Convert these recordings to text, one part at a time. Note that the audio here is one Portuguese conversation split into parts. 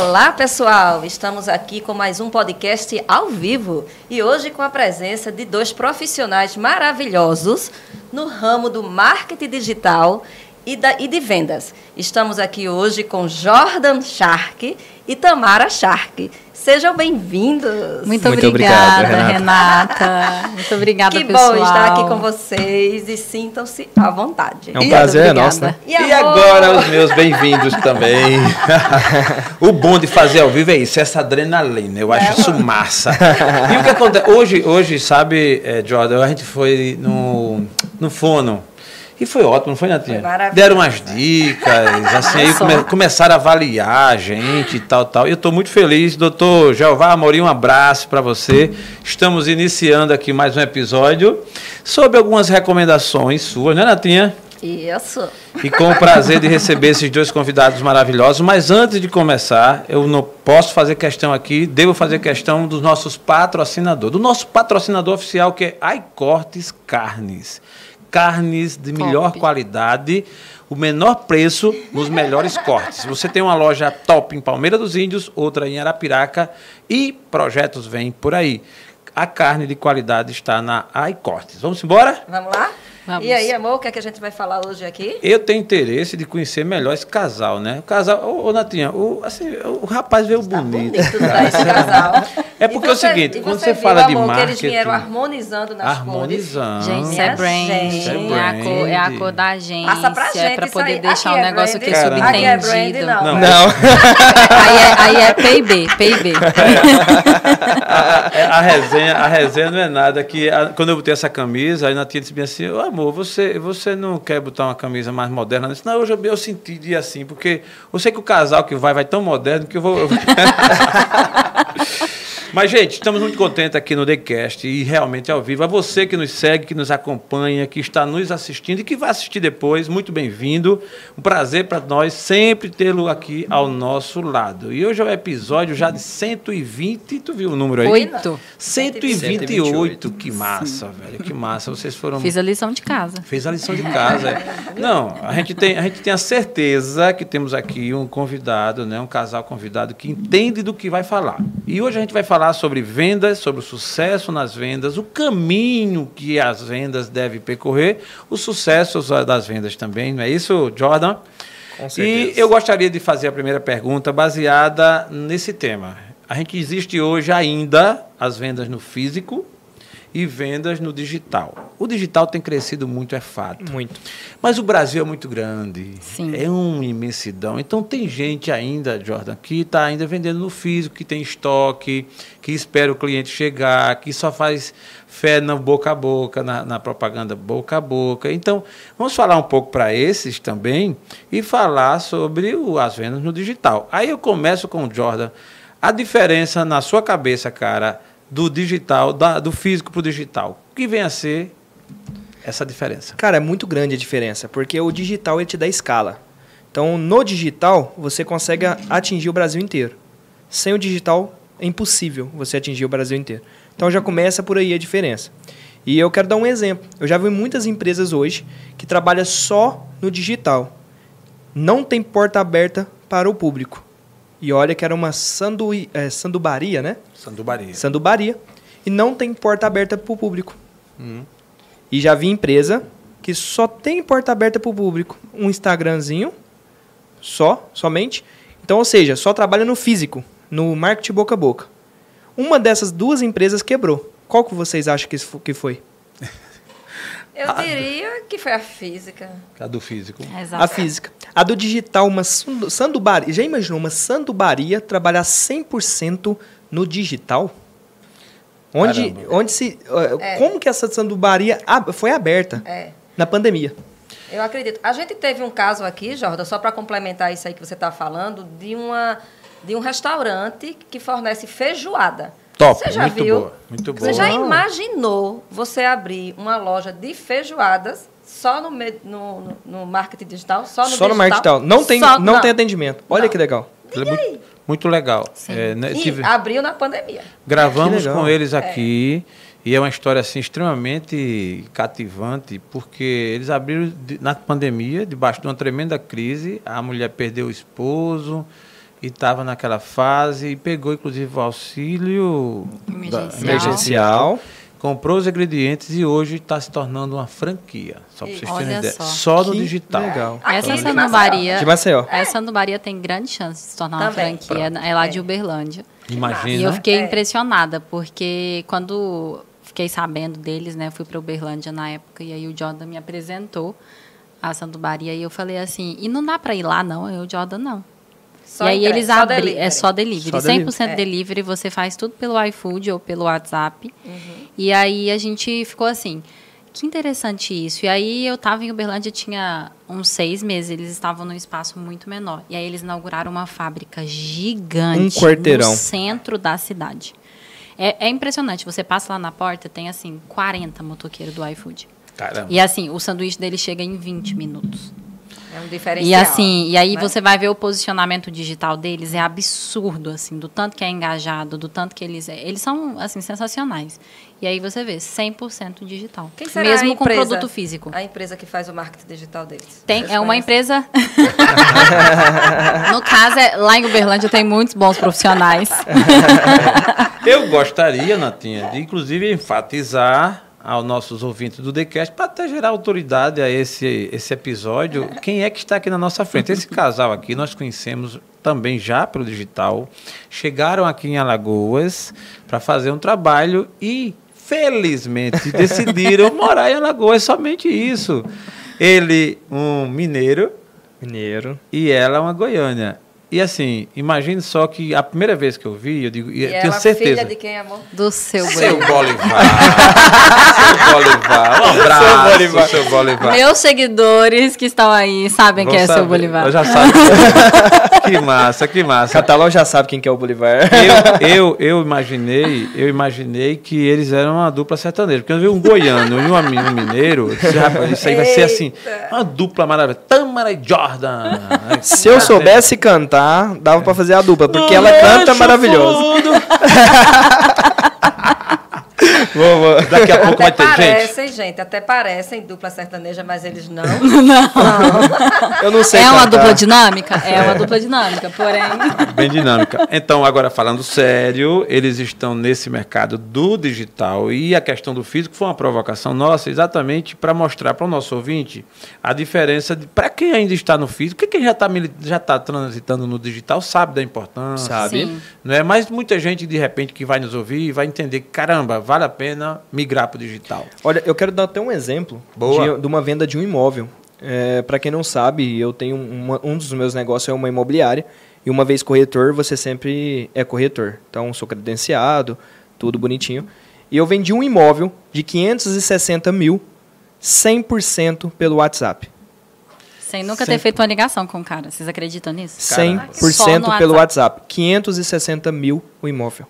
Olá, pessoal! Estamos aqui com mais um podcast ao vivo e hoje com a presença de dois profissionais maravilhosos no ramo do marketing digital e, da, e de vendas. Estamos aqui hoje com Jordan Shark e Tamara Shark. Sejam bem-vindos. Muito, Muito obrigada, obrigado, Renata. Renata. Muito obrigada, que pessoal. Que bom estar aqui com vocês e sintam-se à vontade. É um prazer é nosso, né? E, e agora os meus bem-vindos também. o bom de fazer ao vivo é isso, essa adrenalina. Eu acho é, isso massa. e o que acontece? Hoje, hoje sabe, é, Jordan, a gente foi no, no Fono e foi ótimo, não foi, Natinha? Foi Deram umas dicas, assim, aí come, começaram a avaliar a gente e tal, tal. E eu estou muito feliz, doutor Jeová Amorim, um abraço para você. Estamos iniciando aqui mais um episódio sobre algumas recomendações suas, né, Natinha? Isso. E com o prazer de receber esses dois convidados maravilhosos. Mas antes de começar, eu não posso fazer questão aqui, devo fazer questão dos nossos patrocinadores. Do nosso patrocinador oficial, que é iCortes Carnes carnes de melhor top. qualidade, o menor preço nos melhores cortes. Você tem uma loja top em Palmeira dos Índios, outra em Arapiraca e projetos vêm por aí. A carne de qualidade está na iCortes. Vamos embora? Vamos lá? Vamos. E aí, amor, o que é que a gente vai falar hoje aqui? Eu tenho interesse de conhecer melhor esse casal, né? O casal, ô, ô Natinha, o, assim, o rapaz veio Está bonito. bonito tá, esse casal. É porque você, é o seguinte, quando você, fala amor, de marketing... que eles vieram harmonizando nas harmonizando. cores. Gente, isso é brand. Gente. É, é, a cor, é a cor da agência. Passa pra gente Pra poder aí. deixar aqui um negócio é aqui subentendido. Aqui é brand, não. Não. não. aí, é, aí é P&B, P&B. a, a, resenha, a resenha não é nada. Que a, quando eu botei essa camisa, aí Natinha disse assim, oh, amor, você... você não quer botar uma camisa mais moderna? Disse, não, hoje eu, eu senti de assim, porque eu sei que o casal que vai vai tão moderno que eu vou. Mas, gente, estamos muito contentes aqui no TheCast e realmente ao vivo. A você que nos segue, que nos acompanha, que está nos assistindo e que vai assistir depois, muito bem-vindo. Um prazer para nós sempre tê-lo aqui ao nosso lado. E hoje é o episódio já de 120, tu viu o número aí? Oito. 128. 128. Que massa, Sim. velho, que massa. Vocês foram... Fiz a lição de casa. Fez a lição de casa. É. Não, a gente, tem, a gente tem a certeza que temos aqui um convidado, né, um casal convidado que entende do que vai falar. E hoje a gente vai falar falar sobre vendas, sobre o sucesso nas vendas, o caminho que as vendas devem percorrer, o sucesso das vendas também, não é isso, Jordan? Com certeza. E eu gostaria de fazer a primeira pergunta baseada nesse tema. A gente existe hoje ainda as vendas no físico, e vendas no digital. O digital tem crescido muito, é fato. Muito. Mas o Brasil é muito grande. Sim. É uma imensidão. Então tem gente ainda, Jordan, que está ainda vendendo no físico, que tem estoque, que espera o cliente chegar, que só faz fé na boca a boca, na, na propaganda boca a boca. Então, vamos falar um pouco para esses também e falar sobre o, as vendas no digital. Aí eu começo com o Jordan. A diferença na sua cabeça, cara, do digital, da, do físico para o digital. O que vem a ser essa diferença? Cara, é muito grande a diferença, porque o digital ele te dá escala. Então, no digital, você consegue atingir o Brasil inteiro. Sem o digital, é impossível você atingir o Brasil inteiro. Então, já começa por aí a diferença. E eu quero dar um exemplo. Eu já vi muitas empresas hoje que trabalham só no digital. Não tem porta aberta para o público. E olha que era uma sandu, é, sandubaria, né? Sandubaria. Sandubaria. E não tem porta aberta para o público. Uhum. E já vi empresa que só tem porta aberta para o público. Um Instagramzinho, só, somente. Então, ou seja, só trabalha no físico, no marketing boca a boca. Uma dessas duas empresas quebrou. Qual que vocês acham que foi? Eu diria que foi a física. A do físico. Exato. A física. A do digital, uma sandubaria. Já imaginou uma sandubaria trabalhar 100% no digital? Onde, onde se. É. Como que essa sandubaria foi aberta? É. Na pandemia. Eu acredito. A gente teve um caso aqui, Jordan, só para complementar isso aí que você está falando, de, uma, de um restaurante que fornece feijoada. Top, você já muito viu? Boa, muito boa. Você já imaginou você abrir uma loja de feijoadas só no, no, no marketing digital? Só no, só digital? no marketing digital. Não tem, só, não, não, tem atendimento. Olha não. que legal. Muito, muito, legal. É, né, e tive... abriu na pandemia. Gravamos com eles aqui. É. E é uma história assim extremamente cativante, porque eles abriram na pandemia, debaixo de uma tremenda crise, a mulher perdeu o esposo, e estava naquela fase e pegou inclusive o auxílio Emergencial. Emergencial. comprou os ingredientes e hoje está se tornando uma franquia. Só para vocês terem Olha ideia. só. Só no digital. legal. Essa Aqui de sandubaria, De Maceió. essa sandubaria tem grande chance de se tornar uma Também. franquia. É lá de É. Uberlândia. Imagina. E eu fiquei É. impressionada, porque quando fiquei sabendo deles, né, fui para Uberlândia na época, e aí o Jordan me apresentou a sandubaria, e eu falei assim, e não dá para ir lá não? O Jordan, não. Só e aí entrega, eles delivery. é só delivery, Só 100% delivery. delivery, você faz tudo pelo iFood ou pelo WhatsApp. Uhum. E aí a gente ficou assim, que interessante isso. E aí eu estava em Uberlândia, tinha uns seis meses, eles estavam num espaço muito menor. E aí eles inauguraram uma fábrica gigante Um quarteirão. no centro da cidade. É, é impressionante, você passa lá na porta, tem assim, 40 motoqueiros do iFood. Caramba. E assim, o sanduíche dele chega em 20 minutos. É um diferencial. E assim, e aí né? você vai ver o posicionamento digital deles, é absurdo, assim, do tanto que é engajado, do tanto que eles. Eles são, assim, sensacionais. E aí você vê, 100% digital. Quem será mesmo a com empresa, produto físico. A empresa que faz o marketing digital deles. Tem, Vocês é uma conhecem? empresa. no caso, é, lá em Uberlândia tem muitos bons profissionais. Eu gostaria, Natinha, de inclusive enfatizar aos nossos ouvintes do TheCast, para até gerar autoridade a esse, esse episódio, quem é que está aqui na nossa frente. Esse casal aqui nós conhecemos também já pelo digital, chegaram aqui em Alagoas para fazer um trabalho e, felizmente, decidiram morar em Alagoas, somente isso. Ele, um mineiro, Mineiro. e ela uma goiânia. E assim, imagine só que a primeira vez que eu vi, eu digo, e eu tenho ela, certeza. filha de quem, amor? Do seu Seu Bolivar. Bolivar. seu Bolivar. Um abraço, seu Bolivar. Seu Bolivar. Meus seguidores que estão aí sabem Vão quem é seu saber. Bolivar. Eu já sabe. que massa, que O massa. Catalão já sabe quem que é o Bolivar. Eu, eu, eu imaginei, eu imaginei que eles eram uma dupla sertaneja. Porque eu vi um goiano e um mineiro. Rapaz, isso aí vai ser assim, uma dupla maravilhosa. Tâmara e Jordan. Se eu soubesse cantar, dava pra fazer a dupla, porque ela canta maravilhoso. Vou. Daqui a pouco Até vai ter gente. parecem, gente. até parecem dupla sertaneja, mas eles não. Eu não sei É uma cantar. dupla dinâmica? É uma dupla dinâmica, porém. Bem dinâmica. Então, agora falando sério, eles estão nesse mercado do digital e a questão do físico foi uma provocação nossa exatamente para mostrar para o nosso ouvinte a diferença de para quem ainda está no físico, que quem já está já tá transitando no digital sabe da importância. Sabe. Sim. Não é? Mas muita gente de repente que vai nos ouvir vai entender que caramba, vale a pena migrar para o digital. Olha, eu quero dar até um exemplo Boa. de, de uma venda de um imóvel. É, para quem não sabe, eu tenho uma- um dos meus negócios é uma imobiliária e uma vez corretor, você sempre é corretor. Então, sou credenciado, tudo bonitinho. E eu vendi um imóvel de 560 mil, 100% pelo WhatsApp. Sem nunca Sempre. ter feito uma ligação com o cara. Vocês acreditam nisso? 100% Só no pelo WhatsApp. 560 mil o imóvel.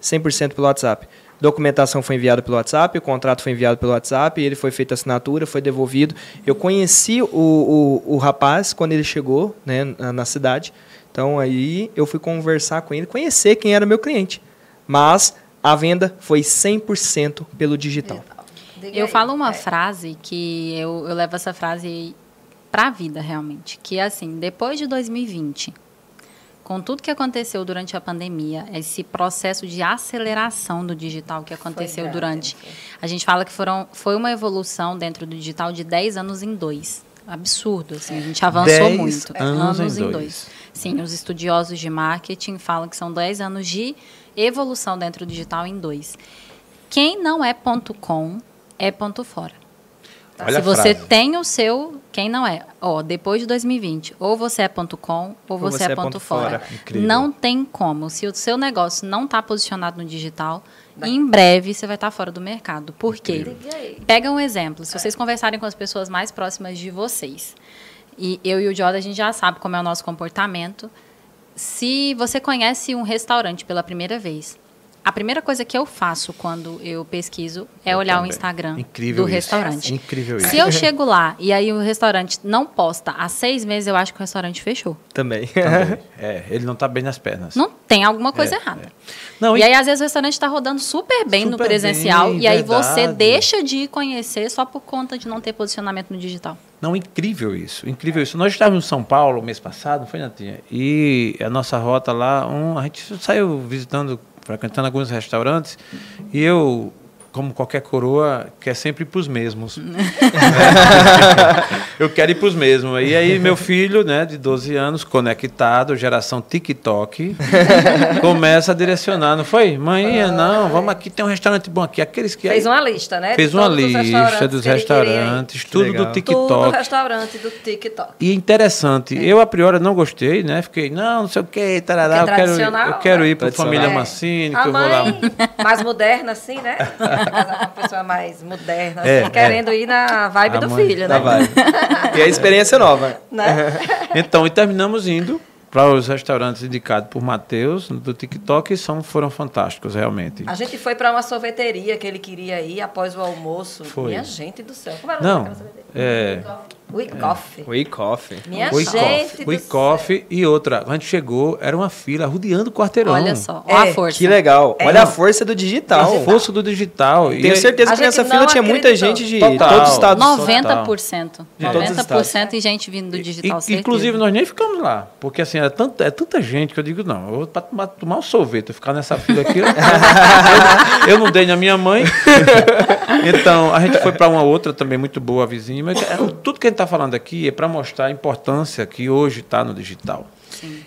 100% pelo WhatsApp. Documentação foi enviada pelo WhatsApp, o contrato foi enviado pelo WhatsApp, ele foi feita a assinatura, foi devolvido. Eu conheci o, o, o rapaz quando ele chegou né, na, na cidade. Então aí eu fui conversar com ele, conhecer quem era meu cliente. Mas a venda foi 100% pelo digital. Eu falo uma É. frase que eu, eu levo essa frase pra vida realmente, que é assim, depois de 2020, com tudo que aconteceu durante a pandemia, esse processo de aceleração do digital que aconteceu durante, a gente fala que foram, foi uma evolução dentro do digital de 10 anos em dois. Absurdo, assim, a gente avançou 10 muito. anos em dois. Sim, os estudiosos de marketing falam que são 10 anos de evolução dentro do digital em dois. Quem não é ponto .com é ponto fora. Olha Se a você frase. tem o seu, quem não é, ó, depois de 2020, ou você é ponto .com ou você, é ponto fora. Incrível. Não tem como. Se o seu negócio não está posicionado no digital, em breve você vai estar fora do mercado. Por quê? Pega um exemplo. Se vocês conversarem com as pessoas mais próximas de vocês, e eu e o Jordan, a gente já sabe como é o nosso comportamento. Se você conhece um restaurante pela primeira vez, A primeira coisa que eu faço quando eu pesquiso é Eu olhar também. o Instagram Incrível do isso. restaurante. Incrível isso. Se eu chego lá e aí o restaurante não posta há seis meses, eu acho que o restaurante fechou. Também. Também. É, ele não tá bem nas pernas. Não tem alguma coisa É, errada. Não, e aí, às vezes, o restaurante está rodando super bem no Super presencial bem, e aí você verdade. deixa de ir conhecer só por conta de não ter posicionamento no digital. Não, incrível isso, incrível isso. Nós estávamos em São Paulo mês passado, não foi, Natinha? E a nossa rota lá, um, a gente saiu visitando, frequentando alguns restaurantes, e eu, como qualquer coroa, quer sempre ir para os mesmos. eu quero ir para os mesmos. E aí meu filho, né, de 12 anos, conectado, geração TikTok, começa a direcionar, não foi? Mãe, não, vamos aqui, tem um restaurante bom aqui. Aqueles que Fez uma lista, né? Fez uma lista dos que restaurantes, Que tudo do Tudo TikTok. restaurante do TikTok. E interessante, eu a priori não gostei, né? Fiquei, não, não sei o que, tarará, Porque é eu quero, tradicional, eu quero né? ir para Tradicional. Família É. Mancini, A que eu vou lá. mais moderna, assim, né? Uma pessoa mais moderna, assim, É, é. querendo ir na vibe A do mãe- filho, né? vai. E a experiência nova. Né? Então, e terminamos indo para os restaurantes indicados por Matheus, do TikTok, e são, foram fantásticos, realmente. A gente foi para uma sorveteria que ele queria ir após o almoço. Foi. Minha gente do céu. Como era o nome Não, é... We Coffee. We Coffee. Minha We gente Coffee. Coffee e outra. Quando a gente chegou, era uma fila rodeando o quarteirão. Olha só, É, ó a força. Que legal. É. Olha a força do digital. A força do digital. E Tenho certeza A que nessa fila tinha muita gente de Total. todos os estados. 90%. De todos os 90% e gente vindo do digital. E- inclusive, nós nem ficamos lá. Porque assim, era tanta, é tanta gente que eu digo, não, eu vou pra tomar, tomar um sorvete, ficar nessa fila aqui. eu, eu- eu não dei na minha mãe. Então, a gente foi para uma outra também muito boa vizinha. Mas é, tudo que a gente está falando aqui é para mostrar a importância que hoje está no digital.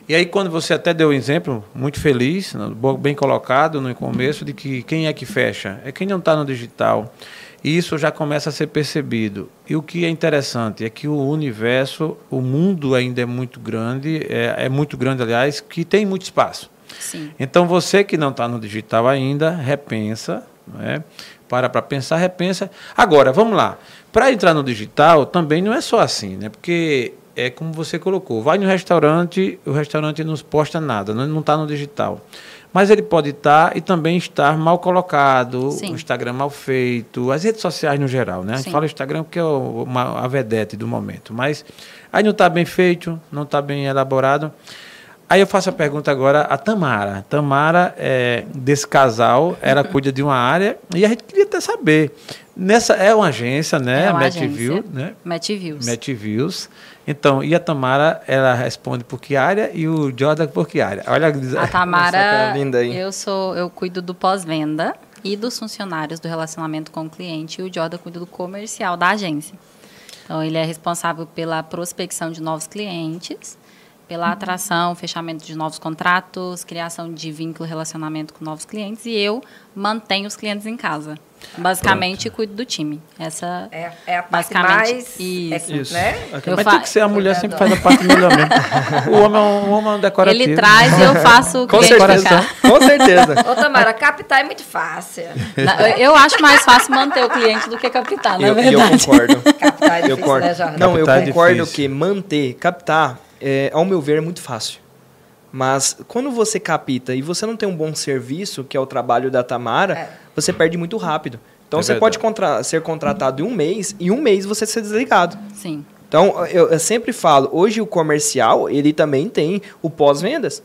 E aí, quando você até deu um exemplo, muito feliz, bo- bem colocado no começo, de que quem é que fecha? É quem não está no digital. E isso já começa a ser percebido. E o que é interessante é que o universo, o mundo ainda é muito grande, é, é muito grande, aliás, que tem muito espaço. Sim. Então, você que não está no digital ainda, repensa, né? para para pensar, repensa. Agora, vamos lá. Para entrar no digital, também não é só assim, né? Porque é como você colocou, vai no restaurante, o restaurante não posta nada, não está no digital. Mas ele pode estar e também estar mal colocado, Sim. o Instagram mal feito, as redes sociais no geral, né? A gente Sim. fala Instagram porque é uma, a vedete do momento. Mas aí não está bem feito, não está bem elaborado. Aí eu faço a pergunta agora a Tamara. Tamara, é, desse casal, ela cuida de uma área e a gente queria até saber. Nessa, é uma agência, né? É uma Metview, agência. né? Metviews. Metviews. Então, e a Tamara, ela responde por que área e o Jordan por que área. Olha, A Tamara, linda aí. eu sou, eu cuido do pós-venda e dos funcionários do relacionamento com o cliente e o Jordan cuida do comercial da agência. Então ele é responsável pela prospecção de novos clientes, pela atração, fechamento de novos contratos, criação de vínculo, relacionamento com novos clientes e eu mantenho os clientes em casa. Basicamente cuido do time. Essa É, é a parte Basicamente, mais... isso. É, Isso. Né? Eu Mas fa- tem que ser a mulher sempre faz a parte melhor mesmo. O homem é um, o homem é decorativo. ele traz e eu faço o Com cliente certeza. ficar. Com certeza. Ô, Tamara, captar é muito fácil. Eu acho mais fácil manter o cliente do que captar, na Eu, eu verdade. concordo. Captar é Eu difícil, concordo. né, Jordan? Não, eu é concordo difícil. que manter, captar, é, ao meu ver, é muito fácil. Mas quando você capta e você não tem um bom serviço, que é o trabalho da Tamara, É. você perde muito rápido. Então É você verdade. pode contra- ser contratado em um mês e um mês você ser desligado. Sim. Então eu, eu sempre falo, hoje o comercial ele também tem o pós-vendas.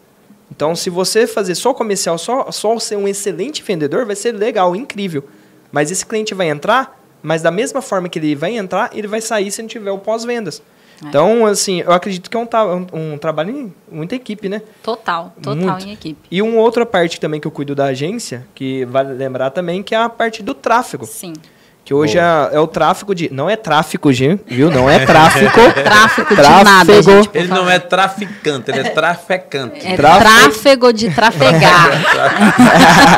Então se você fazer só comercial, só, só ser um excelente vendedor, vai ser legal, incrível. Mas esse cliente vai entrar, mas da mesma forma que ele vai entrar, ele vai sair se não tiver o pós-vendas. É. Então, assim, eu acredito que é um, um, um trabalho em muita equipe, né? Total, total Muito. em equipe. E uma outra parte também que eu cuido da agência, que vale lembrar também, que é a parte do tráfego. Sim. Que hoje é, é o tráfego de. Não é tráfico, Gil, viu? Não é tráfico. Tráfico de Tráfego. nada, gente. Ele não é traficante, ele é trafecante. É Tráfego. tráfego de trafegar.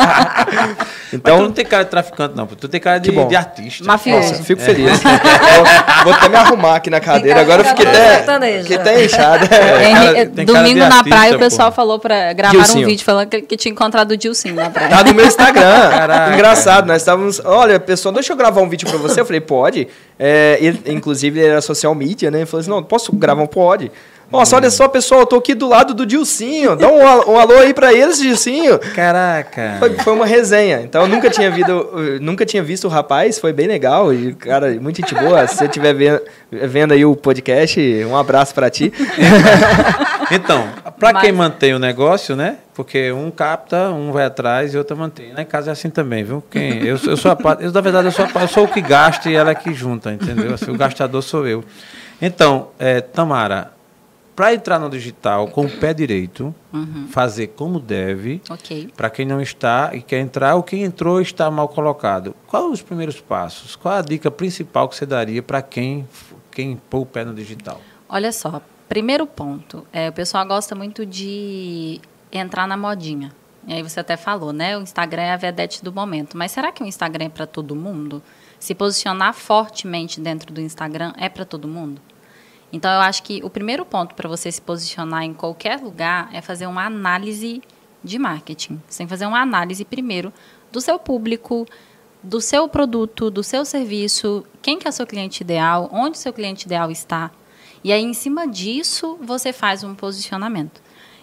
Mas tu Então, não tem cara de traficante, não. Tu tem cara de, de artista. Mafioso. Nossa, fico feliz. vou, vou até me arrumar aqui na cadeira. Agora eu fiquei até, fiquei até inchado. É, Henri- cara- tem cara domingo de na artista, praia o pô. pessoal falou pra gravar um vídeo falando que, que tinha encontrado o Dilcinho na praia. Tá no meu Instagram. Caraca. Engraçado, nós estávamos. Olha, pessoal, deixa eu gravar um vídeo pra você. Eu falei, pode. É, ele, inclusive, ele era social media, né? Ele falou assim: não, posso gravar um pod? Nossa, olha só, pessoal, eu tô aqui do lado do Dilcinho. Dá um, um alô aí pra eles, Dilcinho. Caraca. Foi, foi uma resenha. Então, eu nunca tinha, visto, eu nunca tinha visto o rapaz, foi bem legal. E, cara, muito gente boa. Se você estiver vendo, vendo aí o podcast, um abraço pra ti. Então, para Mas- quem mantém o negócio, né? Porque um capta, um vai atrás e outro mantém. Lá em casa é assim também, viu? Quem, eu, sou- eu sou a parte, eu, na verdade, eu sou, a eu sou o que gasta e ela é que junta, entendeu? Assim, o gastador sou eu. Então, é, Tamara, para entrar no digital com o pé direito, fazer como deve, Ok. para quem não está e quer entrar, ou quem entrou e está mal colocado. Quais os primeiros passos? Qual a dica principal que você daria para quem, quem pôr o pé no digital? Olha só, primeiro ponto, é, o pessoal gosta muito de entrar na modinha. E aí você até falou, né? O Instagram é a vedete do momento. Mas será que o Instagram é para todo mundo? Se posicionar fortemente dentro do Instagram é para todo mundo? Então eu acho que o primeiro ponto para você se posicionar em qualquer lugar é fazer uma análise de marketing. Você tem que fazer uma análise primeiro do seu público, do seu produto, do seu serviço, quem que é o seu cliente ideal, onde o seu cliente ideal está. E aí, em cima disso, você faz um posicionamento.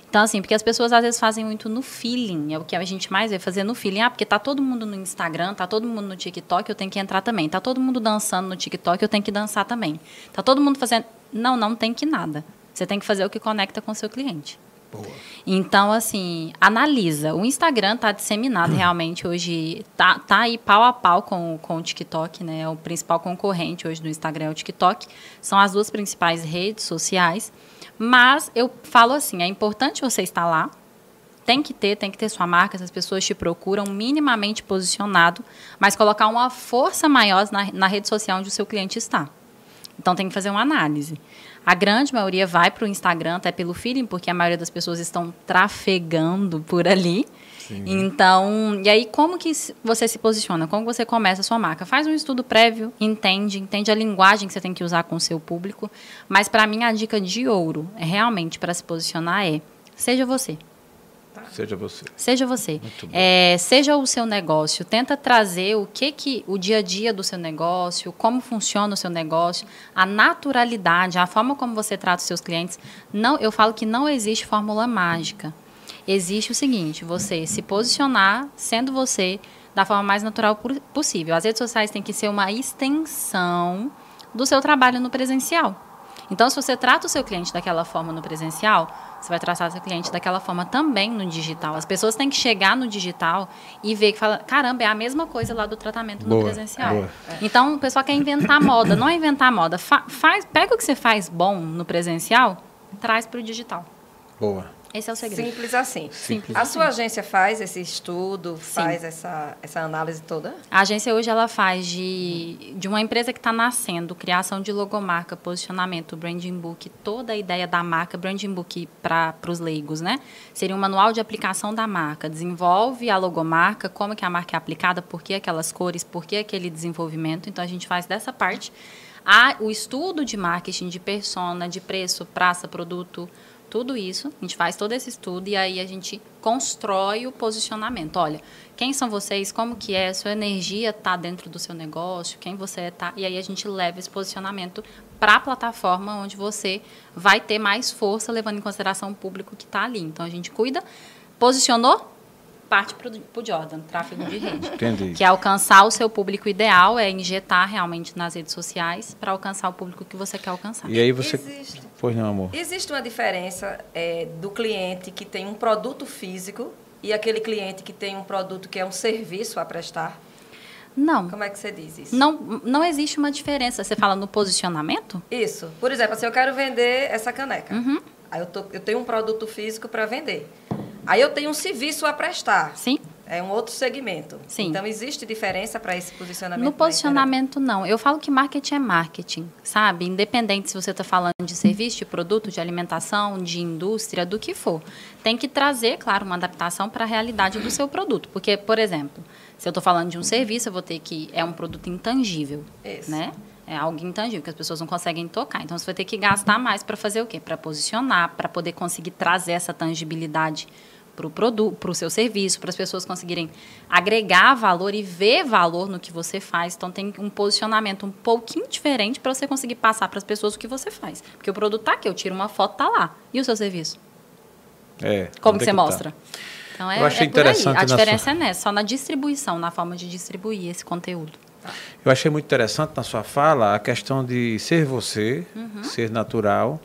Então, assim, porque as pessoas às vezes fazem muito no feeling, é o que a gente mais vê fazer no feeling. Ah, porque tá todo mundo no Instagram, tá todo mundo no TikTok, eu tenho que entrar também. Tá todo mundo dançando no TikTok, eu tenho que dançar também. Tá todo mundo fazendo. Não, não tem que nada. Você tem que fazer o que conecta com o seu cliente. Então, assim, analisa. O Instagram está disseminado realmente hoje, tá, tá aí pau a pau com, com o TikTok, né? O principal concorrente hoje do Instagram é o TikTok. São as duas principais redes sociais. Mas eu falo assim, é importante você estar lá. Tem que ter, tem que ter sua marca, as pessoas te procuram minimamente posicionado, mas colocar uma força maior na, na rede social onde o seu cliente está. Então tem que fazer uma análise. A grande maioria vai para o Instagram até pelo feeling, porque a maioria das pessoas estão trafegando por ali. Então, e aí como que você se posiciona? Como você começa a sua marca? Faz um estudo prévio, entende, entende a linguagem que você tem que usar com o seu público. Mas para mim a dica de ouro, é realmente para se posicionar é seja você. Seja você. Seja você. É, seja o seu negócio. Tenta trazer o que que o dia a dia do seu negócio, como funciona o seu negócio, a naturalidade, a forma como você trata os seus clientes. Não, eu falo que não existe fórmula mágica. Existe o seguinte: você se posicionar sendo você da forma mais natural possível. As redes sociais têm que ser uma extensão do seu trabalho no presencial. Então, se você trata o seu cliente daquela forma no presencial, você vai tratar o seu cliente daquela forma também no digital. As pessoas têm que chegar no digital e ver que fala, caramba, é a mesma coisa lá do tratamento no Boa, presencial. boa. Então, o pessoal quer inventar moda. Não é inventar moda. Fa- faz, pega o que você faz bom no presencial, traz para o digital. Boa. Esse é o segredo. Simples assim. Simples A assim. sua agência faz esse estudo, faz essa, essa análise toda? A agência hoje ela faz de, de uma empresa que está nascendo, criação de logomarca, posicionamento, branding book, toda a ideia da marca, branding book para os leigos, né? Seria um manual de aplicação da marca. Desenvolve a logomarca, como que a marca é aplicada, por que aquelas cores, por que aquele desenvolvimento. Então a gente faz dessa parte. A, o estudo de marketing, de persona, de preço, praça, produto, tudo isso, a gente faz todo esse estudo e aí a gente constrói o posicionamento. Olha, quem são vocês, como que é, sua energia está dentro do seu negócio, quem você está, e aí a gente leva esse posicionamento para a plataforma onde você vai ter mais força, levando em consideração o público que está ali. Então a gente cuida, posicionou, parte para o Jordan, tráfego de rede. Entendi. Que é alcançar o seu público ideal, é injetar realmente nas redes sociais para alcançar o público que você quer alcançar. E aí você. Existe. Pois não, amor. Existe uma diferença é, do cliente que tem um produto físico e aquele cliente que tem um produto que é um serviço a prestar? Não. Como é que você diz isso? Não, não existe uma diferença. Você fala no posicionamento? Isso. Por exemplo, assim, eu quero vender essa caneca. Uhum. Aí eu, tô- eu tenho um produto físico para vender. Aí eu tenho um serviço a prestar. Sim. É um outro segmento. Sim. Então, existe diferença para esse posicionamento? No posicionamento, não. Eu falo que marketing é marketing, sabe? Independente se você está falando de serviço, de produto, de alimentação, de indústria, do que for. Tem que trazer, claro, uma adaptação para a realidade do seu produto. Porque, por exemplo, se eu estou falando de um serviço, eu vou ter que. É um produto intangível. Isso. Né? É algo intangível que as pessoas não conseguem tocar. Então, você vai ter que gastar mais para fazer o quê? Para posicionar, para poder conseguir trazer essa tangibilidade para o produto, para o seu serviço, para as pessoas conseguirem agregar valor e ver valor no que você faz. Então tem um posicionamento um pouquinho diferente para você conseguir passar para as pessoas o que você faz. Porque o produto está aqui, eu tiro uma foto, tá lá. E o seu serviço? É, Como que é você tá? mostra? Então é, Eu achei é interessante A diferença sua- é nessa, só na distribuição, na forma de distribuir esse conteúdo. Eu achei muito interessante na sua fala a questão de ser você, Uhum. ser natural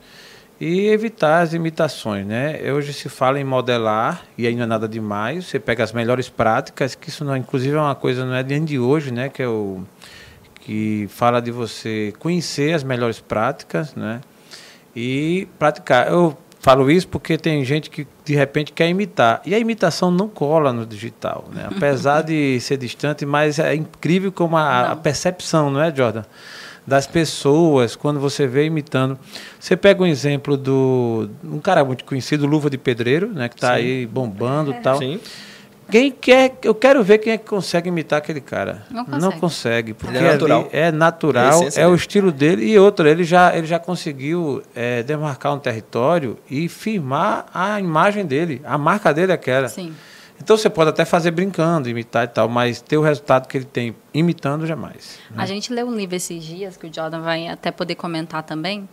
e evitar as imitações, né? Hoje se fala em modelar e aí não é nada demais. Você pega as melhores práticas, que isso não, inclusive é uma coisa não é nem de hoje, né? Que é o que fala de você conhecer as melhores práticas, né? E praticar. Eu falo isso porque tem gente que de repente quer imitar e a imitação não cola no digital, né? Apesar de ser distante, mas é incrível como a, a percepção, não é, Jordan? Das pessoas quando você vê imitando. Você pega um exemplo do um cara muito conhecido, Luva de Pedreiro, né? Que está aí bombando, e tal. Sim. Quem quer, eu quero ver quem é que consegue imitar aquele cara. Não Não consegue. consegue, porque Ele é natural. é É natural, essência é o estilo dele e outra, ele já ele já conseguiu é, demarcar um território e firmar a imagem dele, a marca dele é aquela. Sim. Então você pode até fazer brincando, imitar e tal, mas ter o resultado que ele tem imitando jamais. A gente leu um livro esses dias, que o Jordan vai até poder comentar também,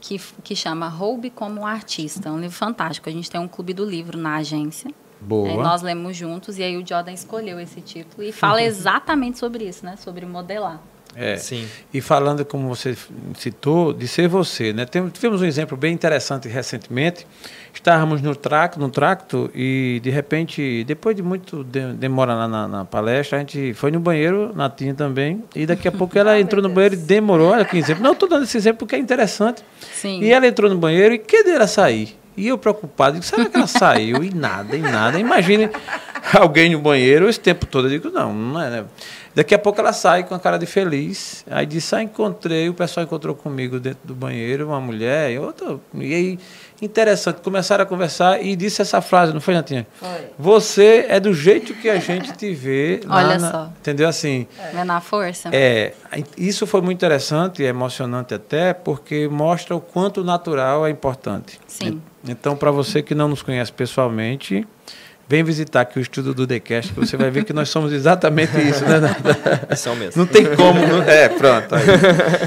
que, que chama Roube como Artista. Um livro fantástico. A gente tem um clube do livro na agência. Boa. Aí nós lemos juntos e aí o Jordan escolheu esse título e fala exatamente sobre isso, né? Sobre modelar. É. Sim. E falando, como você citou, de ser você, né? Tem- Tivemos um exemplo bem interessante recentemente. Estávamos no tracto, no tracto e, de repente, depois de muito de- demora lá na, na palestra, a gente foi no banheiro, Natinha também, e daqui a pouco ela entrou no banheiro e demorou. Olha que exemplo. Não, estou dando esse exemplo porque é interessante. Sim. E ela entrou no banheiro e ela sair? E eu preocupado, digo, será que ela saiu? E nada, e nada. Imagine alguém no banheiro esse tempo todo. Eu digo, não, não é, né? Daqui a pouco ela sai com a cara de feliz. Aí disse, ah, encontrei, o pessoal encontrou comigo dentro do banheiro, uma mulher e outra. E aí, interessante, começaram a conversar e disse essa frase, não foi, Natinha? Foi. Você é do jeito que a gente te vê. lá Olha na- só. Entendeu assim? Vendo a força? É, isso foi muito interessante e emocionante até, porque mostra o quanto o natural é importante. Sim. Então, para você que não nos conhece pessoalmente, vem visitar aqui o estúdio do TheCast, que você vai ver que nós somos exatamente isso, né? Nanda? São mesmo. Não tem como. é, pronto. aí.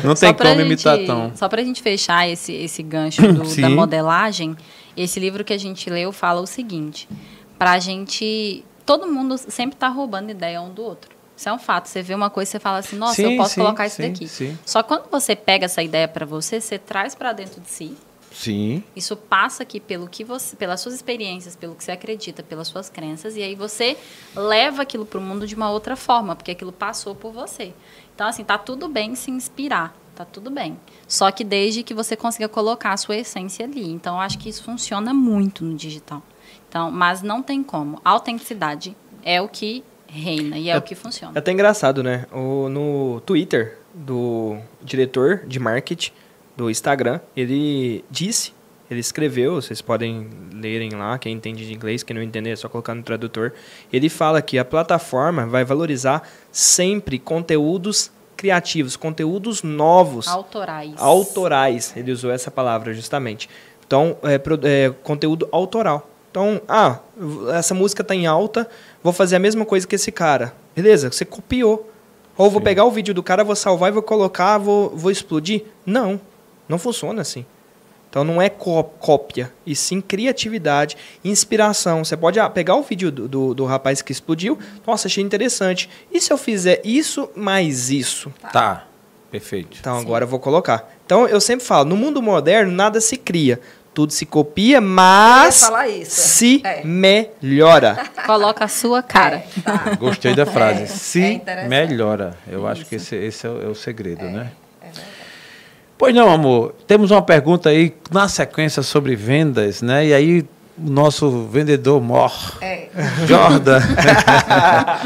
Não tem Só pra como imitar gente- tão. Só para a gente fechar esse, esse gancho do- da modelagem, esse livro que a gente leu fala o seguinte: para a gente. Todo mundo sempre está roubando ideia um do outro. Isso é um fato. Você vê uma coisa e você fala assim: nossa, Sim, eu posso sim, colocar isso sim, daqui. sim. Só quando você pega essa ideia para você, você traz para dentro de si. Sim. Isso passa aqui pelo que você, pelas suas experiências, pelo que você acredita, pelas suas crenças, e aí você leva aquilo para o mundo de uma outra forma, porque aquilo passou por você. Então, assim, tá tudo bem se inspirar, tá tudo bem. Só que desde que você consiga colocar a sua essência ali. Então, eu acho que isso funciona muito no digital. Então, mas não tem como. Autenticidade é o que reina e é, É- o que funciona. É até engraçado, né? O, no Twitter do diretor de marketing do Instagram, ele disse, ele escreveu, vocês podem lerem lá, quem entende de inglês, quem não entender é só colocar no tradutor. Ele fala que a plataforma vai valorizar sempre conteúdos criativos, conteúdos novos, Autorais. autorais. Ele usou essa palavra justamente. Então, é, é, conteúdo autoral. Então, ah, essa música tá em alta, vou fazer a mesma coisa que esse cara. Beleza, você copiou. Ou vou Sim. pegar o vídeo do cara, vou salvar e vou colocar, vou, vou explodir. Não, não funciona assim. Então não é có- cópia, e sim criatividade, inspiração. Você pode ah, pegar o vídeo do, do, do rapaz que explodiu, nossa, achei interessante. E se eu fizer isso mais isso? Tá. Perfeito. Então Sim. agora eu vou colocar. Então eu sempre falo, no mundo moderno nada se cria, tudo se copia, mas isso. se É. melhora. Coloca a sua cara. É, tá. Gostei da frase. É, Se é melhora. Eu acho que esse, esse é, o, é o segredo, né? Pois não, amor. Temos uma pergunta aí na sequência sobre vendas, né? E aí o nosso vendedor mor, É. Jordan.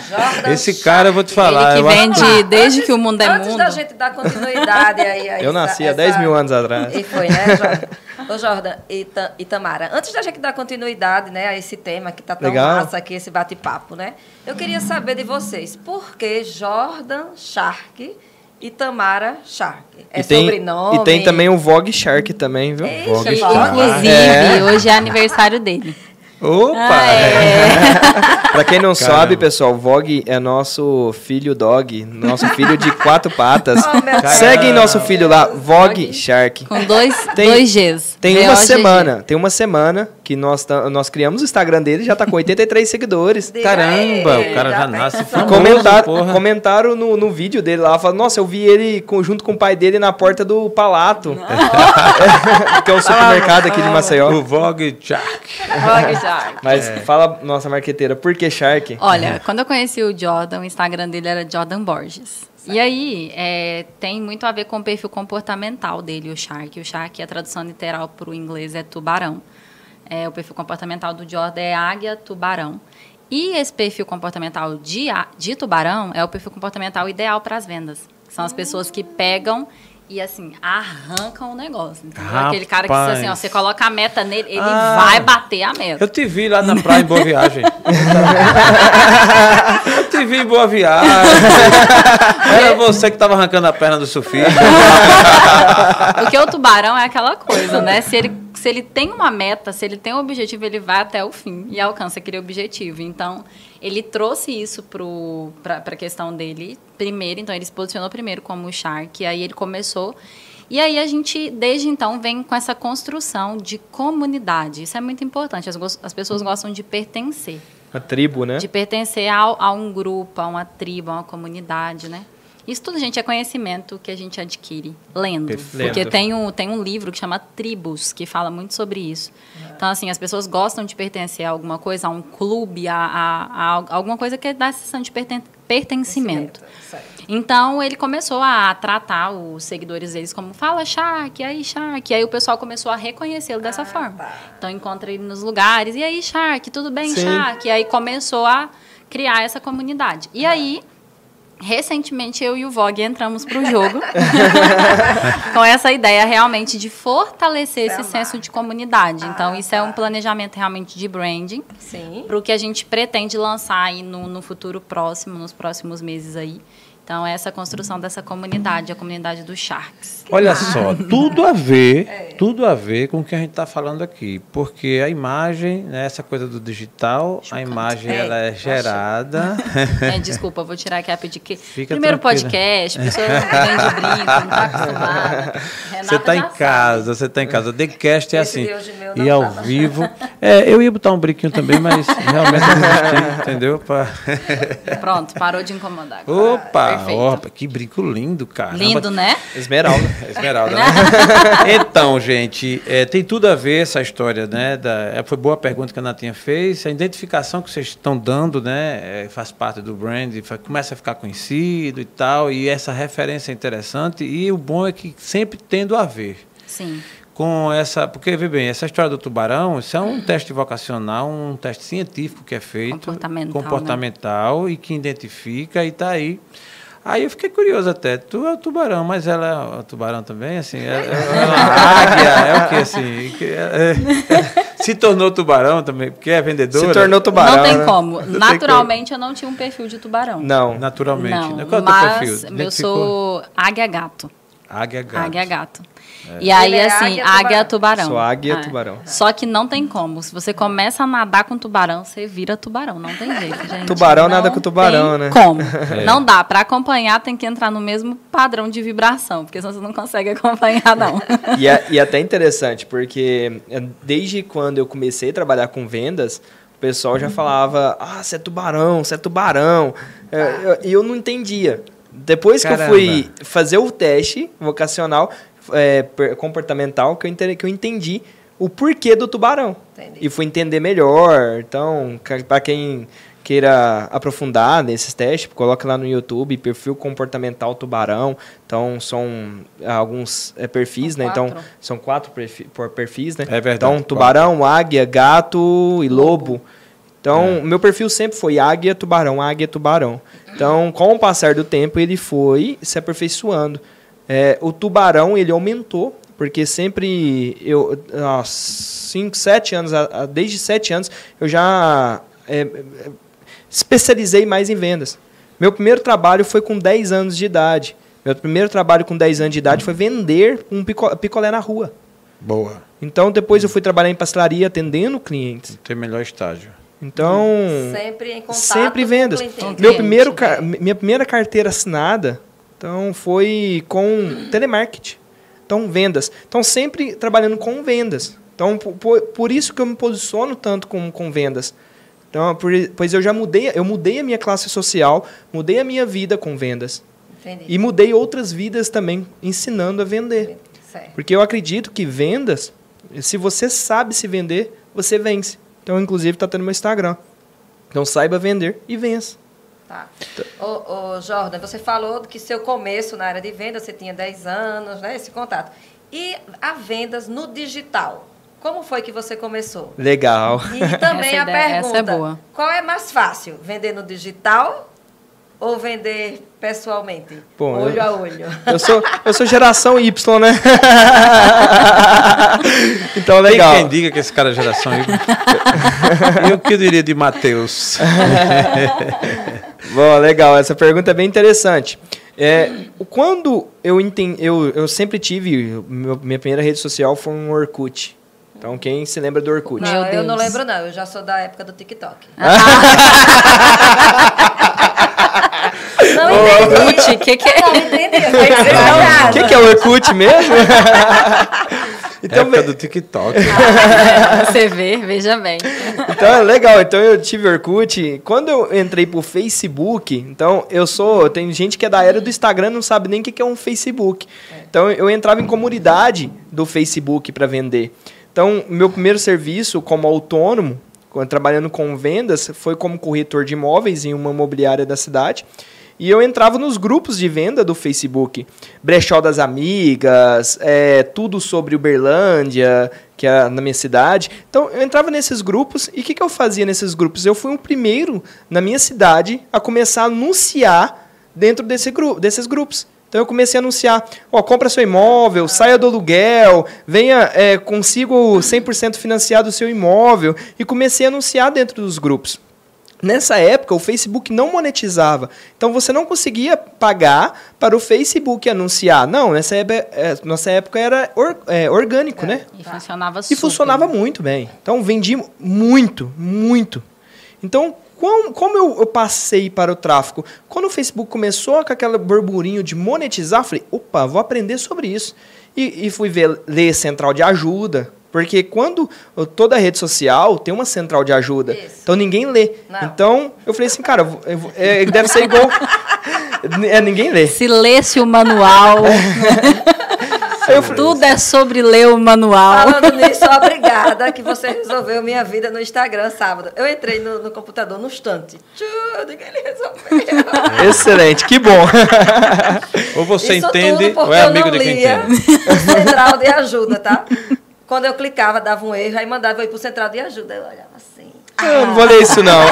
Jordan Esse cara eu vou te falar. Ele que acho- vende lá. desde Antes- que o mundo é Antes mundo. da gente dar continuidade aí. a Eu essa- nasci há essa- 10 mil anos atrás. E foi, né, Jordan? Ô, Jordan e, Ta- e Tamara, antes da gente dar continuidade né, a esse tema que tá tão Legal. massa aqui, esse bate-papo, né? Eu queria saber de vocês, por que Jordan Shark e Tamara Shark? É e, tem, sobrenome? e tem também o Vogue Shark também, viu? Eixa, Vogue. Shark. Inclusive, É. hoje é aniversário dele. Opa! Ah, é. Pra quem não Caramba. sabe, pessoal, Vogue é nosso filho dog, nosso filho de quatro patas. Oh, meu Deus. Segue nosso filho lá, Vogue Vogue. Shark. Com dois, Tem- dois Gs. Tem uma semana, tem uma semana que nós, nós criamos o Instagram dele, já tá com 83 seguidores. Caramba, o cara já tem nasce famoso. Comentar, porra. comentaram no, no vídeo dele lá, falaram, nossa, eu vi ele com- junto com o pai dele na porta do Palato, que é um supermercado aqui de Maceió. O Vogue Shark. Vogue Shark. Mas fala, nossa marqueteira, por que Shark? Olha, quando eu conheci o Jordan, o Instagram dele era Jordan Borges. E aí, é, tem muito a ver com o perfil comportamental dele, o Shark. O Shark, a tradução literal para o inglês é tubarão. É, o perfil comportamental do Jordan é águia, tubarão. E esse perfil comportamental de, de tubarão é o perfil comportamental ideal para as vendas. São as pessoas que pegam e, assim, arrancam o negócio. Aquele cara que, assim, ó, você coloca a meta nele, ele Ah. vai bater a meta. Eu te vi lá na praia em Boa Viagem. eu te vi em Boa Viagem. Era você que tava arrancando a perna do surfista. Porque o tubarão é aquela coisa, né? Se ele, se ele tem uma meta, se ele tem um objetivo, ele vai até o fim e alcança aquele objetivo. Então, ele trouxe isso para a questão dele primeiro. Então, ele se posicionou primeiro como Shark, aí ele começou. E aí a gente, desde então, vem com essa construção de comunidade. Isso é muito importante. As, as pessoas gostam de pertencer A tribo, né? de pertencer ao, a um grupo, a uma tribo, a uma comunidade, né? Isso tudo, gente, é conhecimento que a gente adquire lendo. Perfeito. Porque tem um, tem um livro que chama Tribos, que fala muito sobre isso. Então, assim, as pessoas gostam de pertencer a alguma coisa, a um clube, a, a- a alguma coisa que dá a sensação de perten- pertencimento. Certo. Então ele começou a tratar os seguidores deles como fala Shark, e aí Shark, e aí o pessoal começou a reconhecê-lo dessa Ah, forma. tá. Então encontra ele nos lugares, e aí Shark, tudo bem Sim. Shark? E aí começou a criar essa comunidade. E aí recentemente eu e o Vogue entramos para o jogo com essa ideia realmente de fortalecer Isso é esse a senso marca. de comunidade. Então Ah, isso é um tá. planejamento realmente de branding para o que a gente pretende lançar aí no, no futuro próximo, nos próximos meses aí. Então, é essa construção dessa comunidade, a comunidade dos Sharks. Olha só, tudo a ver, tudo a ver com o que a gente está falando aqui, porque a imagem, né, essa coisa do digital, a imagem É, ela é achei. gerada. É, desculpa, vou tirar aqui a pedir que Fica primeiro tranquila. podcast, pessoa vem de brinco, não está acostumada. Você está em casa, você está em casa. The Cast é Esse assim. não E ao tava. vivo. É, eu ia botar um brinquinho também, mas realmente eu desisti, entendeu? Pra- Pronto, parou de incomodar. Opa, Perfeito. que brinco lindo, cara. Lindo, né? Esmeralda. Esmeralda, né? então, gente, é, tem tudo a ver essa história, né? Da, é, foi boa a pergunta que a Natinha fez. A identificação que vocês estão dando, né? é, faz parte do brand, começa a ficar conhecido e tal. E essa referência é interessante. E o bom é que sempre tendo a ver Sim. com essa. Porque, vê bem, essa história do tubarão, isso é um teste vocacional, um teste científico que é feito. Comportamental, comportamental e que identifica e está aí. Aí eu fiquei curioso até. Tu é o tubarão, mas ela é o tubarão também, assim? É, é uma águia, é o que assim? Que é- é- se tornou tubarão também, porque é vendedora? Se tornou tubarão. não tem né? como. tem Naturalmente, eu não tinha um perfil de tubarão. Não. Naturalmente. Não, né? Qual é o teu mas perfil? eu Identificou? sou águia gato. Águia gato. Águia gato. E aí, é assim, águia, águia tubarão. Sou águia, É. tubarão. Só que não tem como. Se você começa a nadar com tubarão, você vira tubarão. Não tem jeito, gente. Tubarão Não nada com tubarão, tem né? Como? É. Não dá. Pra acompanhar, tem que entrar no mesmo padrão de vibração, porque senão você não consegue acompanhar, não. E é, e é até interessante, porque é, desde quando eu comecei a trabalhar com vendas, o pessoal já falava, ah, você é tubarão, você é tubarão. É, eu- E eu, não entendia. Depois que eu fui Caramba. fazer o teste vocacional, é, comportamental, que eu, entendi, que eu entendi o porquê do tubarão. Entendi. E fui entender melhor. Então, para quem queira aprofundar nesses testes, coloca lá no YouTube, perfil comportamental tubarão. Então, são alguns é, perfis, São né? Então, quatro. são quatro perfi- por perfis, né? É verdade, Então, quatro. tubarão, águia, gato e lobo. Então, meu perfil sempre foi águia, tubarão, águia, tubarão. Então, com o passar do tempo, ele foi se aperfeiçoando. É, o tubarão, ele aumentou, porque sempre eu, há 5, 7 anos, desde 7 anos, eu já é, é, especializei mais em vendas. Meu primeiro trabalho foi com 10 anos de idade. Meu primeiro trabalho com 10 anos de idade foi vender um pico- picolé na rua. Boa. Então depois eu fui trabalhar em pastelaria atendendo clientes. Tem melhor estágio. Então Sempre em contato sempre com vendas. o cliente. Meu primeiro né? minha primeira carteira assinada, então foi com telemarketing. Então vendas. Então sempre trabalhando com vendas. Então por, por- por isso que eu me posiciono tanto com, com vendas. Então, por- pois eu já mudei, eu mudei a minha classe social, mudei a minha vida com vendas Entendi. e mudei outras vidas também ensinando a vender. Certo. Porque eu acredito que vendas, se você sabe se vender, você vence. Então, inclusive, está tendo meu Instagram. Então, saiba vender e vença. Tá. Ô, ô, Jordan, você falou que seu começo na área de vendas, você tinha 10 anos, né? Esse contato. E a vendas no digital? Como foi que você começou? Legal. E também Essa a ideia- essa pergunta: é boa. qual é mais fácil? Vender no digital ou vender pessoalmente? Bom, olho eu- a olho. Eu sou, eu sou geração Y, né? então, legal. Tem quem diga que esse cara é geração Y. e o que eu diria de Matheus? Bom, legal. Essa pergunta é bem interessante. É, quando eu entendi, eu, eu sempre tive, meu- minha primeira rede social foi um Orkut. Então, quem se lembra do Orkut? Não, eu não lembro, não. Eu já sou da época do TikTok. Não entendi. Orkut, que que é? Não entendi. Foi que não O que, que é o Orkut mesmo? então, Época do TikTok. Você vê, veja bem. Então é legal. Então eu tive Orkut. Quando eu entrei pro Facebook, então eu sou. Tem gente que é da era do Instagram e não sabe nem o que é um Facebook. Então eu entrava em comunidade do Facebook para vender. Então, meu primeiro serviço como autônomo, trabalhando com vendas, foi como corretor de imóveis em uma imobiliária da cidade. E eu entrava nos grupos de venda do Facebook. Brechó das Amigas, é, tudo sobre Uberlândia, que é na minha cidade. Então, eu entrava nesses grupos e o que, que eu fazia nesses grupos? Eu fui o primeiro na minha cidade a começar a anunciar dentro desse gru desses grupos. Então eu comecei a anunciar, ó, compra seu imóvel, saia do aluguel, venha, é, consigo 100% financiado o seu imóvel. E comecei a anunciar dentro dos grupos. Nessa época, o Facebook não monetizava. Então, você não conseguia pagar para o Facebook anunciar. Não, nessa época, é, nossa época era or- é, orgânico, né? E funcionava E super. funcionava muito bem. Então, vendi muito, muito. Então, como, como eu, eu passei para o tráfego? Quando o Facebook começou com aquele burburinho de monetizar, eu falei, opa, vou aprender sobre isso. E, e fui ver, ler central de ajuda. Porque quando toda rede social tem uma central de ajuda, Isso. então ninguém lê. Não. Então eu falei assim, cara, eu eu é, deve ser igual. é, ninguém lê. Se lesse o manual, eu tudo é sobre ler o manual. Falando nisso, obrigada que você resolveu minha vida no Instagram sábado. Eu entrei no, no computador no instante. Tudo que ele resolveu. excelente, que bom. Ou você Isso entende, ou é eu amigo não de quem lia entende. o central de ajuda, tá? Quando eu clicava, dava um erro, aí mandava eu ir pro central de ajuda. Eu olhava. Eu não vou ler isso, não.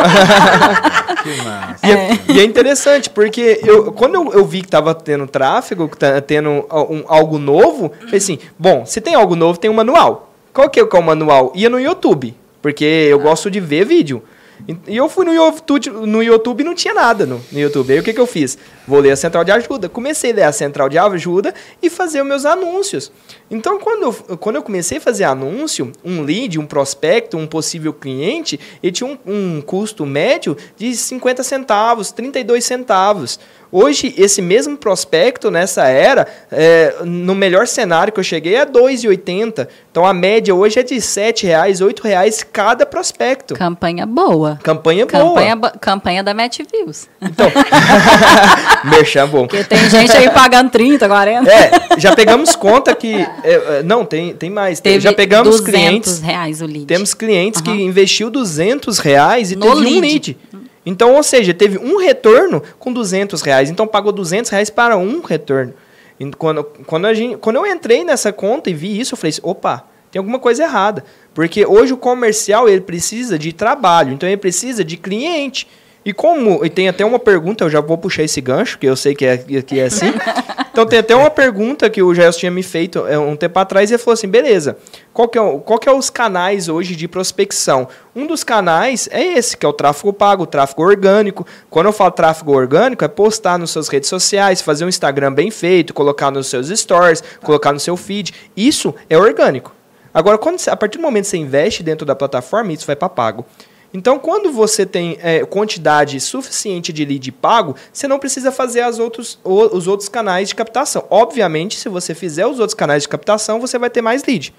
Que massa. E é, e é interessante, porque eu, quando eu, eu vi que tava tendo tráfego, que tá tendo um- algo novo, falei assim, bom, se tem algo novo, tem um manual. Qual que é o manual? Ia no YouTube, porque eu gosto de ver vídeo. E- E eu fui no YouTube, no YouTube e não tinha nada no, no YouTube. Aí o que, que eu fiz? Vou ler a central de ajuda. Comecei a ler a central de ajuda e fazer os meus anúncios. Então, quando eu, quando eu comecei a fazer anúncio, um lead, um prospecto, um possível cliente, ele tinha um, um custo médio de 50 centavos, 32 centavos. Hoje, esse mesmo prospecto, nessa era, é, no melhor cenário que eu cheguei, é 2,80. Então, a média hoje é de 7 reais, 8 reais cada prospecto. Campanha boa. Campanha boa. Campanha, bo- campanha da Match Views. Então, merchan bom. Porque tem gente aí pagando 30, 40. É, já pegamos conta que... é, é, não, tem, tem mais. Teve já pegamos 200 clientes... reais o lead. Temos clientes que Aham. investiu 200 reais e No teve um lead. lead. Então, ou seja, teve um retorno com 200 reais. Então, pagou 200 reais para um retorno. E Quando, quando, gente, quando eu entrei nessa conta e vi isso, eu falei assim, opa, tem alguma coisa errada. Porque hoje o comercial, ele precisa de trabalho. Então, ele precisa de cliente. E como, e tem até uma pergunta, eu já vou puxar esse gancho, que eu sei que é, que é assim. Então tem até uma pergunta que o Gelson tinha me feito é, um tempo atrás e ele falou assim, beleza, qual que, é, qual que é os canais hoje de prospecção? Um dos canais é esse, que é o tráfego pago, o tráfego orgânico. Quando eu falo tráfego orgânico, é postar nas suas redes sociais, fazer um Instagram bem feito, colocar nos seus stories, colocar no seu feed. Isso é orgânico. Agora, quando a partir do momento que você investe dentro da plataforma, isso vai para pago. Então, quando você tem é, quantidade suficiente de lead pago, você não precisa fazer as outros, os outros canais de captação. Obviamente, se você fizer os outros canais de captação, você vai ter mais lead.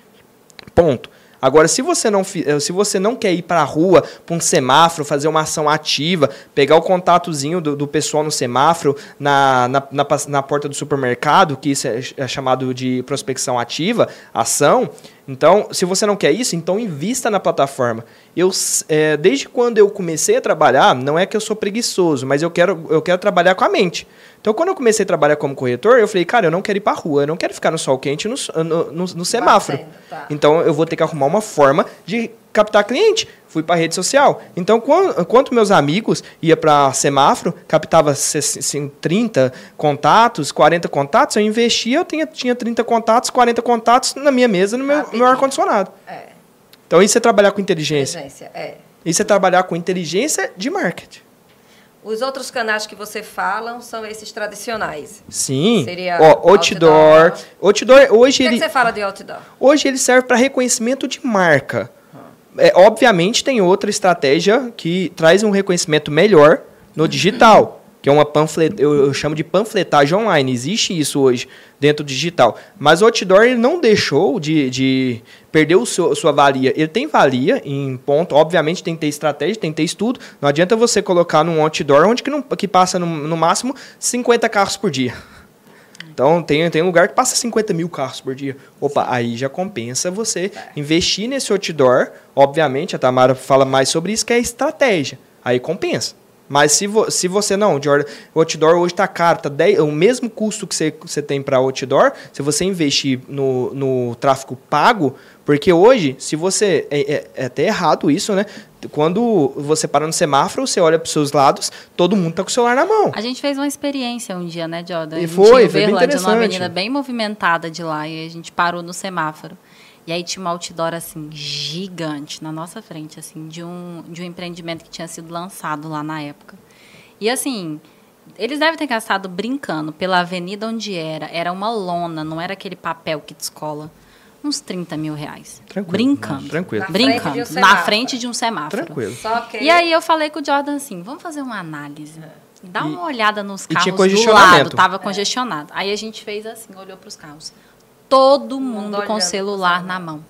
Ponto. Agora, se você não, eh, se você não quer ir para a rua, para um semáforo, fazer uma ação ativa, pegar o contatozinho do, do pessoal no semáforo, na, na, na, na porta do supermercado, que isso é, é chamado de prospecção ativa, ação. Então, se você não quer isso, então invista na plataforma. Eu, eh, desde quando eu comecei a trabalhar, não é que eu sou preguiçoso, mas eu quero, eu quero trabalhar com a mente. Então, quando eu comecei a trabalhar como corretor, eu falei, cara, eu não quero ir para a rua, eu não quero ficar no sol quente no, no, no, no semáforo. Tá. Então eu vou ter que arrumar uma forma de captar cliente. Fui para rede social. Então, quan- enquanto meus amigos ia para semáforo, captava se- se- 30 contatos, 40 contatos, eu investia, eu tinha, tinha 30 contatos, 40 contatos na minha mesa, no meu, meu ar-condicionado. É, Então, isso é trabalhar com inteligência. inteligência, é. Isso é trabalhar com inteligência de marketing. Os outros canais que você fala são esses tradicionais. Sim. Seria Ó, outdoor. Outdoor, O hoje que, é que ele. você fala de outdoor? Hoje ele serve para reconhecimento de marca. É, obviamente tem outra estratégia que traz um reconhecimento melhor no digital, que é uma panflet, eu, eu chamo de panfletagem online. Existe isso hoje dentro do digital. Mas o outdoor ele não deixou de, de perder o seu, sua valia. Ele tem valia em ponto, obviamente tem que ter estratégia, tem que ter estudo. Não adianta você colocar num outdoor onde que, não, que passa no, no máximo 50 carros por dia. Então, tem, tem lugar que passa 50 mil carros por dia. Opa, aí já compensa você investir nesse outdoor. Obviamente, a Tamara fala mais sobre isso, que é estratégia. Aí compensa. Mas se, vo, se você não, Jordan, o outdoor hoje está caro, tá 10, o mesmo custo que você, você tem para outdoor, se você investir no, no tráfego pago, porque hoje, se você. É, é- é até errado isso, né? Quando você para no semáforo, você olha para os seus lados, todo mundo tá com o celular na mão. A gente fez uma experiência um dia, né, Jordan? E foi, foi bem Uberlândia, numa interessante. avenida bem movimentada de lá, e a gente parou no semáforo. E aí tinha um outdoor, assim, gigante na nossa frente, assim, de um, de um empreendimento que tinha sido lançado lá na época. E assim, eles devem ter gastado brincando pela avenida onde era. Era uma lona, não era aquele papel que descola. Uns 30 mil reais. Tranquilo. Brincando. Tranquilo. Na frente de um Brincando. Na semáforo. frente de um semáforo. Tranquilo. Só que. E aí eu falei com o Jordan assim, vamos fazer uma análise. Dá uma olhada nos e carros tinha do lado, tava congestionado. Aí a gente fez assim, olhou para os carros. Todo mundo com olhando celular na mão.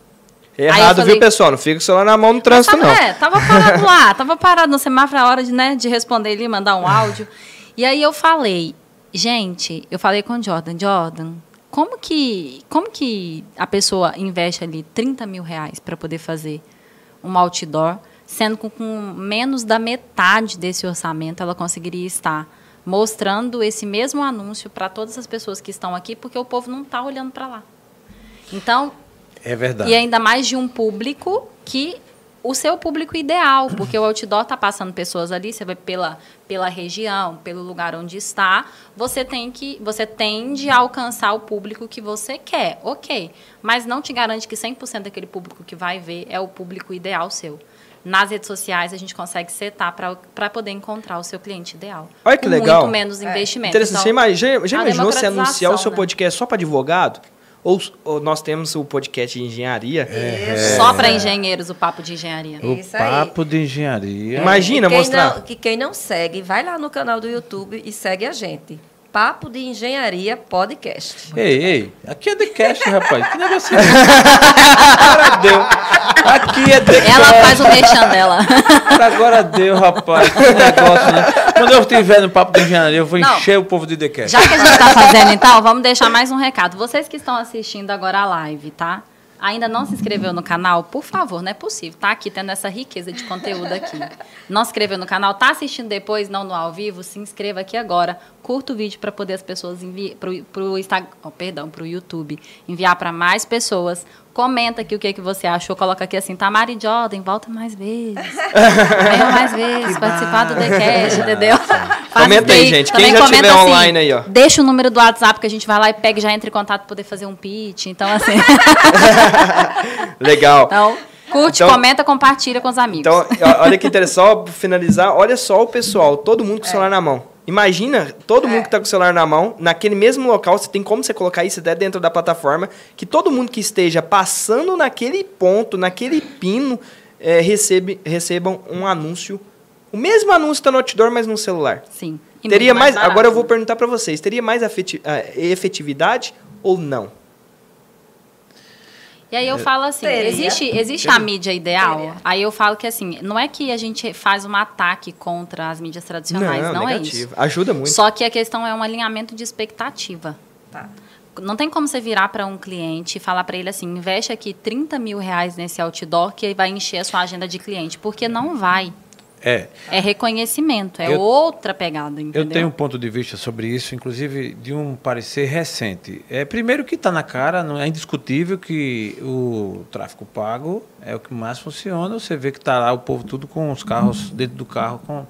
É errado, falei- viu, pessoal? Não fica com o celular na mão no trânsito, tava, não. É, tava parado lá, tava parado no semáforo, a hora de, né, de responder ali, mandar um áudio. E aí eu falei, gente, eu falei com o Jordan, Jordan, como que, como que a pessoa investe ali 30 mil reais para poder fazer um outdoor, sendo que com menos da metade desse orçamento ela conseguiria estar mostrando esse mesmo anúncio para todas as pessoas que estão aqui, porque o povo não está olhando para lá. Então, É verdade. e ainda mais de um público que o seu público ideal, porque o outdoor está passando pessoas ali, você vai pela, pela região, pelo lugar onde está, você tem que você tende a alcançar o público que você quer, ok, mas não te garante que 100% daquele público que vai ver é o público ideal seu. Nas redes sociais a gente consegue setar para poder encontrar o seu cliente ideal. Olha que com legal. muito menos investimento. Interessante. Então, já, já imaginou você anunciar o seu né? podcast só para advogado? Ou, ou nós temos o podcast de engenharia? Só para engenheiros o papo de engenharia. O Isso aí. papo de engenharia. Imagina quem mostrar. não- que quem não segue, vai lá no canal do YouTube e segue a gente. Papo de Engenharia Podcast. Ei, ei, aqui é The Cast, rapaz. Que negócio é? Agora deu. Aqui é The Ela Cast. faz o merchan dela. Agora deu, rapaz. Que negócio, né? Quando eu estiver no papo de engenharia, eu vou Não. encher o povo de The Cast. Já que a gente está fazendo, então, vamos deixar mais um recado. Vocês que estão assistindo agora a live, tá? Ainda não se inscreveu no canal? Por favor, não é possível. Tá aqui tendo essa riqueza de conteúdo aqui. Não se inscreveu no canal? Tá assistindo depois, não no ao vivo? Se inscreva aqui agora. Curta o vídeo para poder as pessoas enviar pro, pro Instagram, oh, perdão, pro YouTube, enviar para mais pessoas. Comenta aqui o que, que você achou. Coloca aqui assim, Tamara e Jordan, volta mais vezes. Venha mais vezes, participar do TheCast, entendeu? Faz Comenta aí, gente. Quem já tiver online aí, ó. Deixa o número do WhatsApp que a gente vai lá e pega e já entra em contato para poder fazer um pitch. Então, assim. Legal. então, curte, Então- comenta, compartilha com os amigos. Então, olha que interessante, só finalizar, olha só o pessoal, todo mundo com o celular na mão. Imagina todo mundo que está com o celular na mão, naquele mesmo local, você tem como você colocar isso até dentro da plataforma, que todo mundo que esteja passando naquele ponto, naquele pino, é, recebe, recebam um anúncio. O mesmo anúncio está no outdoor, mas no celular. Sim. E teria mais mais. agora eu vou perguntar para vocês: teria mais ah, efetividade ou não? E aí eu falo assim, Teria. existe, existe a mídia ideal? Teria. Aí eu falo que assim, não é que a gente faz um ataque contra as mídias tradicionais, não, é isso. Ajuda muito. Só que a questão é um alinhamento de expectativa. Tá. Não tem como você virar para um cliente e falar para ele assim, investe aqui 30 mil reais nesse outdoor que vai encher a sua agenda de cliente, porque não vai. É. É reconhecimento, é Eu- outra pegada, entendeu? Eu tenho um ponto de vista sobre isso, inclusive de um parecer recente. É, primeiro que está na cara, não é indiscutível que o tráfego pago é o que mais funciona. Você vê que está lá o povo tudo com os carros dentro do carro. Com...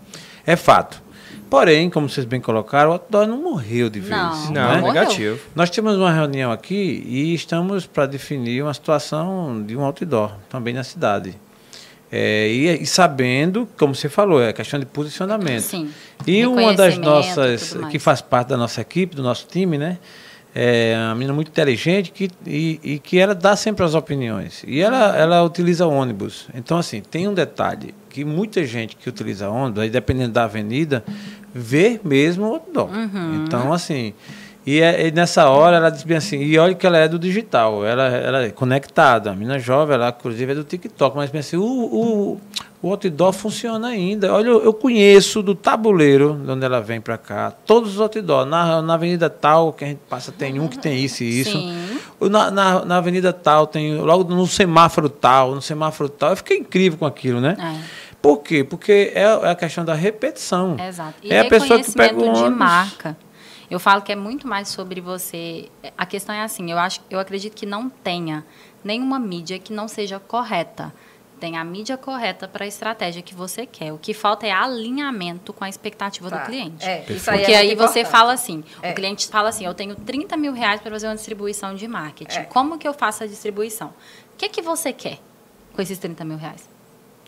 É fato. Porém, como vocês bem colocaram, o outdoor não morreu de vez. Não, não, né? morreu. negativo. Nós tivemos uma reunião aqui e estamos para definir uma situação de um outdoor também na cidade. É, e, e sabendo, como você falou, é questão de posicionamento. Sim. E uma das nossas, que faz parte da nossa equipe, do nosso time, né? É uma menina muito inteligente que, e, e que ela dá sempre as opiniões. E ela, ela utiliza ônibus. Então, assim, tem um detalhe, que muita gente que utiliza ônibus, aí dependendo da avenida, vê mesmo o outdoor. Uhum. Então, assim... E, é- e nessa hora ela diz bem assim, e olha que ela é do digital, ela, ela é conectada, a menina jovem, ela inclusive é do TikTok, mas bem assim, o, o, o outdoor funciona ainda. Olha, eu, eu conheço do tabuleiro, de onde ela vem para cá, todos os outdoor. Na, na avenida tal, que a gente passa, tem um que tem isso e isso. Sim. Na, na, na avenida tal, tem logo no semáforo tal, no semáforo tal. Eu fiquei incrível com aquilo, né? É. Por quê? Porque é, é a questão da repetição. Exato. E É a pessoa que pega o reconhecimento de ônibus. marca. Eu falo que é muito mais sobre você. A questão é assim, eu acho, eu acredito que não tenha nenhuma mídia que não seja correta. Tem a mídia correta para a estratégia que você quer. O que falta é alinhamento com a expectativa Tá. do cliente. É, isso aí Porque é aí você importante. fala assim, É. o cliente fala assim, eu tenho 30 mil reais para fazer uma distribuição de marketing. É. Como que eu faço a distribuição? O que, que você quer com esses 30 mil reais?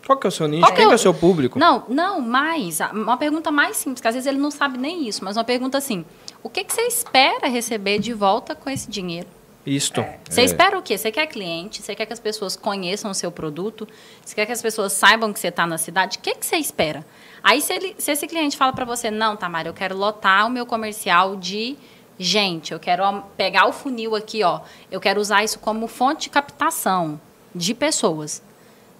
Qual que é o seu nicho? Qual que Quem é que é o- seu público? Não, não, mais. a- Uma pergunta mais simples, que às vezes ele não sabe nem isso, mas uma pergunta assim: o que, que você espera receber de volta com esse dinheiro? Isto. Você espera o quê? Você quer cliente? Você quer que as pessoas conheçam o seu produto? Você quer que as pessoas saibam que você está na cidade? O que, que você espera? Aí, se, ele- se esse cliente fala para você, não, Tamara, eu quero lotar o meu comercial de gente, eu quero pegar o funil aqui, ó, eu quero usar isso como fonte de captação de pessoas.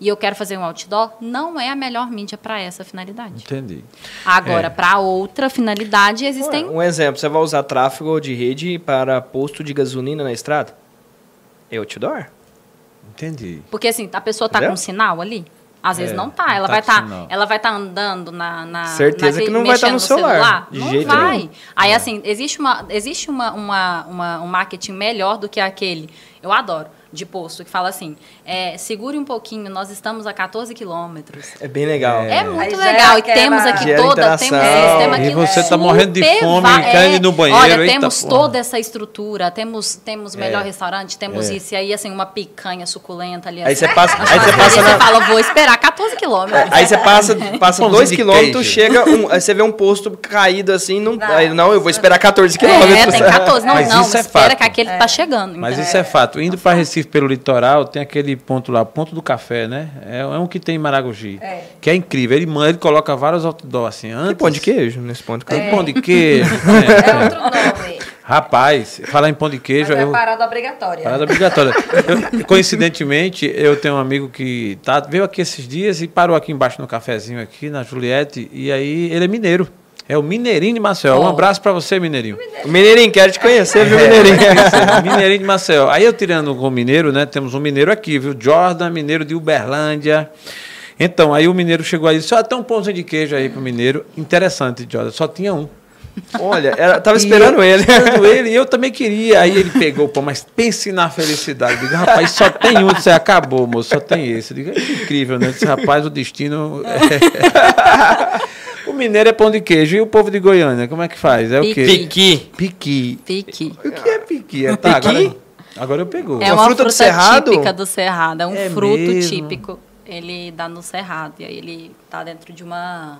E eu quero fazer um outdoor, não é a melhor mídia para essa finalidade. Entendi. Agora, É. para outra finalidade, existem. Um exemplo, você vai usar tráfego de rede para posto de gasolina na estrada? É outdoor? Entendi. Porque assim, a pessoa tá Entendeu? com sinal ali? Às vezes É, não tá. Ela tá vai estar, sinal. ela vai estar andando na, na Certeza naquele- que não vai tá mexendo no celular, de Não jeito vai. nenhum. Aí assim, existe uma existe uma, uma, uma- um marketing melhor do que aquele. Eu adoro de posto que fala assim: é, segure um pouquinho, nós estamos a 14 quilômetros. É bem legal. É, Aí muito já legal. é E temos aqui toda, interação. temos um sistema E que você tá morrendo de fome, querendo ir no banheiro, Olha, eita temos porra. toda essa estrutura, temos, temos melhor restaurante, temos É. isso, e aí assim, uma picanha suculenta ali. Aí assim. você passa, aí você passa na, fala, vou esperar 14 quilômetros. Aí você passa, passa dois quilômetros, chega um, aí você vê um posto caído assim, não, Não. aí, não eu vou esperar 14 É, quilômetros. tem 14. Não, Mas não, isso é espera fato. que aquele tá chegando. Mas isso é fato. Indo para Recife pelo litoral, tem aquele ponto lá, ponto do café, né? É, é um que tem em Maragogi. É. Que é incrível. Ele, manda- ele coloca vários outdoor assim. Antes, Tem pão de queijo nesse ponto. Tem É. pão de queijo. É né? outro nome. Rapaz, falar em pão de Mas queijo, é eu, parada obrigatória. Parada obrigatória. Eu, coincidentemente, eu tenho um amigo que tá, veio aqui esses dias e parou aqui embaixo no cafezinho aqui, na Juliette, e aí ele é mineiro. É o Mineirinho de Maceió. Um Oh. abraço pra você, Mineirinho. Mineirinho, quero te conhecer, viu, Mineirinho? É, Mineirinho de Maceió. Aí eu tirando com o mineiro, né? Temos um mineiro aqui, viu? Jordan, mineiro de Uberlândia. Então, aí o mineiro chegou aí e disse: Ó, tem um pãozinho de queijo aí pro mineiro. Interessante, Jordan. Só tinha um. Olha, era, tava esperando eu- ele. Esperando ele, e eu também queria. Aí ele pegou o pão, mas pense na felicidade. Digo, rapaz, só tem um. Você acabou, moço, só tem esse. Digo, é incrível, né? Esse rapaz, o destino. é- o mineiro é pão de queijo. E o povo de Goiânia, como é que faz? É o quê? Piqui. Piqui. Pique. O que é piqui? É, tá, Piqui? agora, agora eu pegou. É Uma uma fruta fruta, do cerrado? típica do cerrado. É um É fruto mesmo? típico. Ele dá no cerrado. E aí ele tá dentro de uma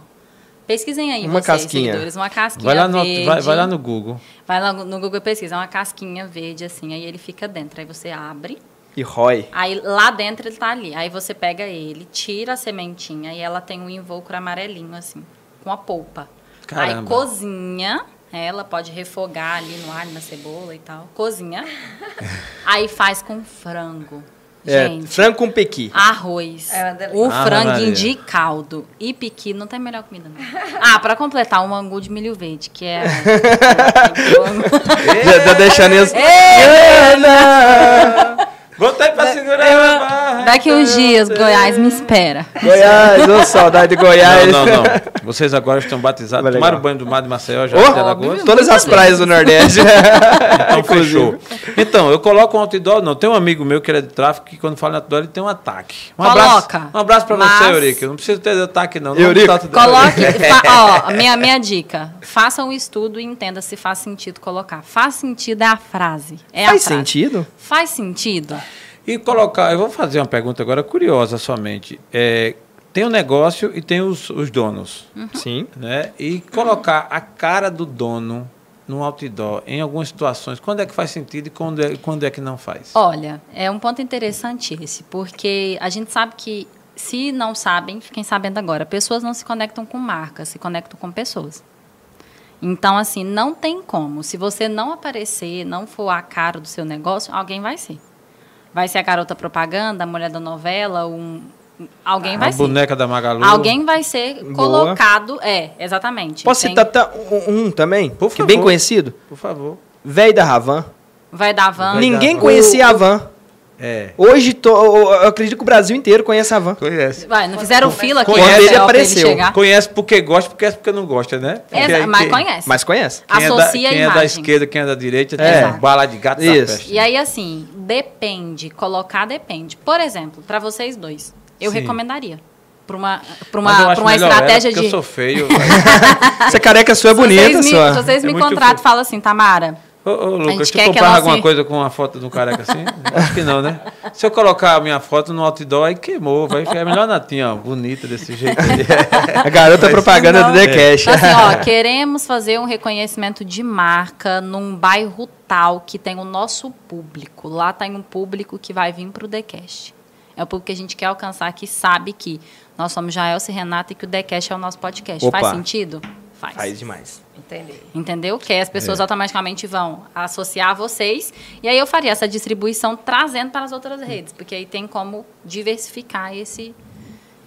Pesquisem aí Uma vocês, casquinha. seguidores, uma casquinha Vai lá, no, verde. vai, vai lá no Google. Vai lá no Google e pesquisa, é uma casquinha verde assim, aí ele fica dentro. Aí você abre, E rói. aí lá dentro ele tá ali. Aí você pega ele, tira a sementinha e ela tem um invólucro amarelinho assim, com a polpa. Aí Caramba. cozinha, ela pode refogar ali no alho, na cebola e tal. Cozinha. aí faz com frango. É, Gente, frango com pequi. Arroz. É o Ave franguinho de caldo e piqui não tem melhor comida, não. Ah, pra completar, um angu de milho verde, que é. Já tá deixando isso. Botei pra segurar a barra. Daqui uns dias, Goiás me espera. Goiás, ô saudade de Goiás. Não, não, não. Vocês agora estão batizados. Vai, Tomaram legal. banho do mar de Maceió já Ô, de Alagoas? todas as praias do Nordeste. Então fechou. Então, eu coloco um outdoor, não. Tem um amigo meu que ele é de tráfico que quando fala em outdoor ele tem um ataque. Um Coloca. abraço. Um abraço pra Mas- você, Eurico. Não precisa ter ataque, não. não Eurico. tanto- Coloque. fa- ó, minha, minha dica. Faça um estudo e entenda se faz sentido colocar. Faz sentido é a frase. É Faz a frase. sentido? Faz sentido? E colocar, eu vou fazer uma pergunta agora curiosa somente. É, tem o negócio e tem os, os donos, Sim. né? E colocar a cara do dono no outdoor, em algumas situações, quando é que faz sentido e quando é, quando é que não faz? Olha, é um ponto interessante esse, porque a gente sabe que, se não sabem, fiquem sabendo agora, pessoas não se conectam com marcas, se conectam com pessoas. Então, assim, não tem como. Se você não aparecer, não for a cara do seu negócio, alguém vai ser. Vai ser a garota propaganda, a mulher da novela, um, alguém vai a ser. boneca da Magalu. Alguém vai ser Boa. colocado. É, exatamente. Posso Tem- citar um, um também? Por que é bem favor. conhecido? Por favor. Velho da Ravan. Vai dar van. Ninguém dar. conhecia a Van. É. Hoje, to- eu acredito que o Brasil inteiro conhece a Van. Conhece. Vai, não fizeram fila aqui Conhece, no ele apareceu. chegar. Conhece porque gosta, porque é porque não gosta, né? Exa- Porque mas quem- conhece. Mas conhece. Quem, é da, Associa a quem é da esquerda, quem é da direita, É. tem bala de gato Isso. E aí, assim, depende. Colocar depende. Por exemplo, para vocês dois, eu Sim. recomendaria. Para uma, pra uma, pra uma estratégia ela, porque de. eu sou feio. Essa careca sua é Se bonita, vocês me, sua. se vocês É me contratam e falam assim, Tamara, Ô, ô Lucas, gente tu quer que a comprava nossa- alguma coisa com uma foto de um careca assim? Acho que não, né? Se eu colocar a minha foto no outdoor, aí queimou. Vai ficar melhor natinha, ó, bonita desse jeito. aí. A garota Mas propaganda não- do The Cash. Então, assim, ó, queremos fazer um reconhecimento de marca num bairro tal que tem o nosso público. Lá tem um público que vai vir para o Decast. É o público que a gente quer alcançar, que sabe que nós somos Jaelce e Renata e que o Decast é o nosso podcast. Opa. Faz sentido? Faz. Faz demais. Entendi. Entendeu? Que as pessoas É. automaticamente vão associar a vocês. E aí eu faria essa distribuição trazendo para as outras redes. Porque aí tem como diversificar esse,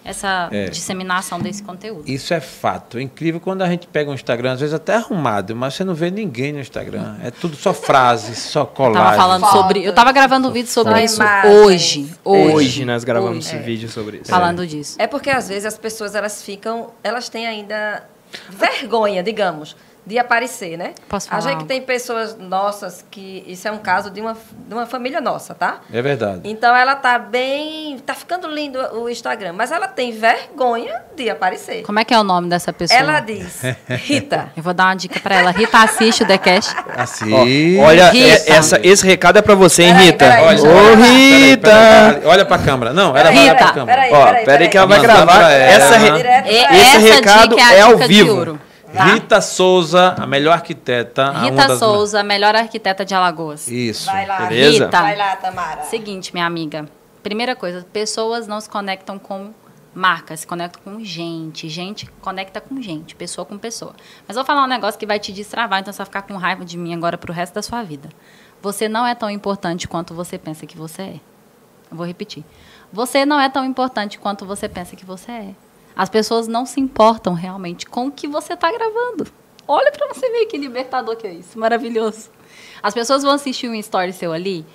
essa É. disseminação desse conteúdo. Isso é fato. É incrível quando a gente pega um Instagram, às vezes até arrumado, mas você não vê ninguém no Instagram. É tudo só frases, só Eu colagem. tava falando Fotos. sobre. Eu tava gravando um vídeo sobre isso imagens. hoje. Hoje. Hoje nós gravamos Hoje. esse vídeo sobre isso. Falando disso. É porque às vezes as pessoas elas ficam, elas têm ainda vergonha, digamos, de aparecer, né? Posso A falar gente algo? tem pessoas nossas que isso é um caso de uma, de uma família nossa, tá? É verdade. Então ela tá bem, tá ficando lindo o Instagram, mas ela tem vergonha de aparecer. Como é que é o nome dessa pessoa? Ela diz, Rita, Eu vou dar uma dica pra ela. Rita, assiste o The Cash. Assim. Ó, olha, Rita. é- essa, esse recado é pra você, hein, Rita? peraí, Olha, Ô, Rita! peraí, olha pra câmera. Não, ela vai olhar pra Rita. câmera. Peraí, Ó, peraí, peraí que ela vai gravar. Essa, re- Direto E- pra Esse essa recado dica é, é a ao dica vivo. Tá? Rita Souza, a melhor arquiteta. a Rita das- Souza, melhor arquiteta de Alagoas. Isso. Vai lá, Beleza? Rita. Vai lá, Tamara. Seguinte, minha amiga. Primeira coisa, pessoas não se conectam com marcas, se conectam com gente. Gente conecta com gente, pessoa com pessoa. Mas vou falar um negócio que vai te destravar, então você vai ficar com raiva de mim agora pro resto da sua vida. Você não é tão importante quanto você pensa que você é. Eu vou repetir. Você não é tão importante quanto você pensa que você é. As pessoas não se importam realmente com o que você está gravando. Olha para você ver que libertador que é isso. Maravilhoso. As pessoas vão assistir um story seu ali.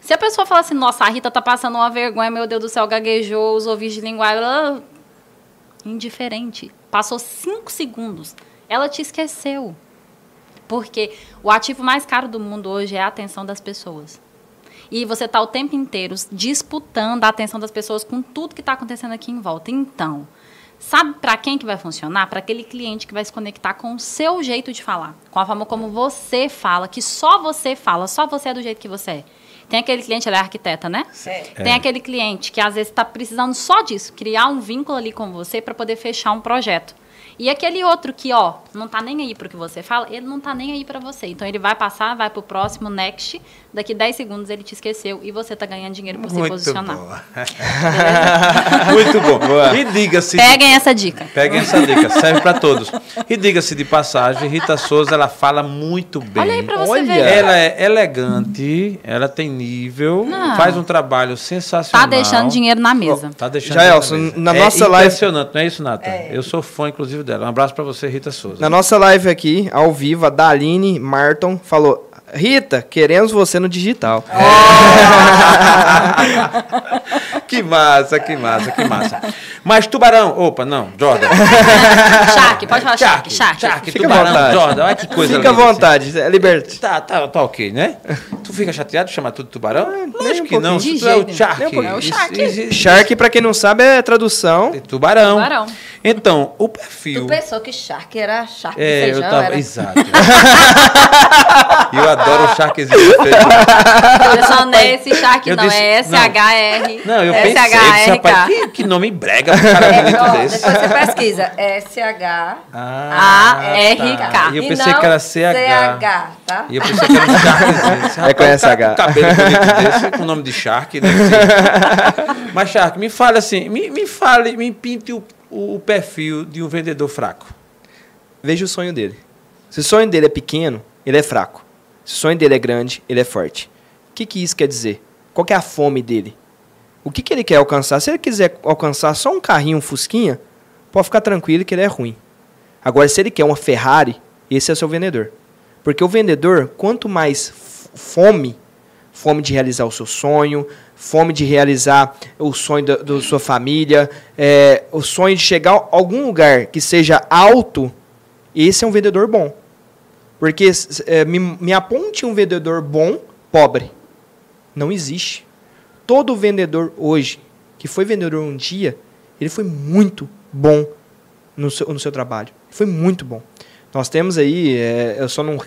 Se a pessoa falar assim, nossa, a Rita tá passando uma vergonha, meu Deus do céu, gaguejou, usou vídeo de linguagem. ela- Indiferente. Passou cinco segundos. Ela te esqueceu. Porque o ativo mais caro do mundo hoje é a atenção das pessoas. E você está o tempo inteiro disputando a atenção das pessoas com tudo que está acontecendo aqui em volta. Então, sabe para quem que vai funcionar? Para aquele cliente que vai se conectar com o seu jeito de falar, com a forma como você fala, que só você fala, só você é do jeito que você é. Tem aquele cliente, ela é arquiteta, né? É. Tem aquele cliente que às vezes está precisando só disso, criar um vínculo ali com você para poder fechar um projeto. E aquele outro que, ó, não tá nem aí pro que você fala, ele não tá nem aí para você. Então ele vai passar, vai pro próximo, next, daqui 10 segundos ele te esqueceu e você tá ganhando dinheiro por se Muito posicionar. boa. Muito bom. E diga-se. Peguem essa dica. Peguem essa dica, serve para todos. E diga-se de passagem, Rita Souza, ela fala muito bem. Olha aí pra você Olha. ver. Ela é elegante, ela tem nível, Não. faz um trabalho sensacional. Tá deixando dinheiro na mesa. Tá deixando Jaelson, dinheiro na mesa. nossa é live- impressionante, não é isso, Nata? Eu sou fã, inclusive, dela. Um abraço para você, Rita Souza. Na nossa live aqui, ao vivo, a Daline Marton falou: Rita, queremos você no digital. que massa, que massa, que massa. Mas Tubarão, opa, não, Jordan. Shark, pode falar Shark, Shark. Shark, Fica à Tubarão, vontade. Jordan, olha que coisa Fica à assim. vontade, é liberte. Tá, tá, tá ok, né? Tu fica chateado de chamar tudo tubarão? Lógico um que não. tu é o Shark. É o Shark. isso- Shark, pra quem não sabe, é tradução. é Tubarão. Tubarão. Então, o perfil. Tu pensou que Shark era Shark de É, feijão, eu tava. era? Exato. Eu adoro o Sharkzinho de feijão. Pessoal, não é esse Shark, Eu não. disse- É S-H-R. Não, eu pensei, que, que nome brega É, ó, depois você pesquisa. S-H. A-R-K. tá. E eu E pensei não que era CH. CH, tá? E eu pensei que era um. Esse É com SH. um cabelo bonito desse, com o nome de Shark, ser. Mas, Shark, me fale assim, me, me fale, me pinte o, o perfil de um vendedor fraco. Veja o sonho dele. Se o sonho dele é pequeno, ele é fraco. Se o sonho dele é grande, ele é forte. O que, que isso quer dizer? Qual que é a fome dele? O que, que ele quer alcançar? Se ele quiser alcançar só um carrinho, um fusquinha, pode ficar tranquilo que ele é ruim. Agora, se ele quer uma Ferrari, esse é seu vendedor. Porque o vendedor, quanto mais fome, fome de realizar o seu sonho, fome de realizar o sonho da sua família, é, o sonho de chegar a algum lugar que seja alto, esse é um vendedor bom. Porque é, me, me aponte um vendedor bom, pobre. Não existe. Todo vendedor hoje, que foi vendedor um dia, ele foi muito bom no seu, no seu trabalho. Foi muito bom. Nós temos aí, é, eu só não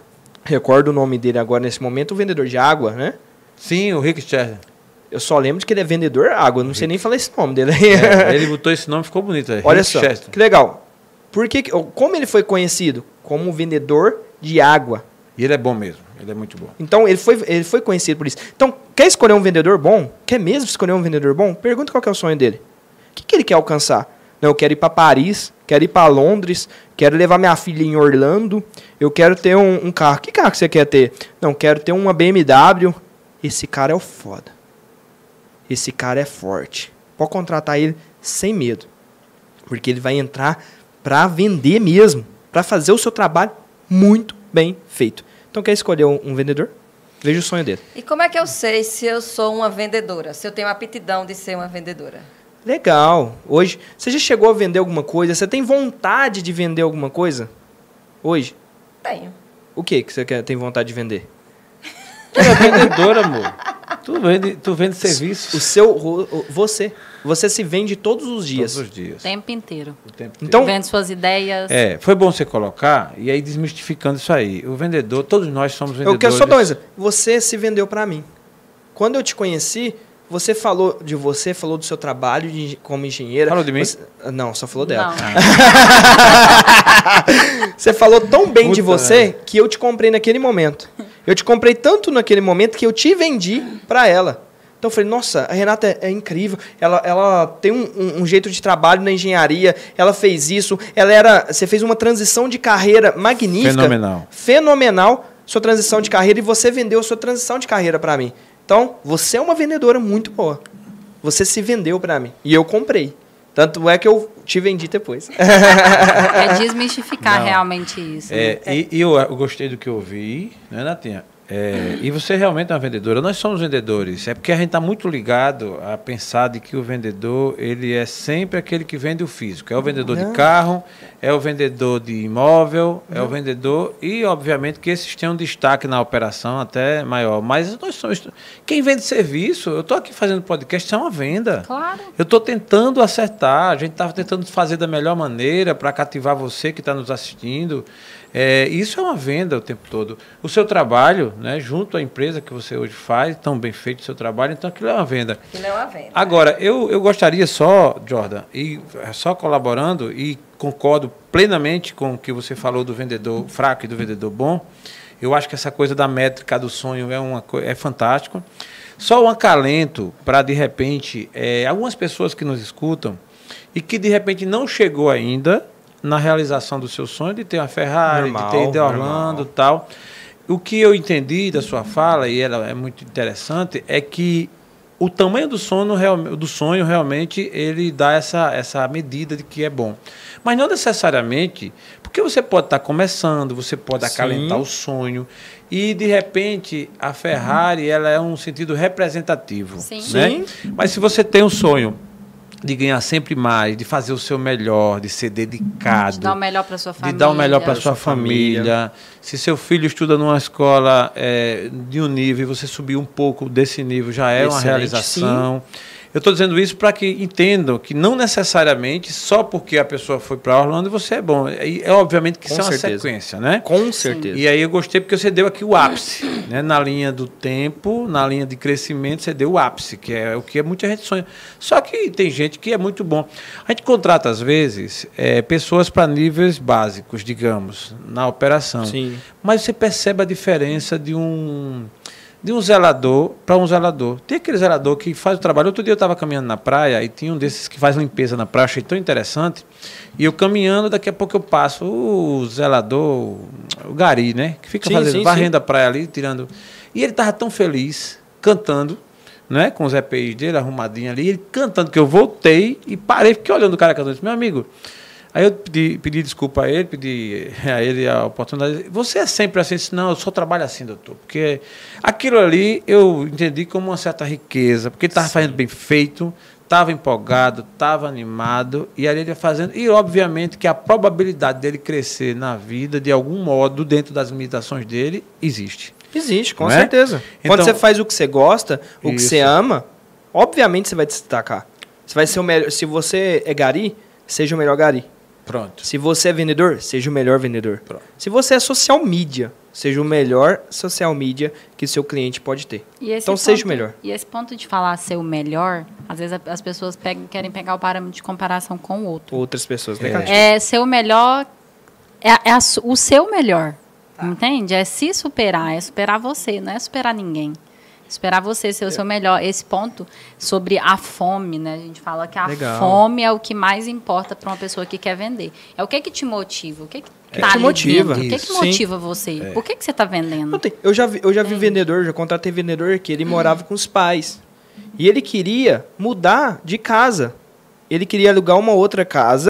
recordo o nome dele agora nesse momento, o vendedor de água, né? Sim, o Rick Sterling. Eu só lembro de que ele é vendedor água, não sei nem falar esse nome dele. É, ele botou esse nome, ficou bonito. É. Olha Rick só, Chester. que legal. Por que- como ele foi conhecido? Como vendedor de água. E ele é bom mesmo, ele é muito bom. Então, ele foi, ele foi conhecido por isso. Então, quer escolher um vendedor bom? Quer mesmo escolher um vendedor bom? Pergunta qual é o sonho dele. O que, que ele quer alcançar? Não, eu quero ir para Paris, quero ir para Londres, quero levar minha filha em Orlando, eu quero ter um, um carro. Que carro que você quer ter? Não, quero ter uma BMW. Esse cara é o foda. Esse cara é forte. Pode contratar ele sem medo. Porque ele vai entrar para vender mesmo, para fazer o seu trabalho muito bem feito. Então quer escolher um, um vendedor? Veja o sonho dele. E como é que eu sei se eu sou uma vendedora? Se eu tenho aptidão de ser uma vendedora? Legal. Hoje, você já chegou a vender alguma coisa? Você tem vontade de vender alguma coisa? Hoje? Tenho. O que que você quer, tem vontade de vender? Tu é vendedor, amor. Tu vende, tu vende serviço O seu, você. Você se vende todos os dias. todos os dias. O tempo inteiro. O tempo Então- Vendo suas ideias. É, foi bom você colocar, e aí desmistificando isso aí. O vendedor, todos nós somos vendedores. Eu quero só dar um exemplo. Você se vendeu para mim. Quando eu te conheci, você falou de você, falou do seu trabalho de, como engenheira. Falou de mim? Você- não, só falou dela. Não. Você falou tão bem de Puta, você que eu te comprei naquele momento. Eu te comprei tanto naquele momento que eu te vendi para ela. Então eu falei, nossa, a Renata é, é incrível. Ela, ela tem um, um- um jeito de trabalho na engenharia. Ela fez isso. Ela era. Você fez uma transição de carreira magnífica. Fenomenal. Fenomenal. Sua transição de carreira e você vendeu sua transição de carreira para mim. Então, você é uma vendedora muito boa. Você se vendeu para mim. E eu comprei. Tanto é que eu te vendi depois. É desmistificar Não. realmente isso. né? É, e, e eu, eu gostei do que eu ouvi, né, Natinha? É, e você realmente é uma vendedora. Nós somos vendedores. É porque a gente está muito ligado a pensar de que o vendedor ele é sempre aquele que vende o físico. É o vendedor Não. de carro, é o vendedor de imóvel, é o vendedor e obviamente que esses têm um destaque na operação até maior. Mas nós somos quem vende serviço. Eu estou aqui fazendo podcast, isso é uma venda. Claro. Eu estou tentando acertar, a gente estava tentando fazer da melhor maneira para cativar você que está nos assistindo. É, isso é uma venda o tempo todo. O seu trabalho, né, junto à empresa que você hoje faz, tão bem feito o seu trabalho, então aquilo é uma venda. Aquilo é uma venda. Agora, eu, eu gostaria só, Jordan, e só colaborando, e concordo plenamente com o que você falou do vendedor fraco e do vendedor bom. Eu acho que essa coisa da métrica do sonho é, uma, é fantástico. Só um acalento para, de repente, é, algumas pessoas que nos escutam e que, de repente, não chegou ainda na realização do seu sonho de ter uma Ferrari, Normal, de ter ido a Orlando normal. tal. O que eu entendi da sua fala, e ela é muito interessante, é que o tamanho do sonho, real- do sonho realmente ele dá essa, essa medida de que é bom. Mas não necessariamente, porque você pode estar começando, você pode Sim. acalentar o sonho. E, de repente, a Ferrari ela é um sentido representativo. Sim. Né? Sim. Mas se você tem um sonho de ganhar sempre mais, de fazer o seu melhor, de ser dedicado, De dar o melhor para sua de família. dar o melhor para sua sua família. família. Se seu filho estuda numa escola é, de um nível e você subir um pouco desse nível, já é uma Excelente, realização. Eu estou dizendo isso para que entendam que não necessariamente só porque a pessoa foi para Orlando você é bom. É, é obviamente que Com isso é uma certeza. sequência, né? Com certeza. E aí eu gostei porque você deu aqui o ápice, né? Na linha do tempo, na linha de crescimento, você deu o ápice, que é o que muita gente sonha. Só que tem gente que é muito bom. A gente contrata, às vezes, eh, pessoas para níveis básicos, digamos, na operação. Sim. Mas você percebe a diferença de um de um zelador para um zelador. Tem aquele zelador que faz o trabalho. Outro dia eu estava caminhando na praia e tinha um desses que faz limpeza na praia, achei tão interessante. E eu caminhando, daqui a pouco eu passo o zelador, o gari, né? Que fica Sim, fazendo, sim, varrendo sim. a praia ali, tirando. E ele estava tão feliz, cantando, né? Com os EPIs dele arrumadinho ali, ele cantando, que eu voltei e parei, fiquei olhando o cara cantando. Disse, meu amigo, Aí eu pedi, pedi desculpa a ele, pedi a ele a oportunidade. Você é sempre assim? Disse, não, eu só trabalho assim, doutor. Porque aquilo ali eu entendi como uma certa riqueza, porque ele estava fazendo bem feito, estava empolgado, estava animado, e ali ele ia fazendo. E obviamente que a probabilidade dele crescer na vida, de algum modo, dentro das limitações dele, existe. Existe, com Não é? certeza. Então- Quando você faz o que você gosta, o que Isso. você ama, obviamente você vai destacar. Você vai ser o melhor. Se você é gari, seja o melhor gari. Pronto. Se você é vendedor, seja o melhor vendedor. Pronto. Se você é social media, seja o melhor social media que seu cliente pode ter. E esse Então seja o ponto- melhor. E esse ponto de falar ser o melhor, às vezes as pessoas pegam- querem pegar o parâmetro de comparação com o outro. Outras pessoas É. negativas. É ser o melhor, é, é a o seu melhor, entende? É se superar, é superar você, não é superar ninguém. Esperar você ser o seu melhor. Esse ponto sobre a fome, né? A gente fala que a Legal. fome é o que mais importa para uma pessoa que quer vender. É o que que te motiva? O que que tá te ali motiva. dentro? O que que Isso. Sim. motiva você? Por que que você está vendendo? Tem- Eu já vi, eu já vi vendedor, já contratei vendedor que ele morava com os pais. E ele queria mudar de casa. Ele queria alugar uma outra casa,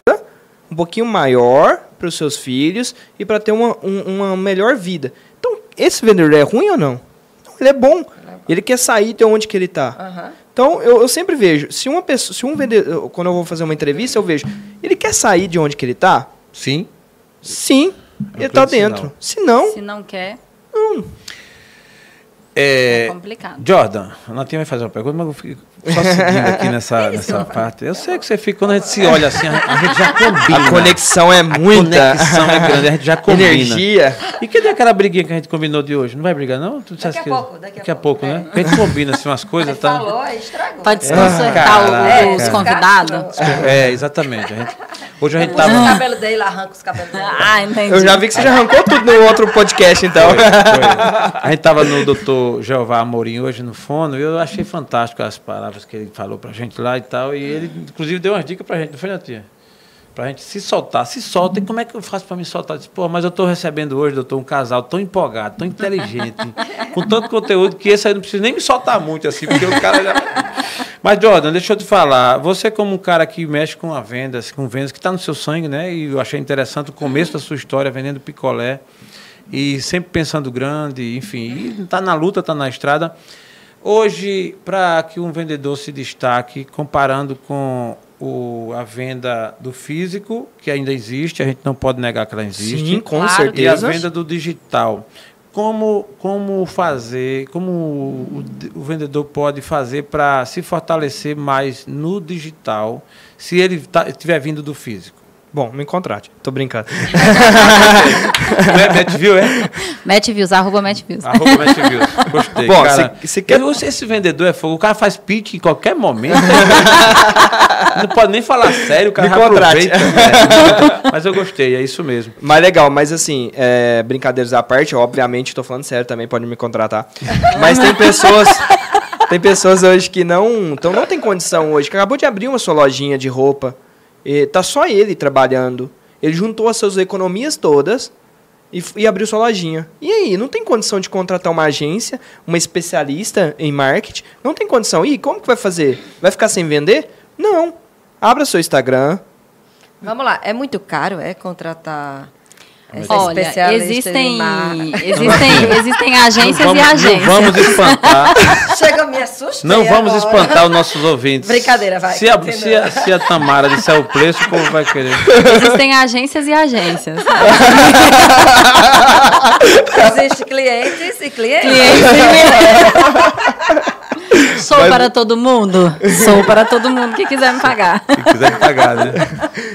um pouquinho maior para os seus filhos e para ter uma, um- uma melhor vida. Então, esse vendedor é ruim ou não? Não, ele é bom. Ele quer sair de onde que ele está. Aham. Então, eu, eu sempre vejo, se uma pessoa, se um vendedor, quando eu vou fazer uma entrevista, eu vejo, ele quer sair de onde que ele está? Sim. Sim, É ele está dentro. Se não, Se não quer, É, é complicado. Jordan, a Natinha vai fazer uma pergunta, mas eu fico só seguindo aqui nessa, nessa parte. Eu sei que você fica, quando a gente se olha assim, a, a gente já combina. a conexão é A muita. conexão é grande, a gente já combina. Energia. E cadê aquela briguinha que a gente combinou de hoje? Não vai brigar, não? Tu disseste a que- pouco, daqui a pouco, pouco, né? é. Porque a gente combina assim umas coisas, tá? falou, aí estragou. Para desconcertar caraca. o- os É, convidados. É, exatamente. A gente- hoje a gente Puxa os tava. cabelos dele, arranca os cabelos dele. Ah, entendi. Eu já vi que você já arrancou tudo no outro podcast, então. Foi. A gente estava no doutor Jeová Amorim hoje no Fono e eu achei fantástico as palavras que ele falou pra gente lá e tal. E ele, inclusive, deu umas dicas pra gente, não foi, Natinha? Pra gente se soltar. Se solta. E como é que eu faço pra me soltar? Eu disse, Pô, mas eu tô recebendo hoje, doutor, um casal tão empolgado, tão inteligente, com tanto conteúdo que esse aí não precisa nem me soltar muito, assim, porque o cara já. Mas, Jordan, deixa eu te falar. Você, como um cara que mexe com a vendas, com vendas, que está no seu sangue, né? E eu achei interessante o começo da sua história vendendo picolé e sempre pensando grande, enfim, e está na luta, está na estrada. Hoje, para que um vendedor se destaque, comparando com o, a venda do físico, que ainda existe, a gente não pode negar que ela existe, Sim, com Claro. e a certeza. venda do digital. Como, como fazer, como o, o vendedor pode fazer para se fortalecer mais no digital, se ele tá, estiver vindo do físico? Bom, me contrate. Tô brincando. Não é Match View, é? Match Views, arroba Match Views. Arroba Match Views. Gostei. Bom, cara. se- se quer- Eu- Esse vendedor é fogo. O cara faz pitch em qualquer momento. não pode nem falar sério, o cara Me contrate. aproveita. É, mas eu gostei, é isso mesmo. Mas legal, mas assim, é, brincadeiras à parte, obviamente, tô falando sério também, pode me contratar. Mas tem pessoas. Tem pessoas hoje que não. Então não tem condição hoje, que acabou de abrir uma sua lojinha de roupa. E tá só ele trabalhando. Ele juntou as suas economias todas e, e abriu sua lojinha. E aí, não tem condição de contratar uma agência, uma especialista em marketing? Não tem condição. E como que vai fazer? Vai ficar sem vender? Não. Abra seu Instagram. Vamos lá, é muito caro, é contratar essa Olha, especialista existem, existem, existem agências não e vamos, agências. Não vamos espantar. Chega, me assustei Não vamos agora. espantar os nossos ouvintes. Brincadeira, vai, Se a, se, a, se a Tamara disser o preço, o povo vai querer. Existem agências e agências. Existem clientes e clientes. Sou para todo mundo? Sou para todo mundo que quiser me pagar. Se quiser pagar, né?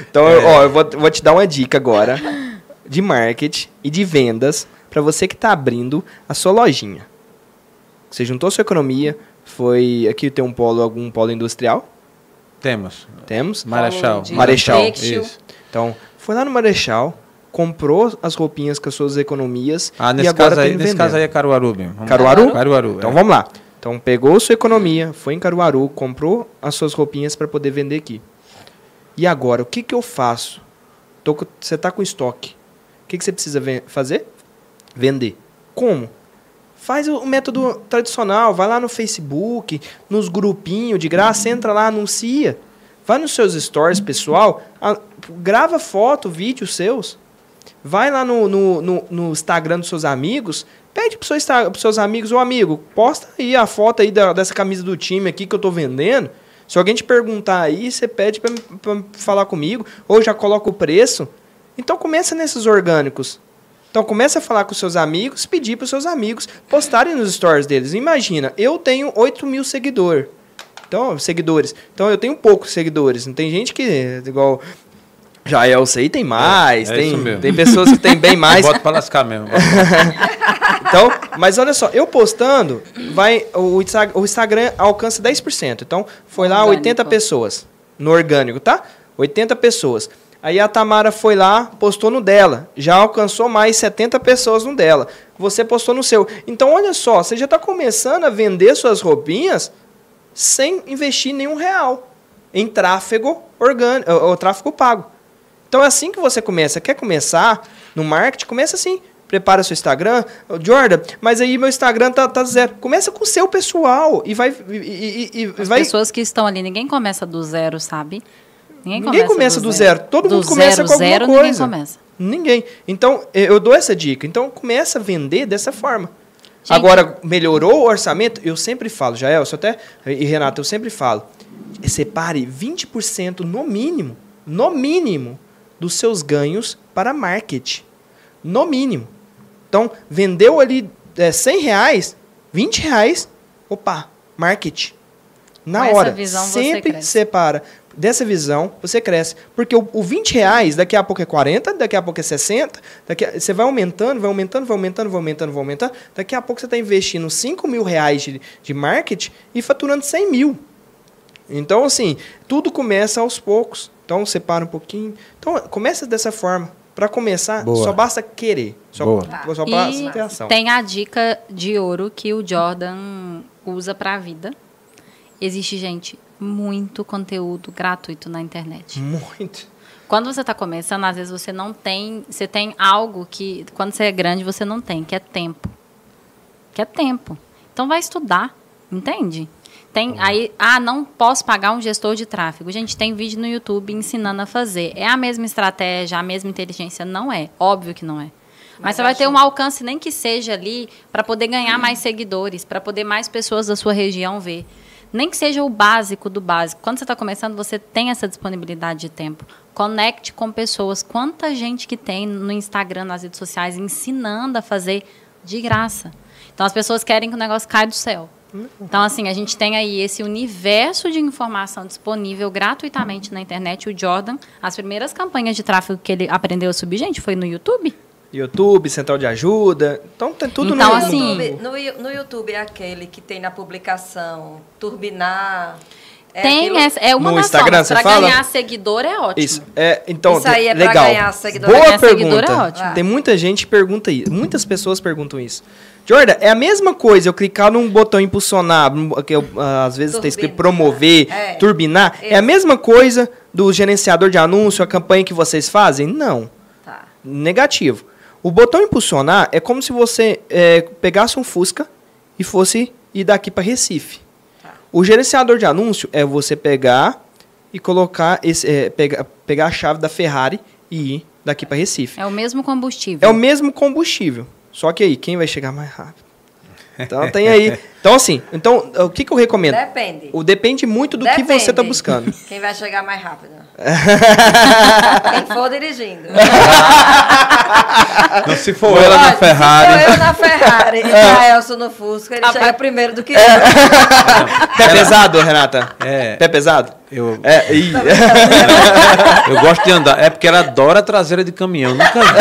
Então, ó, eu vou, vou te dar uma dica agora de marketing e de vendas para você que está abrindo a sua lojinha. Você juntou sua economia, foi aqui tem um polo, algum polo industrial? Temos. Temos. Marechal. Marechal. Isso. Então, foi lá no Marechal, comprou as roupinhas com as suas economias Ah, e nesse, agora caso aí, nesse vendendo. caso aí é Caruaru mesmo. Vamos- Caruaru? Caruaru. Então é. vamos lá. Então pegou sua economia, foi em Caruaru, comprou as suas roupinhas para poder vender aqui. E agora, o que, que eu faço? Tô você está com estoque. O que, que você precisa fazer? Vender. Como? Faz o, método tradicional, vai lá no Facebook, nos grupinhos de graça, entra lá, anuncia. Vai nos seus stories pessoal, a- grava foto, vídeos seus. Vai lá no, no, no, no Instagram dos seus amigos, pede para pros seus amigos, ô amigo, posta aí a foto aí da- dessa camisa do time aqui que eu tô vendendo. Se alguém te perguntar aí, você pede para falar comigo, ou já coloca o preço. Então começa nesses orgânicos. Então começa a falar com seus amigos, pedir para os seus amigos postarem nos stories deles. Imagina, eu tenho 8 mil seguidores. Então, seguidores. Então eu tenho poucos seguidores. Não tem gente que, igual Jael aí tem mais. É, é tem, isso mesmo. tem pessoas que têm bem mais. Bota pra lascar mesmo. Então, mas olha só, eu postando, vai o, o Instagram alcança 10%. Então, foi lá Orgânico. 80 pessoas no orgânico, tá? 80 pessoas. Aí a Tamara foi lá, postou no dela, já alcançou mais 70 pessoas no dela. Você postou no seu. Então, olha só, você já está começando a vender suas roupinhas sem investir nenhum real em tráfego orgânico, ou tráfego pago. Então é assim que você começa. Quer começar no marketing? Começa assim. Prepara seu Instagram. Jordan, mas aí meu Instagram tá, tá zero. Começa com o seu pessoal e vai. E- e- e As vai pessoas que estão ali, ninguém começa do zero, sabe? Ninguém começa do zero. Todo do mundo começa zero, com alguma zero, coisa. ninguém começa. Ninguém. Então, eh, eu dou essa dica. Então, começa a vender dessa forma. Gente- Agora, melhorou o orçamento? Eu sempre falo, Jael, eu até. E Renato, eu sempre falo. Separe 20% no mínimo, no mínimo, dos seus ganhos para marketing. No mínimo. Então, vendeu ali eh, 100 reais, 20 reais, opa, marketing. Na Com hora. sempre separa. Dessa visão, você cresce. Porque o, o 20 reais, daqui a pouco é 40, daqui a pouco é 60, daqui a- você vai aumentando, vai aumentando, vai aumentando, vai aumentando, vai aumentando. Daqui a pouco você está investindo 5 mil reais de, de marketing e faturando 100 mil. Então, assim, tudo começa aos poucos. Então, separa um pouquinho. Então, começa dessa forma. Para começar, Boa. só basta querer. Só, Boa. só basta E ter ação. tem a dica de ouro que o Jordan usa para a vida. Existe, gente, muito conteúdo gratuito na internet. Muito. Quando você está começando, às vezes você não tem, você tem algo que quando você é grande você não tem, que é tempo. Que é tempo. Então vai estudar, entende? Tem aí, ah, não posso pagar um gestor de tráfego. Gente, tem vídeo no YouTube ensinando a fazer. É a mesma estratégia, a mesma inteligência? Não é. Óbvio que não é. Mas, você vai ter um alcance, nem que seja ali, para poder ganhar mais seguidores, para poder mais pessoas da sua região ver. Nem que seja o básico do básico. Quando você está começando, você tem essa disponibilidade de tempo. Conecte com pessoas. Quanta gente que tem no Instagram, nas redes sociais, ensinando a fazer de graça. Então, as pessoas querem que o negócio caia do céu. Então, assim, a gente tem aí esse universo de informação disponível gratuitamente na internet. O Jordan, as primeiras campanhas de tráfego que ele aprendeu a subir, gente, foi no YouTube. YouTube, Central de Ajuda. Então tem tudo Então, no, assim, No YouTube, no, YouTube é aquele que tem na publicação turbinar. É tem aquilo- essa, é uma No das Instagram, formas. você Pra fala? ganhar seguidor é ótimo. Isso. É, então, Isso aí é pra legal. ganhar seguidor. Boa Pra ganhar seguidor pergunta. é ótimo. Tem muita gente que pergunta isso. Muitas pessoas perguntam isso. Jordan, é a mesma coisa eu clicar num botão impulsionar, que eu, ah, às vezes está escrito promover, É. turbinar. É a Isso. mesma coisa do gerenciador de anúncio, a campanha que vocês fazem? Não. Tá. Negativo. O botão impulsionar é como se você é, pegasse um Fusca e fosse ir daqui para Recife. Tá. O gerenciador de anúncio é você pegar e colocar esse, é, pegar, pegar a chave da Ferrari e ir daqui para Recife. É o mesmo combustível. É o mesmo combustível. Só que aí, quem vai chegar mais rápido? Então tem aí. Então, assim, então, o que, que eu recomendo? Depende. O depende muito do que Depende. você está buscando. Quem vai chegar mais rápido? Quem for dirigindo. Não, se for ela na Ferrari. Se for eu na Ferrari e Jaelson no Fusca, ele chega primeiro do que eu. Pé pesado, Renata? É. Pé pesado? Eu, É, ih. eu gosto de andar. É porque ela adora a traseira de caminhão. Nunca vi.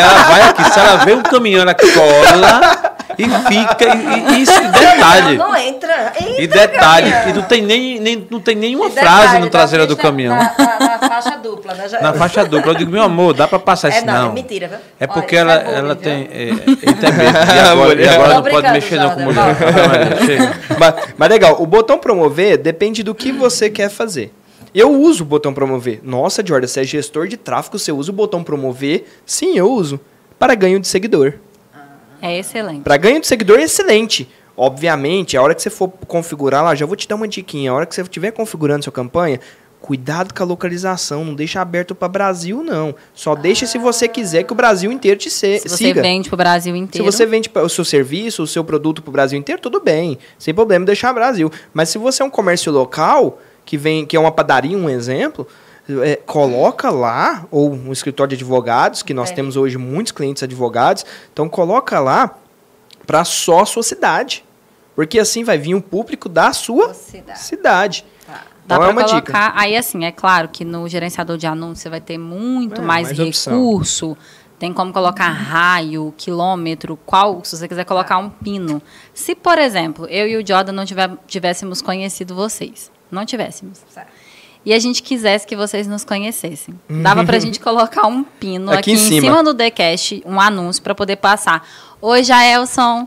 Ela vai aqui. Se ela vê um caminhão, ela cola e fica. E, e isso, detalhe. Não, não entra. entra E detalhe, caminhão. e não tem, nem, nem, não tem nenhuma E frase detalhe, no traseiro do caminhão. Na, na- na faixa dupla, né? Já- Na faixa dupla. Eu digo, meu amor, dá pra passar É, isso? não, é não. mentira, viu? É Olha, porque isso ela, é bullying, ela viu? tem. É, ele tem medo. E agora, e agora não pode mexer não com mulher. Não, mas, mas legal, o botão promover depende do que você quer fazer. Eu uso o botão promover. Nossa, Jordan, você é gestor de tráfego, você usa o botão promover? Sim, eu uso. Para ganho de seguidor. É excelente. Para ganho de seguidor é excelente. Obviamente, a hora que você for configurar lá, já vou te dar uma diquinha. A hora que você estiver configurando sua campanha, cuidado com a localização. Não deixa aberto para Brasil, não. Só deixa se você quiser que o Brasil inteiro te se Se você siga. vende pro Brasil Se inteiro. você vende o seu serviço, o seu produto para o Brasil inteiro, tudo bem. Sem problema deixar Brasil. Mas se você é um comércio local, que vem, que é uma padaria, um exemplo, é, coloca lá, ou um escritório de advogados, que nós Entendi. temos hoje muitos clientes advogados, então coloca lá para só a sua cidade. Porque assim vai vir um público da sua Cidade. cidade. Tá. Dá Então é uma dica. colocar. Aí, assim, é claro que no gerenciador de anúncios você vai ter muito É, mais, mais opção. recurso. Tem como colocar raio, quilômetro, qual, se você quiser colocar um pino. Se, por exemplo, eu e o Jordan não tiver- tivéssemos conhecido vocês, não tivéssemos, Certo. E a gente quisesse que vocês nos conhecessem, dava pra gente colocar um pino Aqui aqui, em em cima. cima do Decast, um anúncio para poder passar. Oi, Jaelson.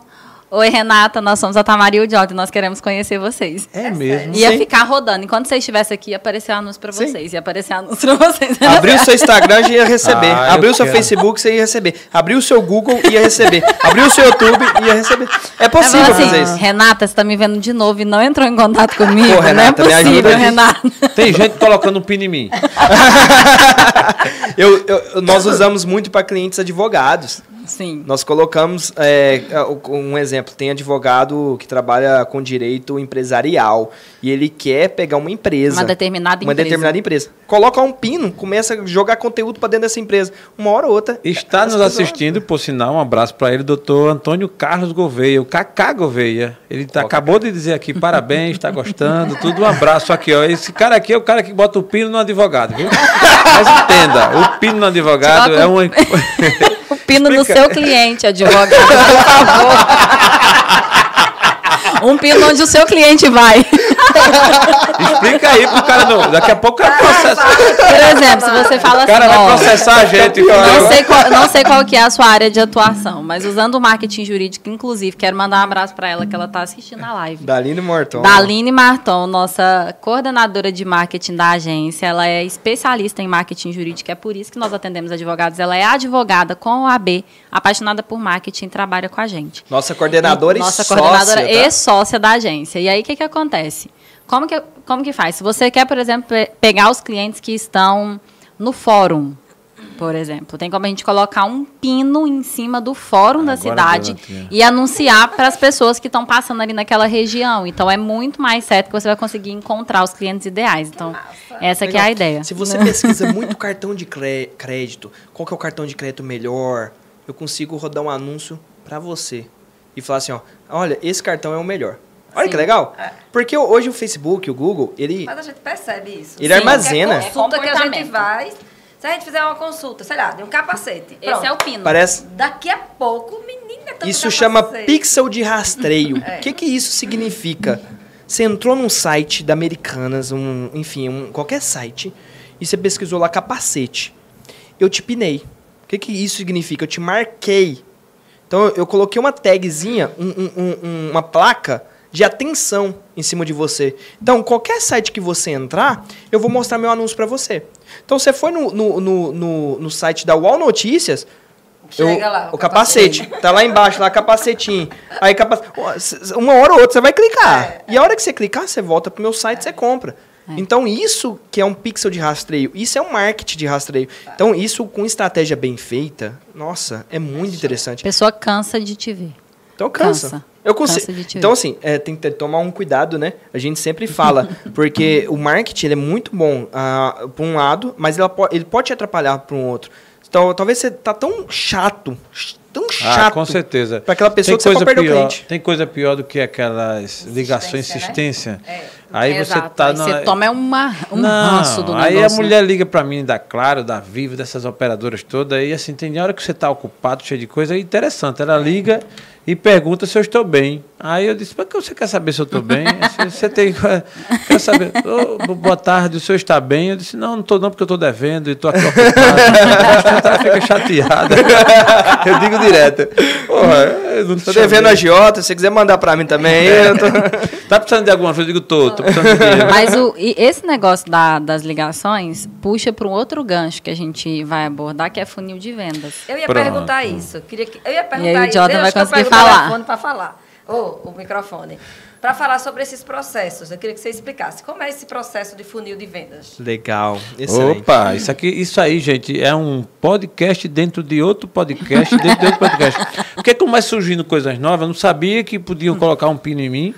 Oi, Renata. Nós somos a Tamara e o Jordan. Nós queremos conhecer vocês. É mesmo. Ia Sim. ficar rodando. Enquanto você estivesse aqui, ia aparecer anúncio pra Sim. vocês. Ia aparecer anúncio pra vocês. Abriu o seu Instagram, já ia receber. Ah, Abriu o seu quero. Facebook, você ia receber. Abriu o seu Google, ia receber. Abriu o seu YouTube, ia receber. É possível assim, fazer isso. Renata, você tá me vendo de novo e não entrou em contato comigo? Pô, Renata, me não é ajuda possível, aí. Renata. Tem gente colocando um pino em mim. Eu- eu- nós usamos muito para clientes advogados. Sim. Nós colocamos é, um exemplo. Tem advogado que trabalha com direito empresarial e ele quer pegar uma empresa. Uma determinada uma empresa. determinada empresa. Coloca um pino, começa a jogar conteúdo para dentro dessa empresa. Uma hora ou outra. Está nos pessoas- assistindo, por sinal, um abraço para ele, doutor Antônio Carlos Gouveia, o Cacá Gouveia. Ele tá, acabou de dizer aqui, parabéns, está gostando, tudo. Um abraço aqui, ó. Esse cara aqui é o cara que bota o pino no advogado, viu? Mas entenda, o pino no advogado é um- uma. Pino no seu cliente, advogado, por favor. Um pino onde o seu cliente vai. Explica aí pro cara. Não, daqui a pouco o cara processa. Por exemplo, se você fala O cara assim, vai processar a gente. Não sei, qual, não sei qual que é a sua área de atuação, mas usando o marketing jurídico, inclusive, quero mandar um abraço para ela, que ela está assistindo a live. Daline Morton. Daline Marton, nossa coordenadora de marketing da agência, ela é especialista em marketing jurídico, é por isso que nós atendemos advogados. Ela é advogada com o AB, apaixonada por marketing, trabalha com a gente. Nossa coordenadora Nossa e coordenadora sócia, e tá? sócia da agência. E aí, o que, que acontece? Como que, como que faz? Se você quer, por exemplo, pe- pegar os clientes que estão no fórum, por exemplo, tem como a gente colocar um pino em cima do fórum da Agora cidade deu, tia. e anunciar para as pessoas que estão passando ali naquela região. Então, é muito mais certo que você vai conseguir encontrar os clientes ideais. Então, essa que é a ideia. Se você pesquisa muito cartão de cré- crédito, qual que é o cartão de crédito melhor, eu consigo rodar um anúncio para você. e falar assim, ó, olha, esse cartão é o melhor. Olha Sim. que legal. É. Porque hoje o Facebook, o Google, ele Mas a gente percebe isso. Ele armazena. Qualquer consulta É que a gente vai, se a gente fizer uma consulta, sei lá, de um capacete. Esse é o pronto. pino. parece Daqui a pouco, menina, tanto Isso chama pixel de rastreio. O É. que, que isso significa? Você entrou num site da Americanas, um, enfim, um, qualquer site, e você pesquisou lá capacete. Eu te pinei. O que, que isso significa? Eu te marquei. Então eu, coloquei uma tagzinha, um- um- um- um- uma placa de atenção em cima de você. Então, qualquer site que você entrar, eu vou mostrar meu anúncio para você. Então, você foi no, no, no, no- site da UOL Notícias, Chega eu- lá. o capacete. Tá lá embaixo, lá capacetinho. Aí capacete. Uma hora ou outra você vai clicar. É, E a hora que você clicar, você volta pro meu site, você compra. Então isso que é um pixel de rastreio, isso é um marketing de rastreio. Então isso com estratégia bem feita, nossa, é muito A interessante. pessoa cansa de te ver. Então cansa. Cansa. Eu Cansa consigo. de te Então ver. assim, é, tem que tomar um cuidado, né? A gente sempre fala, porque o marketing ele é muito bom ah, por um lado, mas ele, po- ele pode te atrapalhar para um outro. Então talvez você tá tão chato, tão Ah, chato. com certeza. Pra aquela pessoa que você pode perder o pior, cliente. Tem coisa pior do que aquelas ligações Insistência, insistência. É. Aí você tá Aí na- você toma uma, um Não, ranço do aí negócio. a né? mulher liga pra mim da Claro, da Vivo, dessas operadoras todas, aí assim, tem hora que você tá ocupado, cheio de coisa, é interessante. Ela liga e pergunta se eu estou bem. Aí eu disse, mas que você quer saber se eu estou bem? Você- Você tem. Quer saber? "Ô, boa tarde, o senhor está bem? Eu disse, não, não estou não, porque eu estou devendo e estou aqui ocupado. Ela fica chateada. Eu digo direto. Eu Tô devendo a Giota, se você quiser mandar pra mim também. eu tô- Tá precisando de alguma coisa? Eu digo, tô, tô precisando de dinheiro. Mas o, e esse negócio da- das ligações puxa para um outro gancho que a gente vai abordar, que é funil de vendas. Eu ia Pronto. perguntar isso. Queria que, eu ia perguntar aí o Eu vai eu conseguir falar. telefone para falar. Ou o microfone. Para falar sobre esses processos. Eu queria que você explicasse. Como é esse processo de funil de vendas? Legal, excelente. Opa, isso aqui, isso aí, gente, é um podcast dentro de outro podcast, dentro de outro podcast. Porque como vai surgindo coisas novas, eu não sabia que podiam colocar um pino em mim.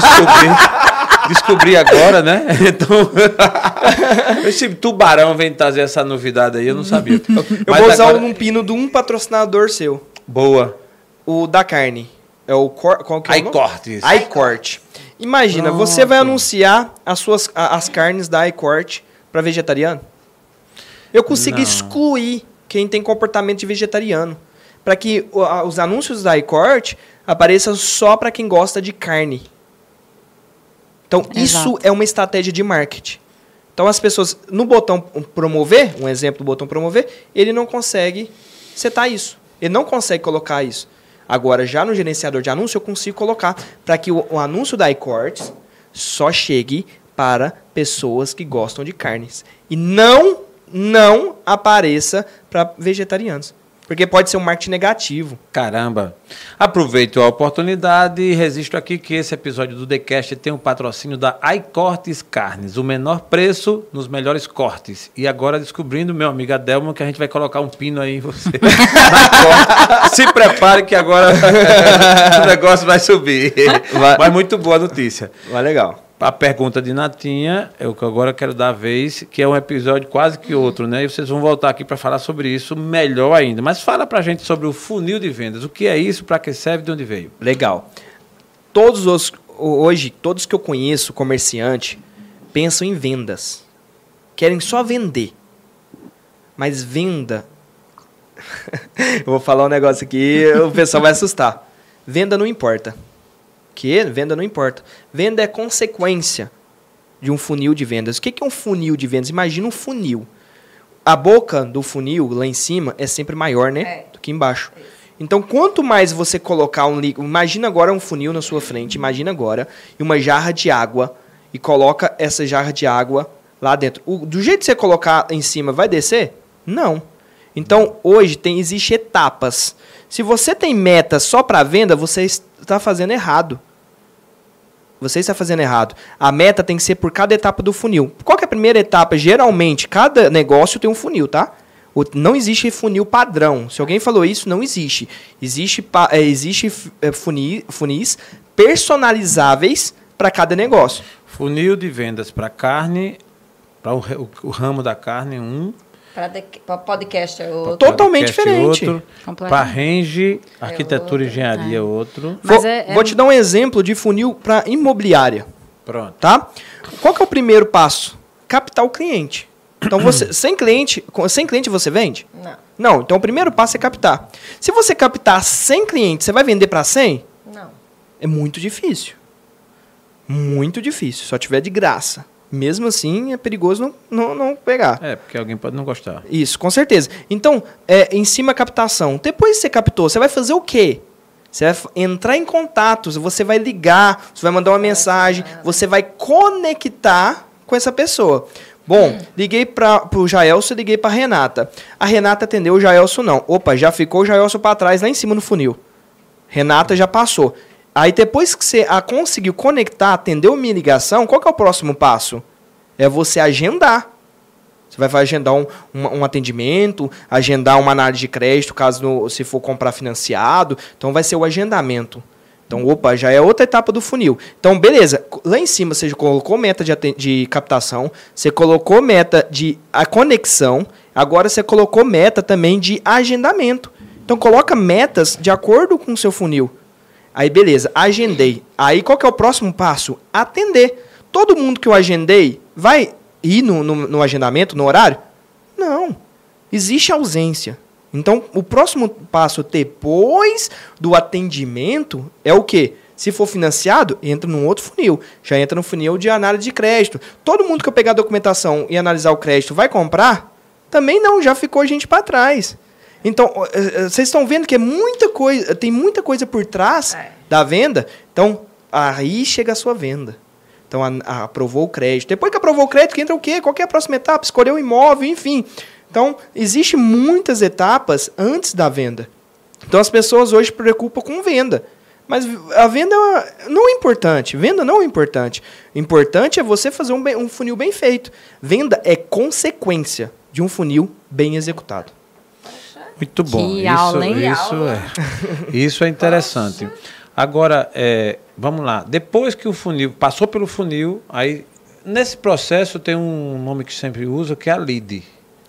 descobri, descobri agora, né? Então, esse tubarão vem trazer essa novidade aí, eu não sabia. Eu vou usar um pino de um patrocinador seu. Boa. O da carne. É o cor... Qual que é o iCortes. iCorte. Imagina, você vai anunciar as suas a- as carnes da iCorte para vegetariano? Eu consigo Não. excluir quem tem comportamento de vegetariano, para que o- a- os anúncios da iCorte apareçam só para quem gosta de carne. Então, isso Exato. é uma estratégia de marketing. Então, as pessoas, no botão promover, um exemplo do botão promover, ele não consegue setar isso. Ele não consegue colocar isso. Agora, já no gerenciador de anúncio, eu consigo colocar para que o, o anúncio da iCortes só chegue para pessoas que gostam de carnes. E não, não apareça para vegetarianos. Porque pode ser um marketing negativo. Caramba. Aproveito a oportunidade e registro aqui que esse episódio do TheCast tem um patrocínio da iCortes Carnes, o menor preço nos melhores cortes. E agora descobrindo, meu amigo Adelmo, que a gente vai colocar um pino aí em você. Se prepare que agora o negócio vai subir. Vai. Mas muito boa notícia. Mas legal. A pergunta de Natinha, eu que agora quero dar a vez, que é um episódio quase que outro, né? E vocês vão voltar aqui para falar sobre isso melhor ainda. Mas fala pra gente sobre o funil de vendas. O que é isso, para que serve, de onde veio? Legal. Todos os hoje, todos que eu conheço, comerciante, pensam em vendas. Querem só vender. Mas venda. eu vou falar um negócio aqui, o pessoal vai assustar. Venda não importa. Venda não importa. Venda é consequência de um funil de vendas. O que é um funil de vendas? Imagina um funil. A boca do funil lá em cima é sempre maior, né? É. Do que embaixo. Então, quanto mais você colocar um líquido. Imagina agora um funil na sua frente. Imagina agora. E uma jarra de água. E coloca essa jarra de água lá dentro. O- do jeito que você colocar em cima, vai descer? Não. Então, hoje tem existe etapas. Se você tem meta só para venda, você está fazendo errado. Você está fazendo errado. A meta tem que ser por cada etapa do funil. Qual é a primeira etapa? Geralmente, cada negócio tem um funil, tá? O- Não existe funil padrão. Se alguém falou isso, não existe. Existe, é, existe é, funi- funis personalizáveis para cada negócio. Funil de vendas para carne, para o, o- o ramo da carne, um. Para podcast é outro. Totalmente Podcast diferente. Outro, Completamente. para range, arquitetura e outro. engenharia é outro. Mas vou, é- é- vou te dar um exemplo de funil para imobiliária. Pronto. tá? Qual que é o primeiro passo? Captar o cliente. Então, você, sem cliente, sem cliente você vende? Não, Não, então o primeiro passo é captar. Se você captar 100 clientes, você vai vender para 100? não. É muito difícil. Muito difícil, só tiver de graça. Mesmo assim, é perigoso não, não, não pegar. É, porque alguém pode não gostar. Isso, com certeza. Então, é, em cima a captação. Depois que você captou, você vai fazer o quê? Você vai entrar em contatos, você vai ligar, você vai mandar uma mensagem, você vai conectar com essa pessoa. Bom, liguei para o Jaelso e liguei para Renata. A Renata atendeu, o Jaelso não. Opa, já ficou o Jaelso para trás lá em cima no funil. Renata já passou. Aí depois que você a conseguiu conectar, atendeu minha ligação, qual que é o próximo passo? É você agendar. Você vai agendar um, um, um atendimento, agendar uma análise de crédito, caso no- se for comprar financiado. Então vai ser o agendamento. Então, opa, já é outra etapa do funil. Então, beleza. Lá em cima você colocou meta de, de captação, você colocou meta de a conexão, agora você colocou meta também de agendamento. Então, coloca metas de acordo com o seu funil. Aí, beleza, agendei. Aí, qual que é o próximo passo? Atender. Todo mundo que eu agendei vai ir no, no, no agendamento, no horário? Não. Existe ausência. Então, o próximo passo depois do atendimento é o quê? Se for financiado, entra num outro funil. Já entra no funil de análise de crédito. Todo mundo que eu pegar a documentação e analisar o crédito vai comprar? Também não, já ficou gente para trás. Então, eh, eh, vocês estão vendo que é muita coisa, tem muita coisa por trás É. da venda. Então, aí chega a sua venda. Então, a- a- aprovou o crédito. Depois que aprovou o crédito, que entra o quê? Qual que é a próxima etapa? Escolher o imóvel, enfim. Então, existe muitas etapas antes da venda. Então, as pessoas hoje se preocupam com venda. Mas a venda não é importante. Venda não é importante. Importante é você fazer um, bem- um funil bem feito. Venda é consequência de um funil bem executado. Muito bom. Que isso, aula, hein? Isso Aula. é, isso é interessante. Agora, é, vamos lá. Depois que o funil passou pelo funil, aí nesse processo tem um nome que sempre usa que é a lead,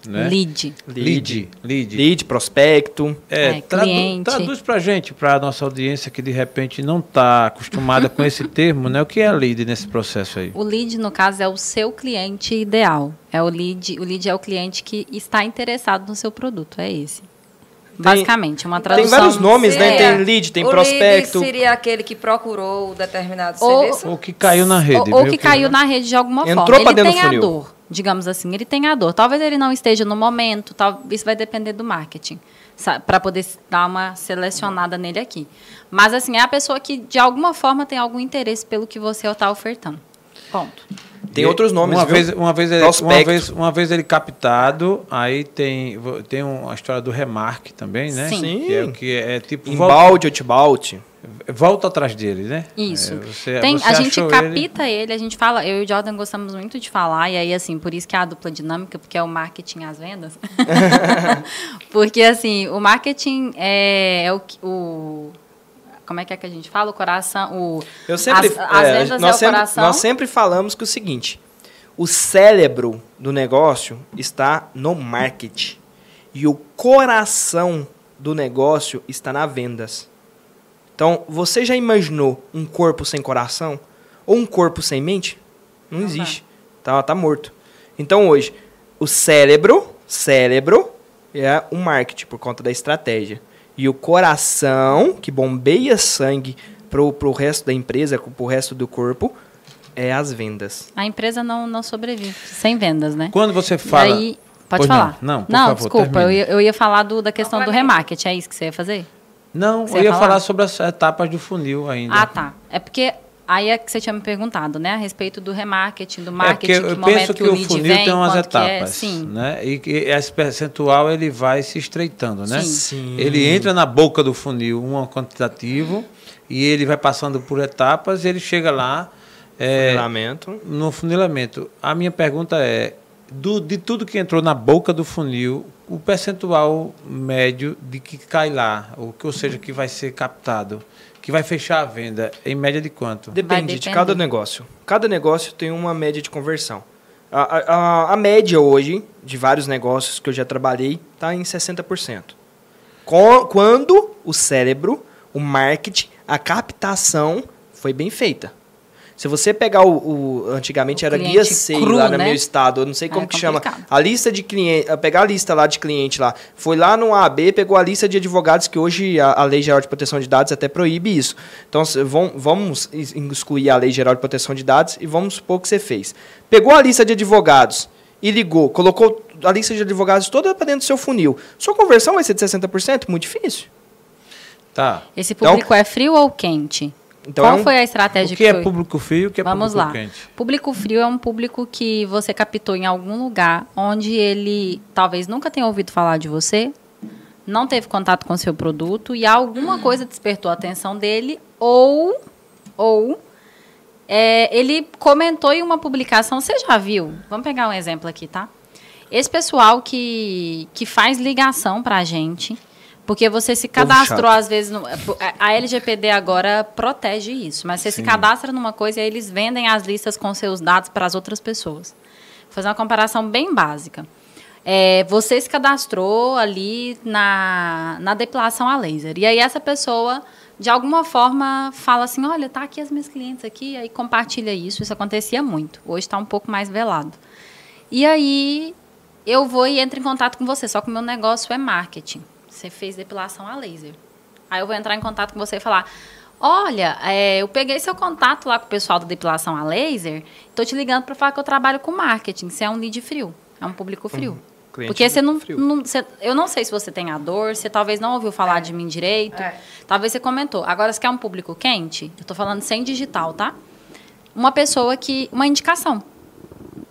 né? Lead. Lead. Lead. Lead, prospecto. É, É, tradu- cliente. traduz pra gente, pra nossa audiência que de repente não está acostumada com esse termo, né? O que é a lead nesse processo aí? O lead, no caso, é o seu cliente ideal. É o lead, o lead é o cliente que está interessado no seu produto, é esse. Basicamente, uma tradução. Tem vários nomes, né? Seria- Tem lead, tem o prospecto. lead seria aquele que procurou o determinado Ou- serviço? Ou que caiu na rede. Ou, ou que caiu na rede de alguma Entrou forma. Ele dentro tem do a funil. dor, digamos assim. Ele tem a dor. Talvez ele não esteja no momento, tal, isso vai depender do marketing. Para poder dar uma selecionada nele aqui. Mas, assim, é a pessoa que, de alguma forma, tem algum interesse pelo que você está ofertando. Ponto. Tem outros nomes, uma viu? vez, uma vez ele, uma vez, uma vez ele captado, aí tem tem um- a história do remarque também, né? Sim. Que é o que é, tipo volta, Embalde, outbound. volta atrás dele, né? Isso. É, você- Tem- você a gente achou capita ele... a gente fala, eu e o Jordan gostamos muito de falar, e aí, assim, por isso que é a dupla dinâmica, porque é o marketing às vendas. porque, assim, o marketing é, é o, que- o. Como é que é que a gente fala? O coração. O, Eu sempre, as, as é, vendas nós, é o sempre, coração. nós sempre falamos que é o seguinte: o cérebro do negócio está no marketing e o coração do negócio está nas vendas. Então, você já imaginou um corpo sem coração ou um corpo sem mente? Não, Não existe. Tá, tá morto. Então, hoje, o cérebro, cérebro é o marketing por conta da estratégia. E o coração, que bombeia sangue pro, pro resto da empresa, pro resto do corpo, é as vendas. A empresa não, não sobrevive sem vendas, né? Quando você fala. aí, pode Pois não. falar. Não, por favor, desculpa, eu ia, eu ia falar do, da questão do remarketing, é isso que você ia fazer? Não, Você eu ia ia falar? falar sobre as etapas do funil ainda. Ah, tá. É porque aí é que você tinha me perguntado, né? A respeito do remarketing, do É marketing, porque eu que momento penso que, que o funil vem, tem umas que é. etapas, Sim. né? E que esse percentual ele vai se estreitando, né? Sim. Sim. Ele entra na boca do funil, um quantitativo, e ele vai passando por etapas, e ele chega lá é, Funilamento. no funilamento. A minha pergunta é, do, de tudo que entrou na boca do funil, o percentual médio de que cai lá, ou, que, ou seja, que vai ser captado, que vai fechar a venda, em média de quanto? Depende de cada negócio. Cada negócio tem uma média de conversão. A, a, a média hoje, de vários negócios que eu já trabalhei, está em 60%. Com, quando o cérebro, o marketing, a captação foi bem feita. Se você pegar o. o antigamente O era guia SEI cru, lá no né? meu estado, eu não sei É como que chama. A lista de cliente. Pegar a lista lá de cliente lá. Foi lá no AB, pegou a lista de advogados, que hoje a, a Lei Geral de Proteção de Dados até proíbe isso. Então, vão- vamos excluir a Lei Geral de Proteção de Dados e vamos supor que você fez. Pegou a lista de advogados e ligou, colocou a lista de advogados toda para dentro do seu funil. Sua conversão vai ser de 60%? Muito difícil. Tá. Esse Então- público é frio ou quente? Então, Qual é um- foi a O estratégia que é público frio e o que é Vamos público lá. quente? Público frio é um público que você captou em algum lugar onde ele talvez nunca tenha ouvido falar de você, não teve contato com seu produto e alguma coisa despertou a atenção dele ou ou é, ele comentou em uma publicação, você já viu? Vamos pegar um exemplo aqui, tá? Esse pessoal que, que faz ligação pra gente, porque você se cadastrou às vezes. No, a LGPD agora protege isso, mas você se Sim. cadastra numa coisa e aí eles vendem as listas com seus dados para as outras pessoas. Vou fazer uma comparação bem básica. É, você se cadastrou ali na, na depilação a laser. E aí essa pessoa, de alguma forma, fala assim, olha, tá aqui as minhas clientes aqui, aí compartilha isso. Isso acontecia muito. Hoje está um pouco mais velado. E aí eu vou e entro em contato com você, só que o meu negócio é marketing. Você fez depilação a laser. Aí eu vou entrar em contato com você e falar: Olha, é, eu peguei seu contato lá com o pessoal da depilação a laser, tô te ligando para falar que eu trabalho com marketing. Você é um lead frio, é um público frio. cliente Porque você não, frio. não- você- eu não sei se você tem a dor, você talvez não ouviu falar de mim direito. É. Talvez você comentou. Agora, você quer um público quente? Eu tô falando sem digital, tá? Uma pessoa que. Uma indicação.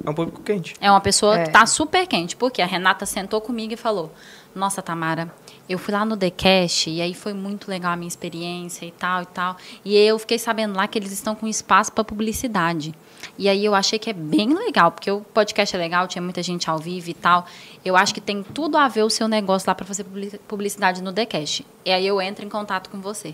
É um público quente. É uma pessoa É. que tá super quente. Porque a Renata sentou comigo e falou: Nossa, Tamara, eu fui lá no The Cash e aí foi muito legal a minha experiência e tal e tal. E eu fiquei sabendo lá que eles estão com espaço para publicidade. E aí eu achei que é bem legal, porque o podcast é legal, tinha muita gente ao vivo e tal. Eu acho que tem tudo a ver o seu negócio lá para fazer publici- publicidade no The Cash. E aí eu entro em contato com você.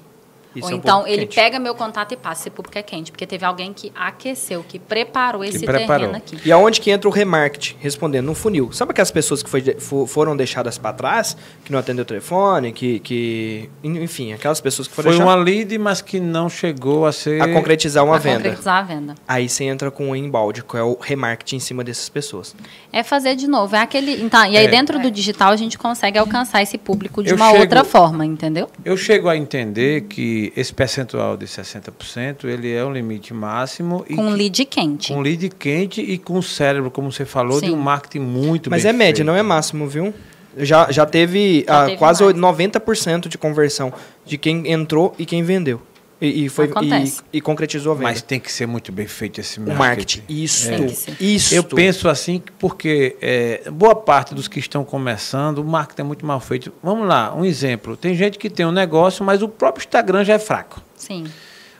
Isso Ou é um então ele quente. pega meu contato e passa. Esse público é quente, porque teve alguém que aqueceu, que preparou esse preparou. terreno aqui. E aonde que entra o remarketing? Respondendo, no funil. Sabe aquelas pessoas que foi foram deixadas para trás, que não atendeu o telefone, que, que... Enfim, aquelas pessoas que foram Foi deixadas uma lead, mas que não chegou a ser. a concretizar uma Pra venda. concretizar a venda. Aí você entra com o embalde, que é o remarketing em cima dessas pessoas. É fazer de novo. É aquele. Então, e aí, É. dentro do digital, a gente consegue alcançar esse público de Eu uma chego- outra forma, entendeu? Eu chego a entender que esse percentual de 60% ele é um limite máximo e Com lead quente. com lead quente e com cérebro, como você falou, de Sim. um marketing muito Mas bem é média, feito. não é máximo, viu? Já, já teve, Já ah, teve quase mais. 90% de conversão de quem entrou e quem vendeu. E, e foi, e, e concretizou a venda. Mas tem que ser muito bem feito esse o marketing. marketing. Isso. Tem que ser. Isso. Eu penso assim que porque é, boa parte dos que estão começando, o marketing é muito mal feito. Vamos lá, um exemplo. Tem gente que tem um negócio, mas o próprio Instagram já é fraco. Sim.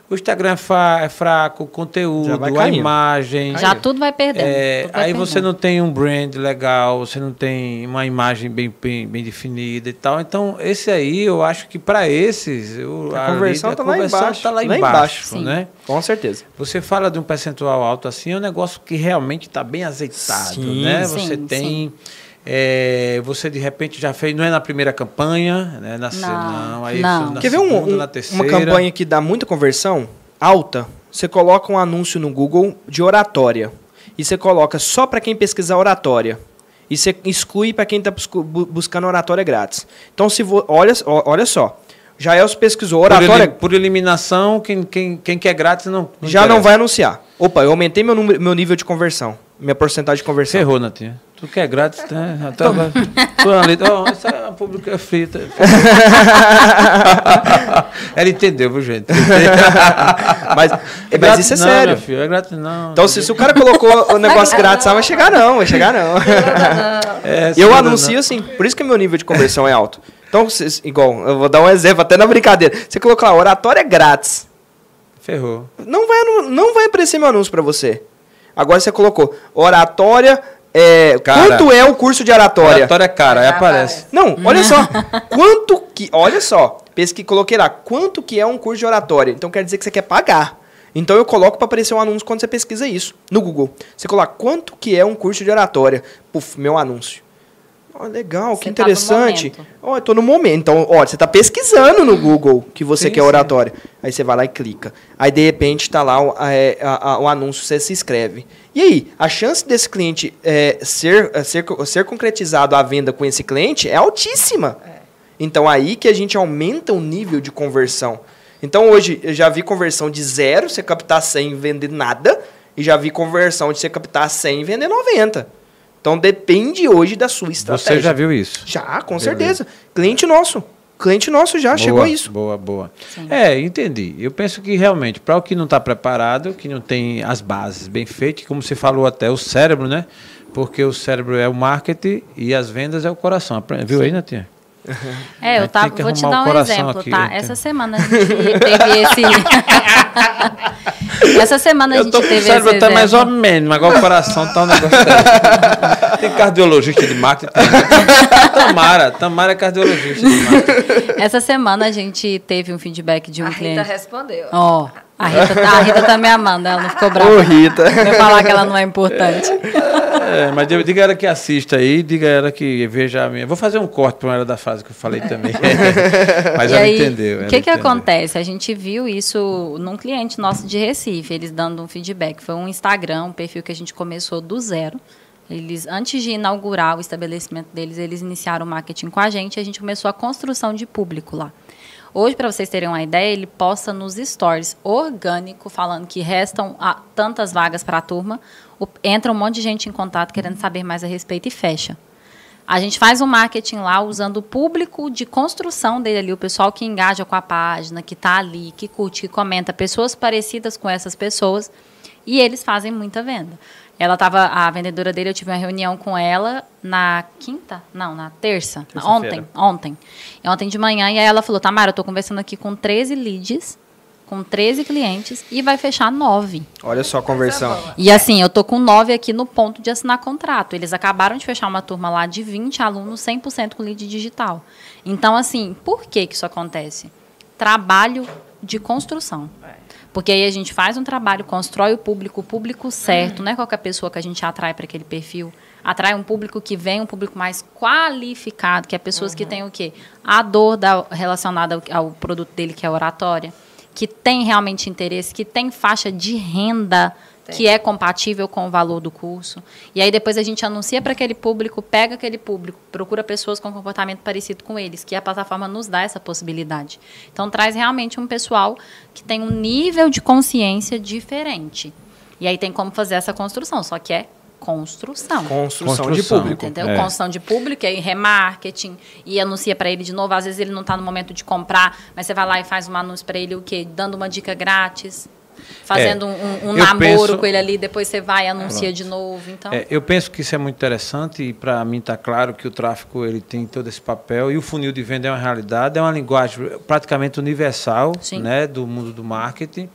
O Instagram é, é fraco, o conteúdo, a caindo. imagem. Já tudo vai perdendo. É, tudo vai aí você perdendo. não tem um brand legal, você não tem uma imagem bem, bem, bem definida e tal. Então, esse aí, eu acho que para esses, eu, A conversão lead- tá lá embaixo. tá lá Lá embaixo, embaixo. Né? Com certeza. Você fala de um percentual alto assim, é um negócio que realmente está bem azeitado, Sim. né? Sim, Você sim. É, você de repente já fez, não é na primeira campanha, né? Na, se- Não, não, aí não. Quer ver um- segunda, um- na uma campanha que dá muita conversão alta? Você coloca um anúncio no Google de oratória. E você coloca só para quem pesquisar oratória. E você exclui para quem está buscando oratória grátis. Então, se vo, olha, olha só. Jaels pesquisou Por, oratória. por eliminação, quem, quem, quem quer grátis não, não já não interessa. vai anunciar. Opa, eu aumentei meu, número- meu nível de conversão. Minha porcentagem de conversão. Ferrou, Natinha. Tu quer grátis, né? Até agora. É ó, essa é a pública é frita. Ela entendeu, viu, gente? mas, mas Grátis isso é não, sério. meu filho, é grátis não. Então, se, se o cara colocou o negócio grátis, ah, vai chegar não, vai chegar não. É, Eu anuncio não. assim, por isso que meu nível de conversão é alto. Então, cês- igual, eu vou dar um exemplo até na brincadeira. Você colocou lá, oratória grátis. Ferrou. Não vai, não vai aparecer meu anúncio pra você. Agora você colocou oratória. É, Cara, quanto é o curso de oratória? Oratória é cara, aí aparece. Não, olha só. quanto que. Olha só. Pesqui, coloquei lá. Quanto que é um curso de oratória? Então quer dizer que você quer pagar. Então eu coloco para aparecer um anúncio quando você pesquisa isso no Google. Você coloca quanto que é um curso de oratória. Puf, meu anúncio. Ó, legal, Você que tá interessante. momento. Ó, eu tô no momento. Então, ó, você tá pesquisando no Google que você Sim, quer sim. oratória. Aí você vai lá e clica. Aí, de repente, tá lá o, é, a- a- o anúncio, você se inscreve. E aí, a chance desse cliente é, ser, é, ser, ser concretizado a venda com esse cliente é altíssima. Então, aí que a gente aumenta o nível de conversão. Então, hoje, eu já vi conversão de zero, você captar 100 e vender nada. E já vi conversão de você captar 100 e vender 90. Então, depende hoje da sua estratégia. Você já viu isso? Já, com Beleza. certeza. Cliente nosso. Cliente nosso já chegou a Boa, isso. Boa, boa. Sim. É, entendi. Eu penso que realmente, para o que não está preparado, que não tem as bases bem feitas, como você falou até, o cérebro, né? Porque o cérebro é o marketing e as vendas é o coração. Viu aí, Natinha? É, eu tava, vou te dar um exemplo, aqui, tá? né? Essa semana a gente teve esse. Essa semana a Eu gente tô com o teve cérebro esse até mais ou menos, mas agora o coração tá um negócio. Tem cardiologista de marketing. Tamara, Tamara é cardiologista de marketing. Essa semana a gente teve um feedback de um a Rita cliente. respondeu. Ó, a Rita, tá- a Rita tá me amando, ela não ficou brava. Ô, Rita. Vai falar que ela não é importante. É, mas eu- diga a ela que assista aí, diga a ela que veja a minha. Vou fazer um corte para ela da frase que eu falei também. mas e ela aí, entendeu. o que que entendeu. acontece? A gente viu isso num cliente nosso de Recife, eles dando um feedback. Foi um Instagram, um perfil que a gente começou do zero. Eles, antes de inaugurar o estabelecimento deles, eles iniciaram o marketing com a gente e a gente começou a construção de público lá. Hoje, para vocês terem uma ideia, ele posta nos stories orgânico, falando que restam ah, tantas vagas para a turma. O- entra um monte de gente em contato querendo saber mais a respeito e fecha. A gente faz um marketing lá usando o público de construção dele ali, o pessoal que engaja com a página, que está ali, que curte, que comenta, pessoas parecidas com essas pessoas, e eles fazem muita venda. Ela estava, a vendedora dele, eu tive uma reunião com ela na quinta? Não, na terça. Ontem, ontem. Ontem de manhã, e aí ela falou, Tamara, eu estou conversando aqui com 13 leads, com 13 clientes, e vai fechar 9. Olha só a conversão. E assim, eu tô com nove aqui no ponto de assinar contrato. Eles acabaram de fechar uma turma lá de 20 alunos, 100% com lead digital. Então, assim, por que que isso acontece? Trabalho de construção. Porque aí a gente faz um trabalho, constrói o público, o público certo, não é qualquer pessoa que a gente atrai para aquele perfil. Atrai um público que vem, um público mais qualificado, que é pessoas que têm o quê? A dor da, relacionada ao, ao produto dele, que é a oratória, que tem realmente interesse, que tem faixa de renda que é compatível com o valor do curso. E aí depois a gente anuncia para aquele público, pega aquele público, procura pessoas com comportamento parecido com eles, que a plataforma nos dá essa possibilidade. Então traz realmente um pessoal que tem um nível de consciência diferente. E aí tem como fazer essa construção, só que é construção. Construção, de Construção. público. Entendeu? É. Construção de público, aí remarketing, e anuncia para ele de novo. Às vezes ele não está no momento de comprar, mas você vai lá e faz um anúncio para ele, o quê? Dando uma dica grátis, fazendo um, um- um namoro penso- com ele ali, depois você vai e anuncia de novo. Então, É, eu penso que isso é muito interessante e para mim está claro que o tráfego ele tem todo esse papel e o funil de venda é uma realidade, é uma linguagem praticamente universal Sim. né, do mundo do marketing.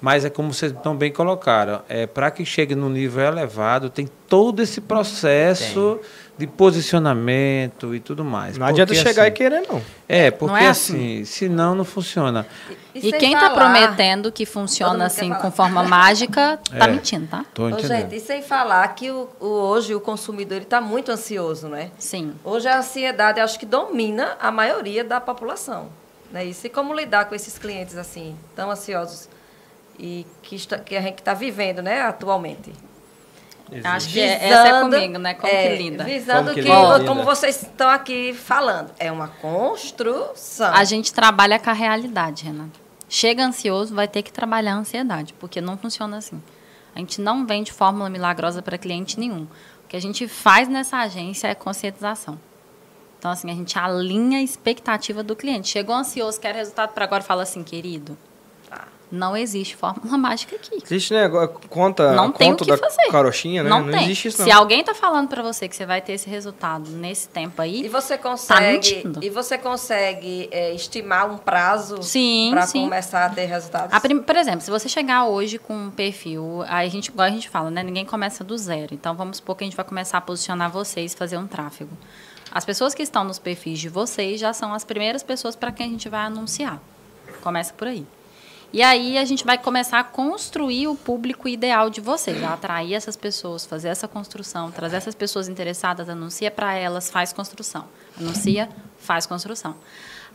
Mas é como vocês tão bem colocaram, é, para que chegue no nível elevado, tem todo esse processo de posicionamento e tudo mais. Não adianta Porque, chegar assim, e querer, não. É, porque é assim, senão não funciona. e sem quem está prometendo que funciona assim com forma mágica, tá É. mentindo, tá? Tô Ô, entendendo. gente, e sem falar que o, o- hoje o consumidor está muito ansioso, né? Sim. Hoje a ansiedade acho que domina a maioria da população. Né? Isso. E como lidar com esses clientes assim, tão ansiosos e que, está- que a gente está vivendo né, atualmente? Acho que é, essa é Visando- comigo, né? Como é, que lida? Visando Como que que, lida? como vocês estão aqui falando, é uma construção. A gente trabalha com a realidade, Renato. Chega ansioso, vai ter que trabalhar a ansiedade, porque não funciona assim. A gente não vende fórmula milagrosa para cliente nenhum. O que a gente faz nessa agência é conscientização. Então, assim, a gente alinha a expectativa do cliente. Chegou ansioso, quer resultado para agora, fala assim, querido, não existe fórmula mágica aqui. Existe, né? Conta, Não tem o conta que da fazer. carochinha, né? Não, tem. existe isso, Se não. alguém está falando para você que você vai ter esse resultado nesse tempo aí, E você consegue, mentindo. e você consegue é, estimar um prazo Sim, para sim. começar a ter resultados? A prim- por exemplo, se você chegar hoje com um perfil, aí a gente, igual a gente fala, né? Ninguém começa do zero. Então vamos supor que a gente vai começar a posicionar vocês, fazer um tráfego. As pessoas que estão nos perfis de vocês já são as primeiras pessoas para quem a gente vai anunciar. Começa por aí. E aí a gente vai começar a construir o público ideal de vocês, a atrair essas pessoas, fazer essa construção, trazer essas pessoas interessadas, anuncia para elas, faz construção. Anuncia, faz construção.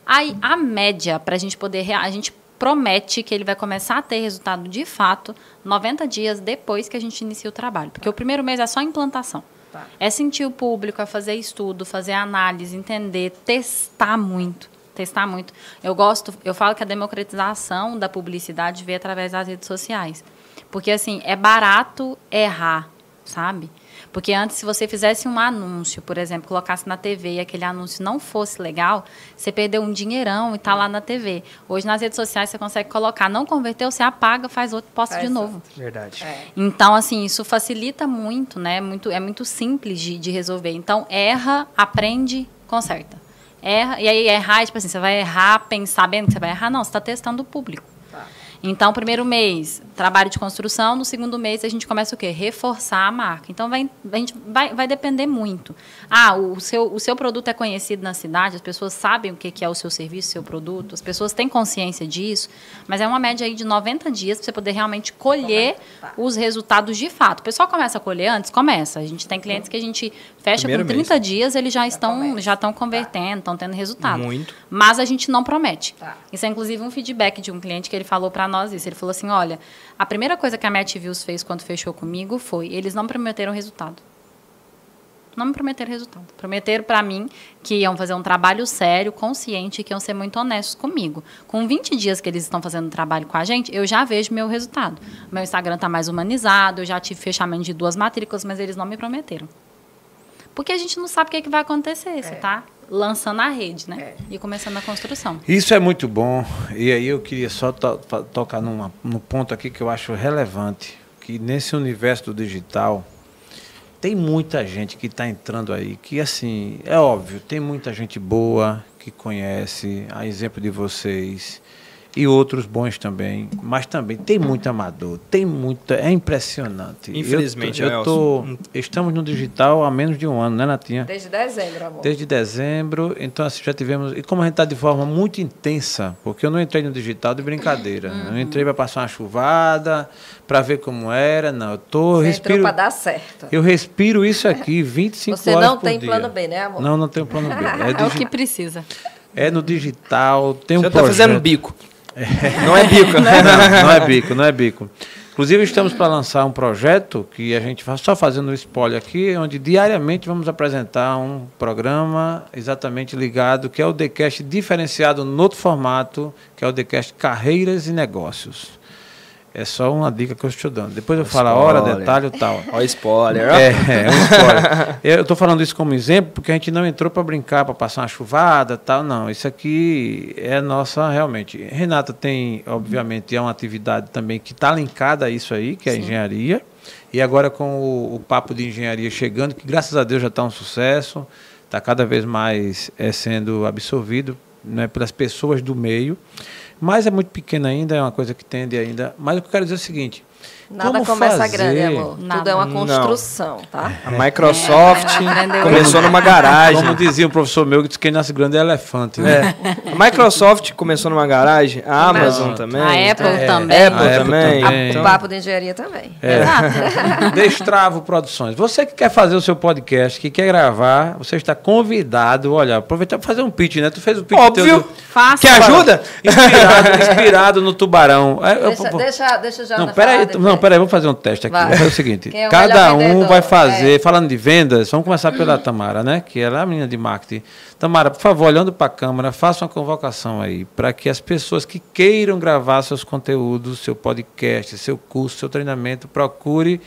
Aí a média para a gente poder a gente promete que ele vai começar a ter resultado de fato 90 dias depois que a gente inicia o trabalho, porque o primeiro mês é só implantação. Tá. É sentir o público, é fazer estudo, fazer análise, entender, testar muito testar muito. Eu gosto, eu falo que a democratização da publicidade vem através das redes sociais. Porque assim, é barato errar, sabe? Porque antes, se você fizesse um anúncio, por exemplo, colocasse na TV e aquele anúncio não fosse legal, você perdeu um dinheirão e está lá na TV. Hoje, nas redes sociais, você consegue colocar, não converteu, você apaga, faz outro, posta Faz de novo. Verdade. É. Então, assim, isso facilita muito, né? Muito, é muito simples de, de resolver. Então, erra, aprende, conserta. Erra, e aí errar, tipo assim, você vai errar pensar que você vai errar? Não, você está testando o público. Tá. Então, primeiro mês, trabalho de construção. No segundo mês, a gente começa o quê? Reforçar a marca. Então, vai, a gente vai, vai depender muito. Ah, o seu, o seu produto é conhecido na cidade, as pessoas sabem o que que é o seu serviço, o seu produto, as pessoas têm consciência disso, mas é uma média aí de 90 dias para você poder realmente colher Tá. os resultados de fato. O pessoal começa a colher antes? Começa. A gente tem clientes que a gente fecha Primeiro com 30 mês. dias, eles já estão, começa. já estão convertendo, estão tendo resultado. Muito. Mas a gente não promete. Tá. Isso é inclusive um feedback de um cliente que ele falou para nós isso. Ele falou assim: olha, a primeira coisa que a Match Views fez quando fechou comigo foi eles não prometeram resultado. Não me prometeram resultado. Prometeram para mim que iam fazer um trabalho sério, consciente, que iam ser muito honestos comigo. Com 20 dias que eles estão fazendo trabalho com a gente, eu já vejo meu resultado. Meu Instagram está mais humanizado, eu já tive fechamento de duas matrículas, mas eles não me prometeram. Porque a gente não sabe o que, é que vai acontecer. Você está lançando a rede, né? É. E começando a construção. Isso é muito bom. E aí eu queria só to tocar numa, num ponto aqui que eu acho relevante, que nesse universo do digital tem muita gente que está entrando aí, que assim, é óbvio, tem muita gente boa que conhece, a exemplo de vocês, e outros bons também, mas também tem muito amador, tem muita, é impressionante. Eu Infelizmente, tô, eu tô, Nelson. estamos no digital há menos de um ano, né, Natinha? Desde dezembro, amor. Desde dezembro, então assim, já tivemos. E como a gente está de forma muito intensa, porque eu não entrei no digital de brincadeira. Eu não entrei para passar uma chuvada, para ver como era, não. Eu tô, Você respiro. entrou para dar certo. Eu respiro isso aqui 25 Você horas não por tem dia. plano B, né, amor? Não, não tenho plano B. É, É o que precisa. é no digital, tem um Você tá projeto. fazendo bico. Não é bico. Não, não é bico, não é bico. Inclusive, estamos para lançar um projeto que a gente vai só fazendo um spoiler aqui, onde diariamente vamos apresentar um programa exatamente ligado, que é o TheCast diferenciado no outro formato, que é o TheCast Carreiras e Negócios. É só uma dica que eu estou dando. Depois eu falo a hora, detalhe e tal. Ó, spoiler. ó. É, é um spoiler. Eu estou falando isso como exemplo porque a gente não entrou para brincar, para passar uma chuvada tal, não. Isso aqui é nossa, realmente. Renata tem, obviamente, é uma atividade também que está linkada a isso aí, que é a engenharia. E agora com o, o papo de engenharia chegando, que graças a Deus já está um sucesso, está cada vez mais é, sendo absorvido né, pelas pessoas do meio. Mas é muito pequeno ainda, é uma coisa que tende ainda. Mas o que eu quero dizer é o seguinte. Nada como começa fazer- grande, amor. Tudo Nada. é uma Não. construção, tá? A Microsoft Aprendeu começou numa garagem. Como dizia um professor meu, que disse que quem nasce grande é elefante. Né? É. A Microsoft começou numa garagem, a Amazon Pronto. também. A Apple É. também. Apple A Apple também. também. O Então, papo de engenharia também. É. Destravo Produções. Você que quer fazer o seu podcast, que quer gravar, você está convidado. Olha, aproveitar para fazer um pitch, né? Tu fez o pitch Óbvio. teu do- Faça. Quer ajuda? Inspirado, inspirado no tubarão. É, eu- Deixa, pô- deixa, deixa o Jonathan não, peraí, não. Peraí, vamos fazer um teste aqui. Vai. Vai. fazer o seguinte: é o cada um vendedor? vai fazer, É. falando de vendas, vamos começar pela Tamara, né? Que ela é a menina de marketing. Tamara, por favor, olhando para a câmera, faça uma convocação aí para que as pessoas que queiram gravar seus conteúdos, seu podcast, seu curso, seu treinamento, procure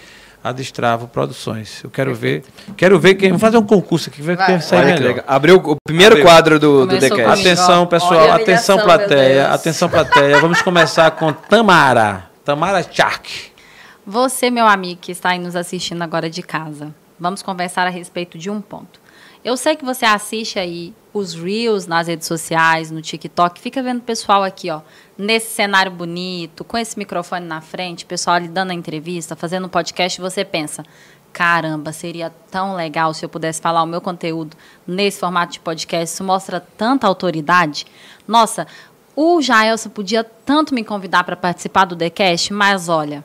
a Destravo Produções. Eu quero ver, quero ver quem. Vamos fazer um concurso aqui, ver Vai. quem sai melhor. Abriu o primeiro Abriu. quadro do, do Começou TheCast. comigo. Atenção, pessoal, a atenção, plateia, atenção, plateia. Vamos começar com Tamara. Tamara Tchak. Você, meu amigo que está aí nos assistindo agora de casa, vamos conversar a respeito de um ponto. Eu sei que você assiste aí os Reels nas redes sociais, no TikTok, fica vendo o pessoal aqui, ó, nesse cenário bonito, com esse microfone na frente, o pessoal ali dando a entrevista, fazendo podcast, você pensa, caramba, seria tão legal se eu pudesse falar o meu conteúdo nesse formato de podcast, isso mostra tanta autoridade. Nossa, O Jaelson podia tanto me convidar para participar do TheCast, mas olha,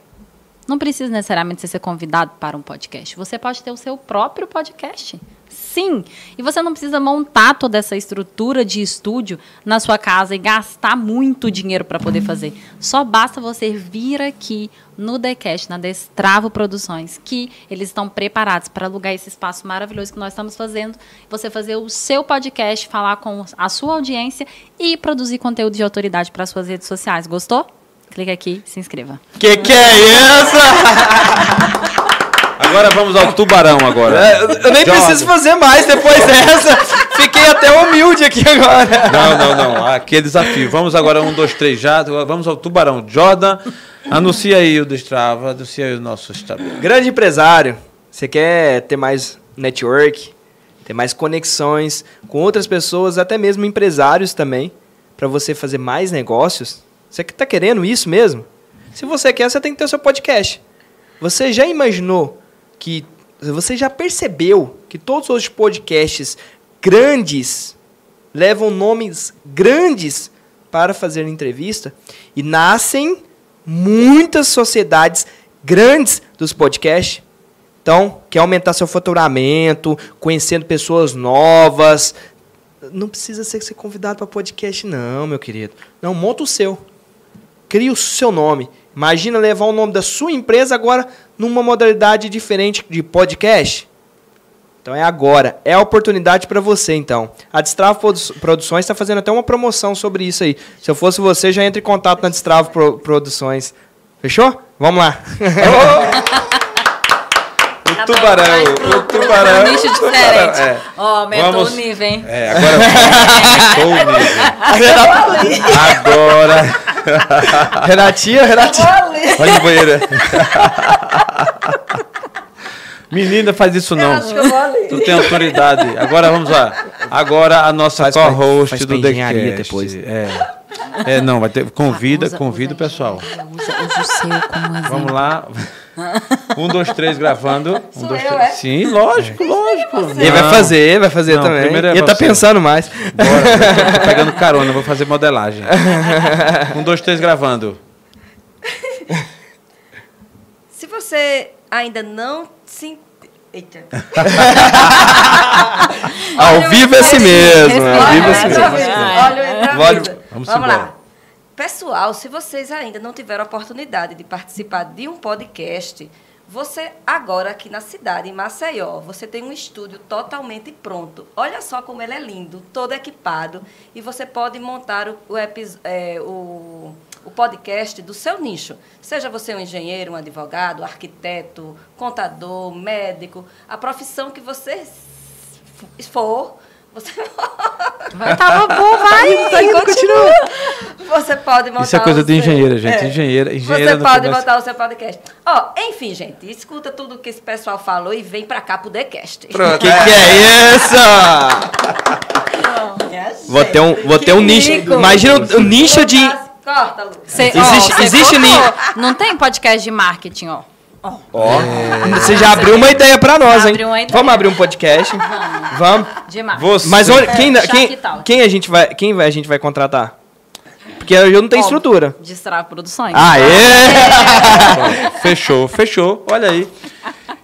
não precisa necessariamente ser convidado para um podcast. Você pode ter o seu próprio podcast. Sim. E você não precisa montar toda essa estrutura de estúdio na sua casa e gastar muito dinheiro para poder fazer. Só basta você vir aqui no Decast, na Destravo Produções, que eles estão preparados para alugar esse espaço maravilhoso que nós estamos fazendo. Você fazer o seu podcast, falar com a sua audiência e produzir conteúdo de autoridade para suas redes sociais. Gostou? Clique aqui, se inscreva. Que que é isso? Agora vamos ao tubarão agora. É, eu nem preciso fazer mais depois dessa. Fiquei até humilde aqui agora. Não, não, não. Aqui é desafio. Vamos agora, um, dois, três já. Vamos ao tubarão. Jordan, anuncia aí o Destrava, anuncia aí o nosso Instagram. Grande empresário, você quer ter mais network, ter mais conexões com outras pessoas, até mesmo empresários também, para você fazer mais negócios? Você que está querendo isso mesmo? Se você quer, você tem que ter o seu podcast. Você já imaginou que você já percebeu que todos os podcasts grandes levam nomes grandes para fazer entrevista e nascem muitas sociedades grandes dos podcasts? Então, quer aumentar seu faturamento, conhecendo pessoas novas. Não precisa ser ser convidado para podcast, não, meu querido. Não, monta o seu. Cria o seu nome. Imagina levar o nome da sua empresa agora numa modalidade diferente de podcast. Então é agora, é a oportunidade para você então. A Destravo Produ- Produções está fazendo até uma promoção sobre isso aí. Se eu fosse você, já entre em contato na Destravo Pro- Produções. Fechou? Vamos lá. O tubarão, o tubarão. Um nicho o diferente. é. Ó, aumentou Vamos- o nível, hein? É, agora aumentou o nível. Agora. Renatinha, Renatinha. Vai no banheiro. Menina, faz isso não. Acho que eu vou ali. Tu tem autoridade. Agora vamos lá. Agora a nossa co-host do TheCast. depois. É. É, não, vai ter. Convida, Usa- convida o usa pessoal. engenharia, Usa, usa o seu como exemplo. Vamos lá. Um, dois, três, gravando. Um, Sou dois, eu, três. é? Sim, lógico, lógico. Ele vai fazer, vai fazer Não, também. primeiro é Ele tá pensando mais. Bora, tô pegando carona, vou fazer modelagem. Um, dois, três, gravando. Se você ainda não se. Eita. Ao vivo é assim mesmo. Ao vivo é assim mesmo. olha, o Vamos Vamos lá. Pessoal, se vocês ainda não tiveram a oportunidade de participar de um podcast, você agora aqui na cidade, em Maceió, você tem um estúdio totalmente pronto. Olha só como ele é lindo, todo equipado. E você pode montar o, o, é, o- o podcast do seu nicho. Seja você um engenheiro, um advogado, arquiteto, contador, médico, a profissão que você for, você Vai, tava bom, vai. Tá indo, continua. Você pode montar Isso é coisa de seu- engenheira, gente. É. Engenheira, engenheira Você pode começa- montar o seu podcast. Ó, enfim, gente, escuta tudo que esse pessoal falou e vem pra cá pro TheCast. O que, que é isso? Vou ter um, vou ter um nicho. Imagina o, o nicho de. Corta, Lu. Cê- Existe- ó, existe cortou. Não tem podcast de marketing, ó. Ó, você já abriu uma ideia pra nós, hein? Ideia. Vamos abrir um podcast? Vamos. De marketing. Você. Mas onde, quem, quem, quem a gente vai, quem vai- a gente vai contratar? Porque eu não tenho Ó, estrutura. Destrava Produções. Aê! Fechou, fechou. Olha aí.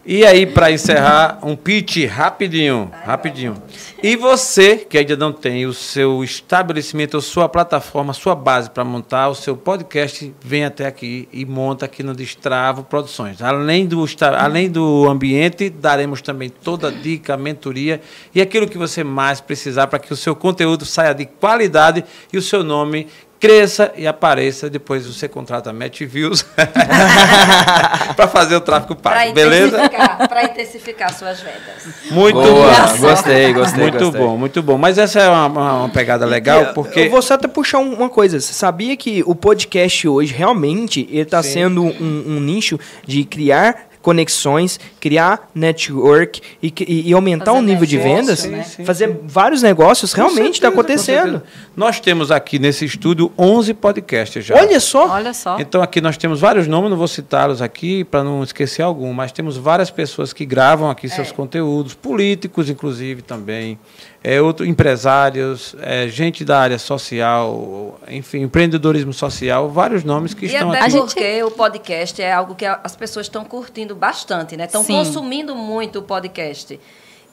E aí, para encerrar, um pitch rapidinho, rapidinho. E você que ainda não tem o seu estabelecimento, a sua plataforma, sua base para montar o seu podcast, vem até aqui e monta aqui no Destravo Produções. Além do, além do ambiente, daremos também toda a dica, a mentoria e aquilo que você mais precisar para que o seu conteúdo saia de qualidade e o seu nome cresça e apareça. Depois você contrata a Match Views para fazer o tráfego Pra pago, beleza? intensificar, pra intensificar suas vendas. Muito Boa, bom. gostei, gostei. muito gostei. bom, muito bom. Mas essa é uma, uma- uma pegada legal, Eu- porque... Eu vou só até puxar um- uma coisa. Você sabia que o podcast hoje, realmente, ele está sendo um, um nicho de criar conexões, criar network e, e- e aumentar Fazer o nível de negócio, vendas, né? Sim, fazer vários negócios, Com realmente está acontecendo. Nós temos aqui nesse estúdio 11 podcasts já. Olha só, Olha só. Então aqui nós temos vários nomes, não vou citá-los aqui para não esquecer algum, mas temos várias pessoas que gravam aqui seus É. conteúdos, políticos inclusive também, é, outro, empresários, é, gente da área social, enfim, empreendedorismo social, vários nomes que E estão até aqui. A gente- porque o podcast é algo que as pessoas estão curtindo bastante, né? Estão consumindo muito o podcast.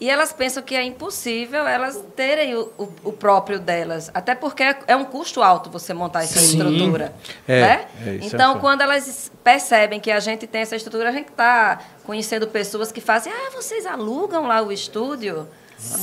E elas pensam que é impossível elas terem o, o- o próprio delas. Até porque é- é um custo alto você montar essa Sim. estrutura. É, né? é, é então, fato. quando elas percebem que a gente tem essa estrutura, a gente está conhecendo pessoas que fazem, ah, vocês alugam lá o estúdio?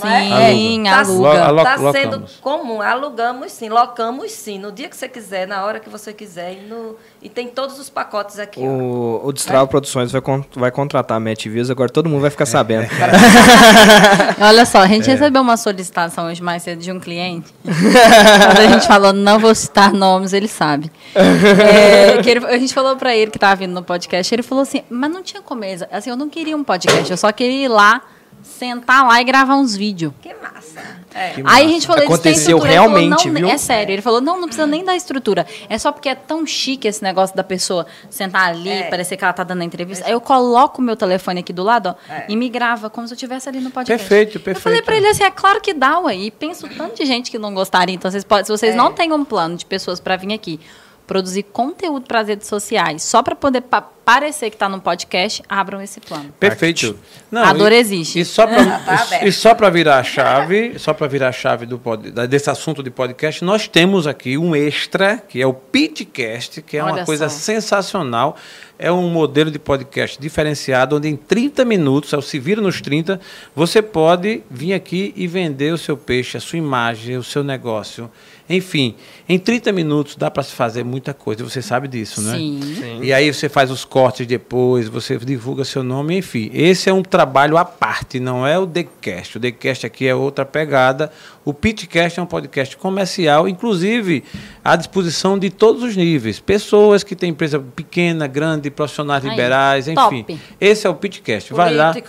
É? Sim, Tá- aluga. Lo- Tá lo- sendo locamos. comum, alugamos sim, locamos sim, no dia que você quiser, na hora que você quiser. E, no- e tem todos os pacotes aqui. ó. o, o Destrava Produções vai, con- vai contratar a Matt Views, agora todo mundo vai ficar sabendo. Olha só, a gente É. recebeu uma solicitação hoje mais cedo de um cliente. Quando a gente falou, não vou citar nomes, ele sabe. É, que ele- a gente falou pra ele que tava vindo no podcast, ele falou assim, mas não tinha como, assim, eu não queria um podcast, eu só queria ir lá, sentar lá e gravar uns vídeos. Que massa. É. Que Aí a gente falou, eles têm Aconteceu estrutura. Ele falou, realmente, não, viu? É sério. Ele falou, não, não precisa nem da estrutura. É só porque é tão chique esse negócio da pessoa sentar ali, É. parecer que ela tá dando a entrevista. Aí eu coloco o meu telefone aqui do lado, ó, É. e me grava como se eu estivesse ali no podcast. Perfeito, Eu falei perfeito. pra ele assim, é claro que dá, ué. E penso tanto de gente que não gostaria. Então, vocês podem, se vocês É. não têm um plano de pessoas pra vir aqui produzir conteúdo para as redes sociais, só para poder parecer que tá no podcast, abram esse plano. Perfeito. Não, A dor e- existe. E só para Tá aberto. e só para virar a chave, só para virar a chave do pod- desse assunto de podcast, nós temos aqui um extra, que é o Pitcast, que é uma Olha coisa só. sensacional. É um modelo de podcast diferenciado, onde em 30 minutos, ao se vira nos 30, você pode vir aqui e vender o seu peixe, a sua imagem, o seu negócio. Enfim, em 30 minutos dá para se fazer muita coisa, você sabe disso, né? Sim. E aí você faz os cortes depois, você divulga seu nome, enfim. Esse é um trabalho à parte, não é o TheCast. O TheCast aqui é outra pegada. O Pitcast é um podcast comercial, inclusive à disposição de todos os níveis. Pessoas que têm empresa pequena, grande, profissionais Aí, liberais, enfim. top. Esse é o Pitcast. Vai lá. Né?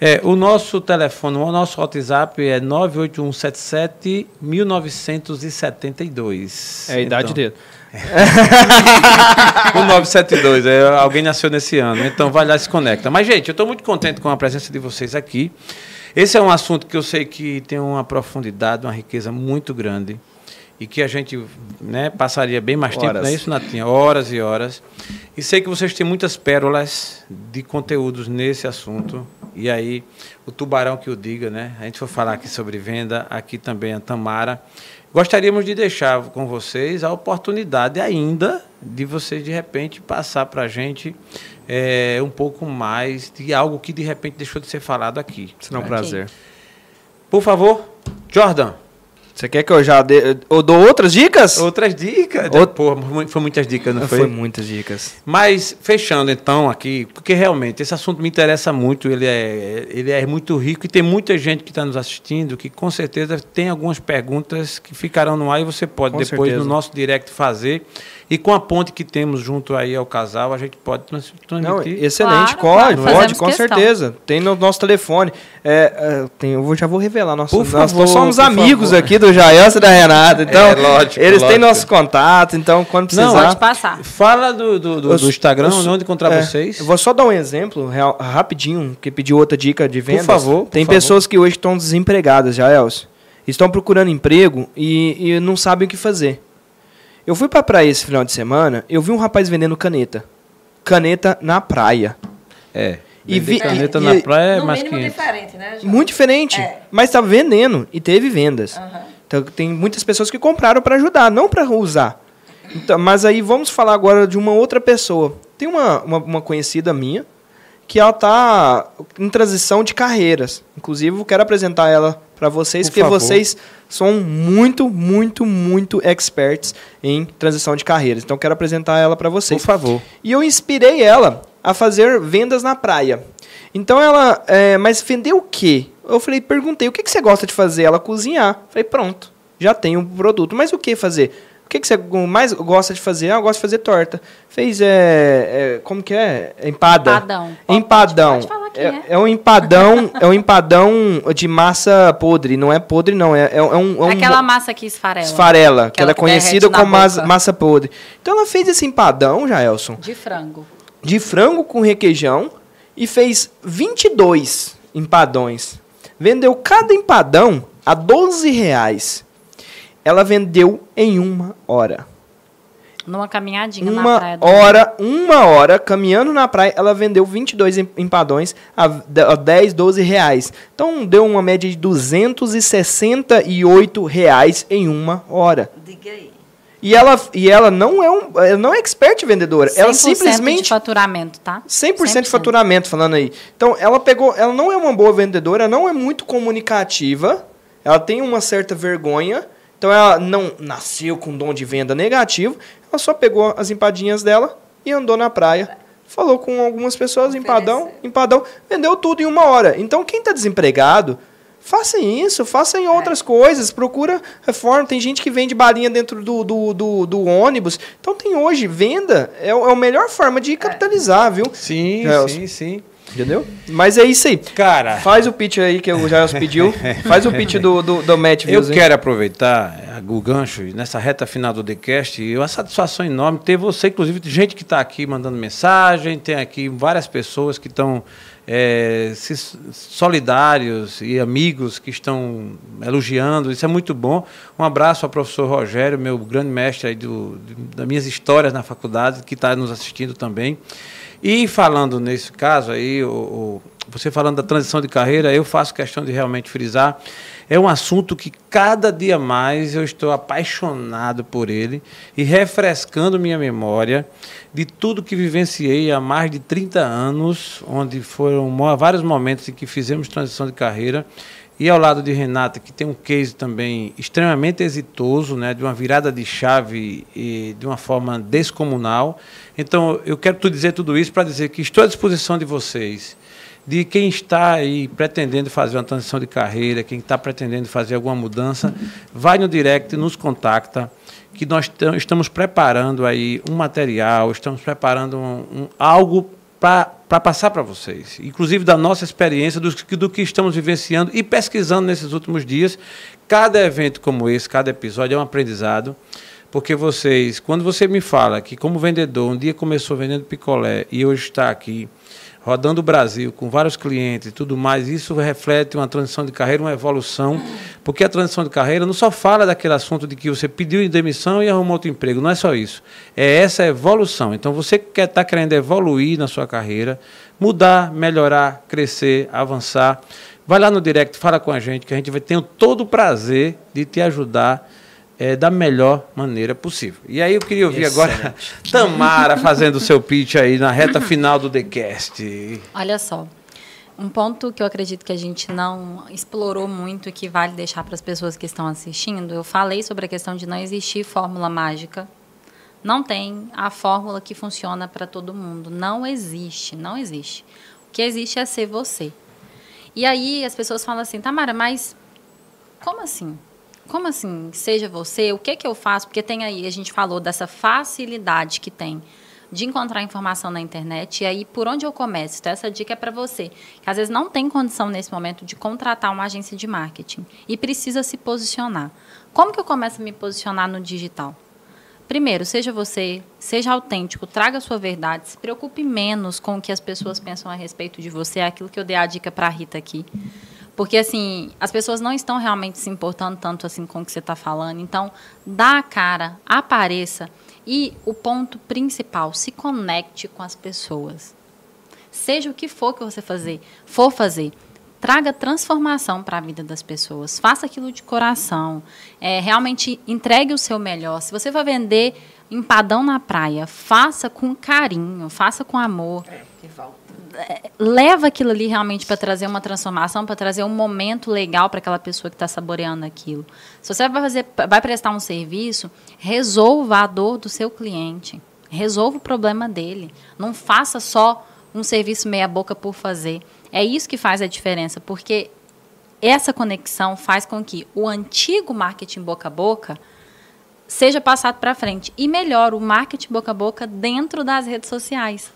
É, o nosso telefone, o nosso WhatsApp é 98177 1972. É a idade Então, dele. o 972, é, alguém nasceu nesse ano, então vai lá e se conecta. Mas, gente, eu estou muito contente com a presença de vocês aqui. Esse é um assunto que eu sei que tem uma profundidade, uma riqueza muito grande e que a gente né, passaria bem mais tempo, Horas. não é isso, Natinha? Horas e horas. E sei que vocês têm muitas pérolas de conteúdos nesse assunto. E aí, o tubarão que o diga, né? A gente for falar aqui sobre venda, aqui também a Tamara. Gostaríamos de deixar com vocês a oportunidade ainda de vocês, de repente, passar para a gente eh, um pouco mais de algo que, de repente, deixou de ser falado aqui. Será um né? prazer. Por favor, Jordan, Você quer que eu já dê, eu dou outras dicas? outras dicas. Out- Pô, foi muitas dicas, não foi? Foi muitas dicas. Mas fechando então aqui, porque realmente esse assunto me interessa muito, ele é, ele é muito rico e tem muita gente que está nos assistindo que com certeza tem algumas perguntas que ficarão no ar e você pode Com depois certeza. no nosso direct fazer. E com a ponte que temos junto aí ao casal, a gente pode trans- Não, transmitir. excelente, Claro, pode, claro, pode, com questão. certeza. Tem no nosso telefone. É, é, tem, eu já vou revelar nosso, Por nós, favor, nós somos por amigos favor. aqui do Jaelson e da Renata. Então, É, lógico, eles têm lógico. nosso contato, então quando Não, precisar. Pode passar. Fala do, do, do- Eu- do Instagram, eu- onde encontrar é, vocês. Eu vou só dar um exemplo real- rapidinho, que pediu outra dica de vendas. favor, por Tem favor. pessoas que hoje estão desempregadas, já, Elcio. Estão procurando emprego e, e não sabem o que fazer. Eu fui pra praia esse final de semana, eu vi um rapaz vendendo caneta. Caneta na praia. É. E vi- caneta e- na e- praia é no mais 500. diferente, né? João? Muito diferente, É. mas estava vendendo e teve vendas. Aham. Então, tem muitas pessoas que compraram para ajudar, não para usar. Então, mas aí vamos falar agora de uma outra pessoa. Tem uma, uma, uma conhecida minha que ela está em transição de carreiras. Inclusive, eu quero apresentar ela para vocês, Por porque favor. vocês são muito, muito, muito experts em transição de carreiras. Então, eu quero apresentar ela para Por vocês. favor. E eu inspirei ela a fazer vendas na praia. Então ela, é, mas vender o quê? Eu falei, perguntei, o que, que você gosta de fazer? Ela cozinhar. Falei, pronto, já tenho o produto. Mas o que fazer? O que, que você mais gosta de fazer? Ah, eu gosto de fazer torta. Fez, é, é como que é? Empada. Empadão. Empadão. Pode falar quem é, é. é um empadão, é um empadão de massa podre. Não é podre, não. É, é, um, é um Aquela massa que esfarela. esfarela, que ela é conhecida como mas- boca. massa podre. Então ela fez esse empadão, Jaelson, De frango. de frango com requeijão e fez 22 empadões. Vendeu cada empadão a 12 reais. Ela vendeu em uma hora. Numa caminhadinha na Uma praia. do- hora, uma hora, caminhando na praia, ela vendeu 22 em- empadões a d- a 10, 12 reais. Então deu uma média de 268 reais em uma hora. Diga aí. E ela, e ela não é um, ela não é expert vendedora. Ela 100% de simplesmente faturamento, tá? 100% de faturamento, falando aí. Então, ela pegou, ela não é uma boa vendedora, não é muito comunicativa, ela tem uma certa vergonha, então ela não nasceu com dom de venda negativo, ela só pegou as empadinhas dela e andou na praia. Falou com algumas pessoas, empadão, empadão, vendeu tudo em uma hora. Então, quem está desempregado, faça isso, faça em outras coisas, procura reforma. Tem gente que vende balinha dentro do, do, do, do ônibus. Então, tem hoje, venda é, o- é a melhor forma de capitalizar, viu? Sim, Gelson. sim, sim. Entendeu? Mas é isso aí. Cara, Faz o pitch aí que o Jair pediu. Faz o pitch do, do, do Matt eu hein? quero aproveitar eh, o gancho nessa reta final do TheCast. E uma satisfação enorme ter você, inclusive, gente que está aqui mandando mensagem, tem aqui várias pessoas que estão se solidários e amigos que estão elogiando. Isso é muito bom. Um abraço ao professor Rogério, meu grande mestre aí do, das minhas histórias na faculdade, que está nos assistindo também. E falando nesse caso aí, o, o- você falando da transição de carreira, eu faço questão de realmente frisar. É um assunto que cada dia mais eu estou apaixonado por ele e refrescando minha memória de tudo que vivenciei há mais de 30 anos, onde foram vários momentos em que fizemos transição de carreira. E ao lado de Renata, que tem um case também extremamente exitoso, né, de uma virada de chave e de uma forma descomunal. Então, eu quero tu dizer tudo isso para dizer que estou à disposição de vocês, de quem está aí pretendendo fazer uma transição de carreira, quem está pretendendo fazer alguma mudança, vai no direct, nos contacta, que nós tam- estamos preparando aí um material, estamos preparando um- um- algo para passar para vocês, inclusive da nossa experiência, do, do que estamos vivenciando e pesquisando nesses últimos dias. Cada evento como esse, cada episódio é um aprendizado, porque vocês, quando você me fala que como vendedor, um dia começou vendendo picolé e hoje está aqui rodando o Brasil com vários clientes e tudo mais, isso reflete uma transição de carreira, uma evolução, porque a transição de carreira não só fala daquele assunto de que você pediu demissão e arrumou outro emprego, não é só isso. É essa evolução. Então você que quer estar querendo evoluir na sua carreira, mudar, melhorar, crescer, avançar, vai lá no direct, fala com a gente, que a gente vai ter todo o prazer de te ajudar eh, da melhor maneira possível. E aí eu queria ouvir agora Tamara fazendo o seu pitch aí na reta final do TheCast. Olha só. Um ponto que eu acredito que a gente não explorou muito e que vale deixar para as pessoas que estão assistindo, eu falei sobre a questão de não existir fórmula mágica. Não tem a fórmula que funciona para todo mundo. Não existe, não existe. O que existe é ser você. E aí as pessoas falam assim, Tamara, mas como assim? Como assim? Seja você, o que que eu faço? Porque tem aí, a gente falou dessa facilidade que tem de encontrar informação na internet. E aí, por onde eu começo? Então, essa dica é para você, que às vezes não tem condição nesse momento de contratar uma agência de marketing e precisa se posicionar. Como que eu começo a me posicionar no digital? Primeiro, seja você, seja autêntico, traga a sua verdade, se preocupe menos com o que as pessoas pensam a respeito de você, é aquilo que eu dei a dica para a Rita aqui. Porque, assim, as pessoas não estão realmente se importando tanto assim com o que você está falando. Então, dá a cara, apareça. E o ponto principal, se conecte com as pessoas. Seja o que for que você fazer, for fazer, traga transformação para a vida das pessoas. Faça aquilo de coração. É, realmente entregue o seu melhor. Se você vai vender empadão na praia, faça com carinho, faça com amor É, que falta. Leva aquilo ali realmente para trazer uma transformação, para trazer um momento legal para aquela pessoa que está saboreando aquilo. Se você vai fazer, vai prestar um serviço, resolva a dor do seu cliente, resolva o problema dele. Não faça só um serviço meia boca por fazer. É isso que faz a diferença, porque essa conexão faz com que o antigo marketing boca a boca seja passado para frente. E melhor, o marketing boca a boca dentro das redes sociais.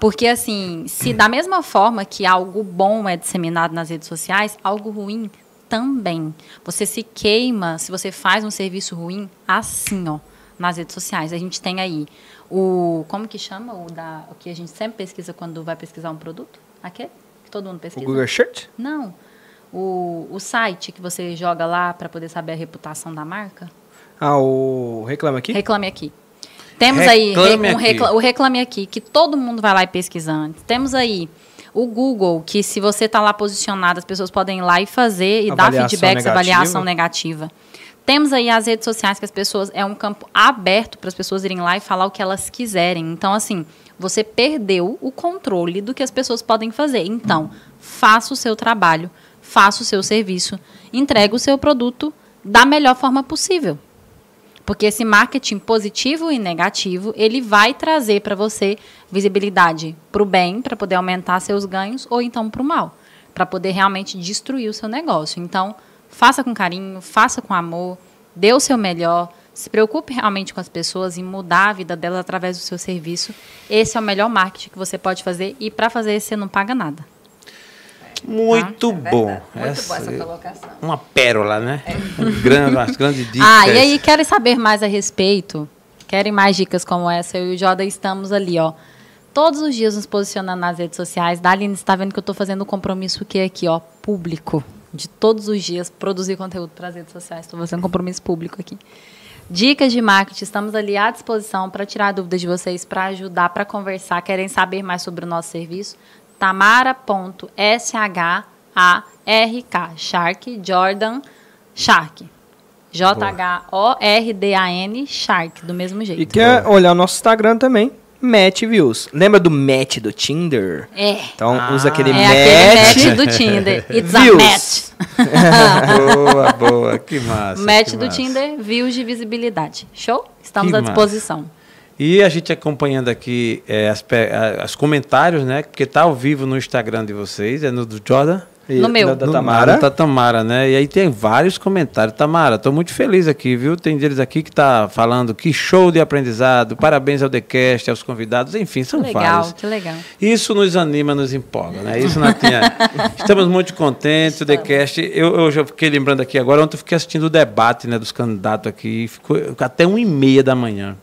Porque, assim, se da mesma forma que algo bom é disseminado nas redes sociais, algo ruim também. Você se queima se você faz um serviço ruim assim, ó, nas redes sociais. A gente tem aí o. Como que chama? O, da, o que a gente sempre pesquisa quando vai pesquisar um produto? Aquele? Que todo mundo O pesquisa. Google Shirt? Não. O, o site que você joga lá para poder saber a reputação da marca. Ah, o Reclama Aqui? Reclame aqui. Temos aí Reclame re- um recla- o Reclame Aqui, que todo mundo vai lá e pesquisa antes. Temos aí o Google, que se você está lá posicionado, as pessoas podem ir lá e fazer e dar Avaliação feedbacks, negativa. avaliação negativa. Temos aí as redes sociais que as pessoas é um campo aberto para as pessoas irem lá e falar o que elas quiserem. Então, assim, você perdeu o controle do que as pessoas podem fazer. Então, faça o seu trabalho, faça o seu serviço, entregue o seu produto da melhor forma possível. Porque esse marketing positivo e negativo, ele vai trazer para você visibilidade para o bem, para poder aumentar seus ganhos, ou então para o mal, para poder realmente destruir o seu negócio. Então, faça com carinho, faça com amor, dê o seu melhor, se preocupe realmente com as pessoas e mudar a vida delas através do seu serviço. Esse é o melhor marketing que você pode fazer e para fazer você não paga nada. Muito É bom. Muito Essa boa essa é colocação. Uma pérola, né? Um grande, umas grandes dicas. Ah, e aí, querem saber mais a respeito? Querem mais dicas como essa? Eu e o Joda estamos ali, ó. Todos os dias nos posicionando nas redes sociais. Daline está vendo que eu estou fazendo um compromisso que é aqui, ó, público. De todos os dias produzir conteúdo para as redes sociais. Estou fazendo um compromisso público aqui. Dicas de marketing, estamos ali à disposição para tirar dúvidas de vocês, para ajudar, para conversar. Querem saber mais sobre o nosso serviço? Tamara.shark, Shark, Jordan, Shark. J-H-O-R-D-A-N, Shark, do mesmo jeito. E quer olhar o nosso Instagram também? Match Views. Lembra do match do Tinder? É. Então Ah. usa aquele É match. aquele match do Tinder. It's Views. match. boa, boa. Que massa. match que do massa. Tinder, views de visibilidade. Show? Estamos Que à massa. E a gente acompanhando aqui é, as, as comentários, né? Porque tá ao vivo no Instagram de vocês, é no do Jordan. E No meu. Da, da No- Tamara. Da Tamara, né? E aí tem vários comentários. Tamara, tô muito feliz aqui, viu? Tem deles aqui que tá falando que show de aprendizado, parabéns ao TheCast, aos convidados, enfim, são legal, vários. que legal. Isso nos anima, nos empolga, né? Isso não tinha. Estamos muito contentes, o TheCast. Eu, eu já fiquei lembrando aqui agora, ontem eu fiquei assistindo o debate né, dos candidatos aqui, ficou até uma e meia da manhã.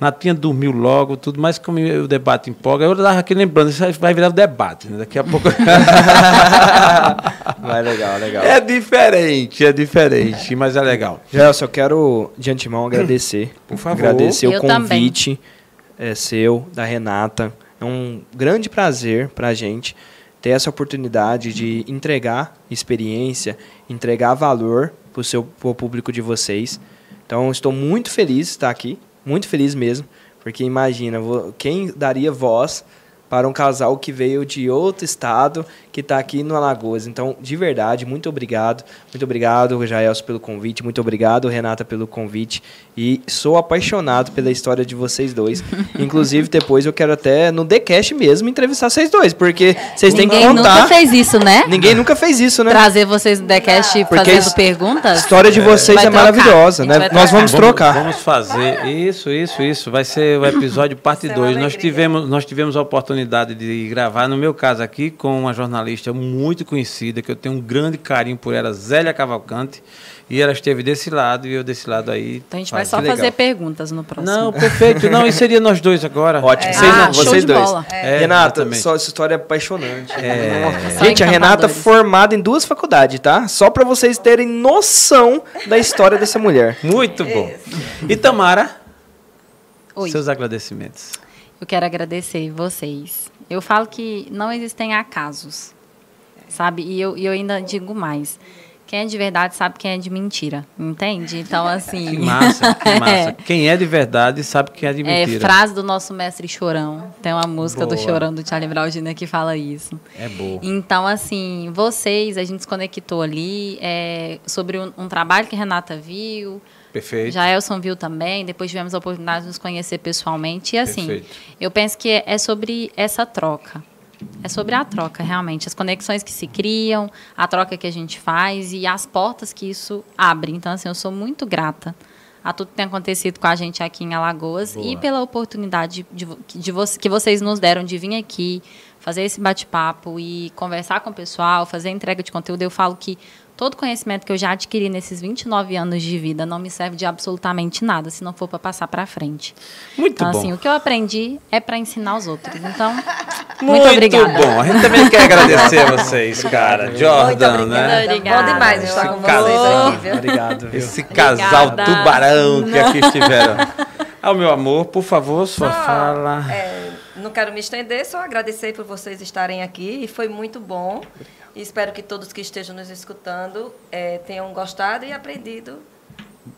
Natinha dormiu logo, tudo, mas como o debate empolga, eu estava aqui lembrando, isso vai virar o debate, né? Daqui a pouco. Vai legal, legal. é diferente, é diferente, mas é legal. Gelson, eu quero de antemão agradecer. Por favor. Agradecer o Eu também. convite é, seu, da Renata. É um grande prazer pra gente ter essa oportunidade de entregar experiência, entregar valor seu pro público de vocês. Então, estou muito feliz de estar aqui, muito feliz mesmo, porque imagina, quem daria voz para um casal que veio de outro estado, que está aqui no Alagoas. Então, de verdade, muito obrigado. Muito obrigado, Jaelso, pelo convite. Muito obrigado, Renata, pelo convite. E sou apaixonado pela história de vocês dois. Inclusive, depois eu quero até, no TheCast mesmo, entrevistar vocês dois, porque vocês têm que Ninguém nunca contar. fez isso, né? Ninguém nunca fez isso, né? Trazer vocês Decast Porque fazendo perguntas. A história de vocês é trocar. maravilhosa, né? Nós vamos trocar. Vamos fazer isso, isso, isso. Vai ser o episódio parte Isso é uma 2. Nós tivemos, nós tivemos a oportunidade de gravar, no meu caso aqui, com uma jornalista muito conhecida, que eu tenho um grande carinho por ela, Zélia Cavalcante. E ela esteve desse lado e eu desse lado aí. Então a gente vai só que legal. fazer perguntas no próximo. Não, perfeito. Não, e seria nós dois agora. Ótimo, É. vocês, Ah, não, show vocês de dois. bola. É, Renata, exatamente. só, essa história é apaixonante. É. Gente, a Renata formada em duas faculdades, tá? Só pra vocês terem noção da história dessa mulher. Muito bom. E Tamara, Oi. seus agradecimentos. Eu quero agradecer vocês. Eu falo que não existem acasos, sabe? E eu, e eu ainda digo mais. Quem é de verdade sabe quem é de mentira, entende? Então, assim... Que massa, que massa. É. Quem é de verdade sabe quem é de É, mentira. frase do nosso mestre Chorão. Tem uma música do Boa. Chorão do Charlie Jr. que fala isso. É boa. Então, assim, vocês, a gente se conectou ali é, sobre um, um trabalho que a Renata viu, Perfeito. Jaelson viu também, depois tivemos a oportunidade de nos conhecer pessoalmente. E assim, Perfeito. eu penso que é, sobre essa troca. É sobre a troca, realmente. As conexões que se criam, a troca que a gente faz e as portas que isso abre. Então, assim, eu sou muito grata a tudo que tem acontecido com a gente aqui em Alagoas Boa. e pela oportunidade de, vo- de vo- que vocês nos deram de vir aqui, fazer esse bate-papo e conversar com o pessoal, fazer entrega de conteúdo. Eu falo que todo conhecimento que eu já adquiri nesses 29 anos de vida não me serve de absolutamente nada se não for para passar para frente. Muito Então, bom. assim, o que eu aprendi é para ensinar os outros. Então, muito, Muito obrigada. bom. A gente também quer agradecer a vocês, cara. Muito Jordan, obrigada. né? Obrigada, Bom demais meu estar com amor. vocês aqui, viu? Obrigado. viu? Esse casal Obrigada. tubarão que aqui estiveram. Ao meu amor, por favor, sua Só, fala. é, não quero me estender, só agradecer por vocês estarem aqui e foi muito bom. Espero que todos que estejam nos escutando é, tenham gostado e aprendido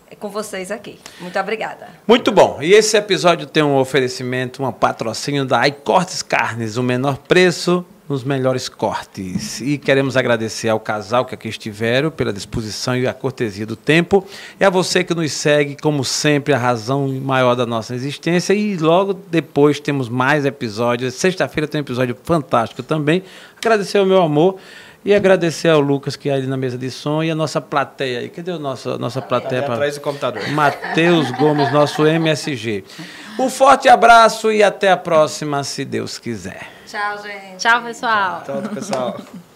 é, com vocês aqui. Muito obrigada. Muito bom. E esse episódio tem um oferecimento, um patrocínio da iCortes Carnes, o menor preço nos melhores cortes. E queremos agradecer ao casal que aqui estiveram pela disposição e a cortesia do tempo. E a você que nos segue, como sempre, a razão maior da nossa existência. E logo depois temos mais episódios. Sexta-feira tem um episódio fantástico também. Agradecer ao meu amor. E agradecer ao Lucas, que é ali na mesa de som, e a nossa plateia aí. Cadê a nossa, nossa plateia? Pra- atrás do computador. Matheus Gomes, nosso MSG. Um forte abraço e até a próxima, se Deus quiser. Tchau, gente. Tchau, pessoal. Tchau, pessoal.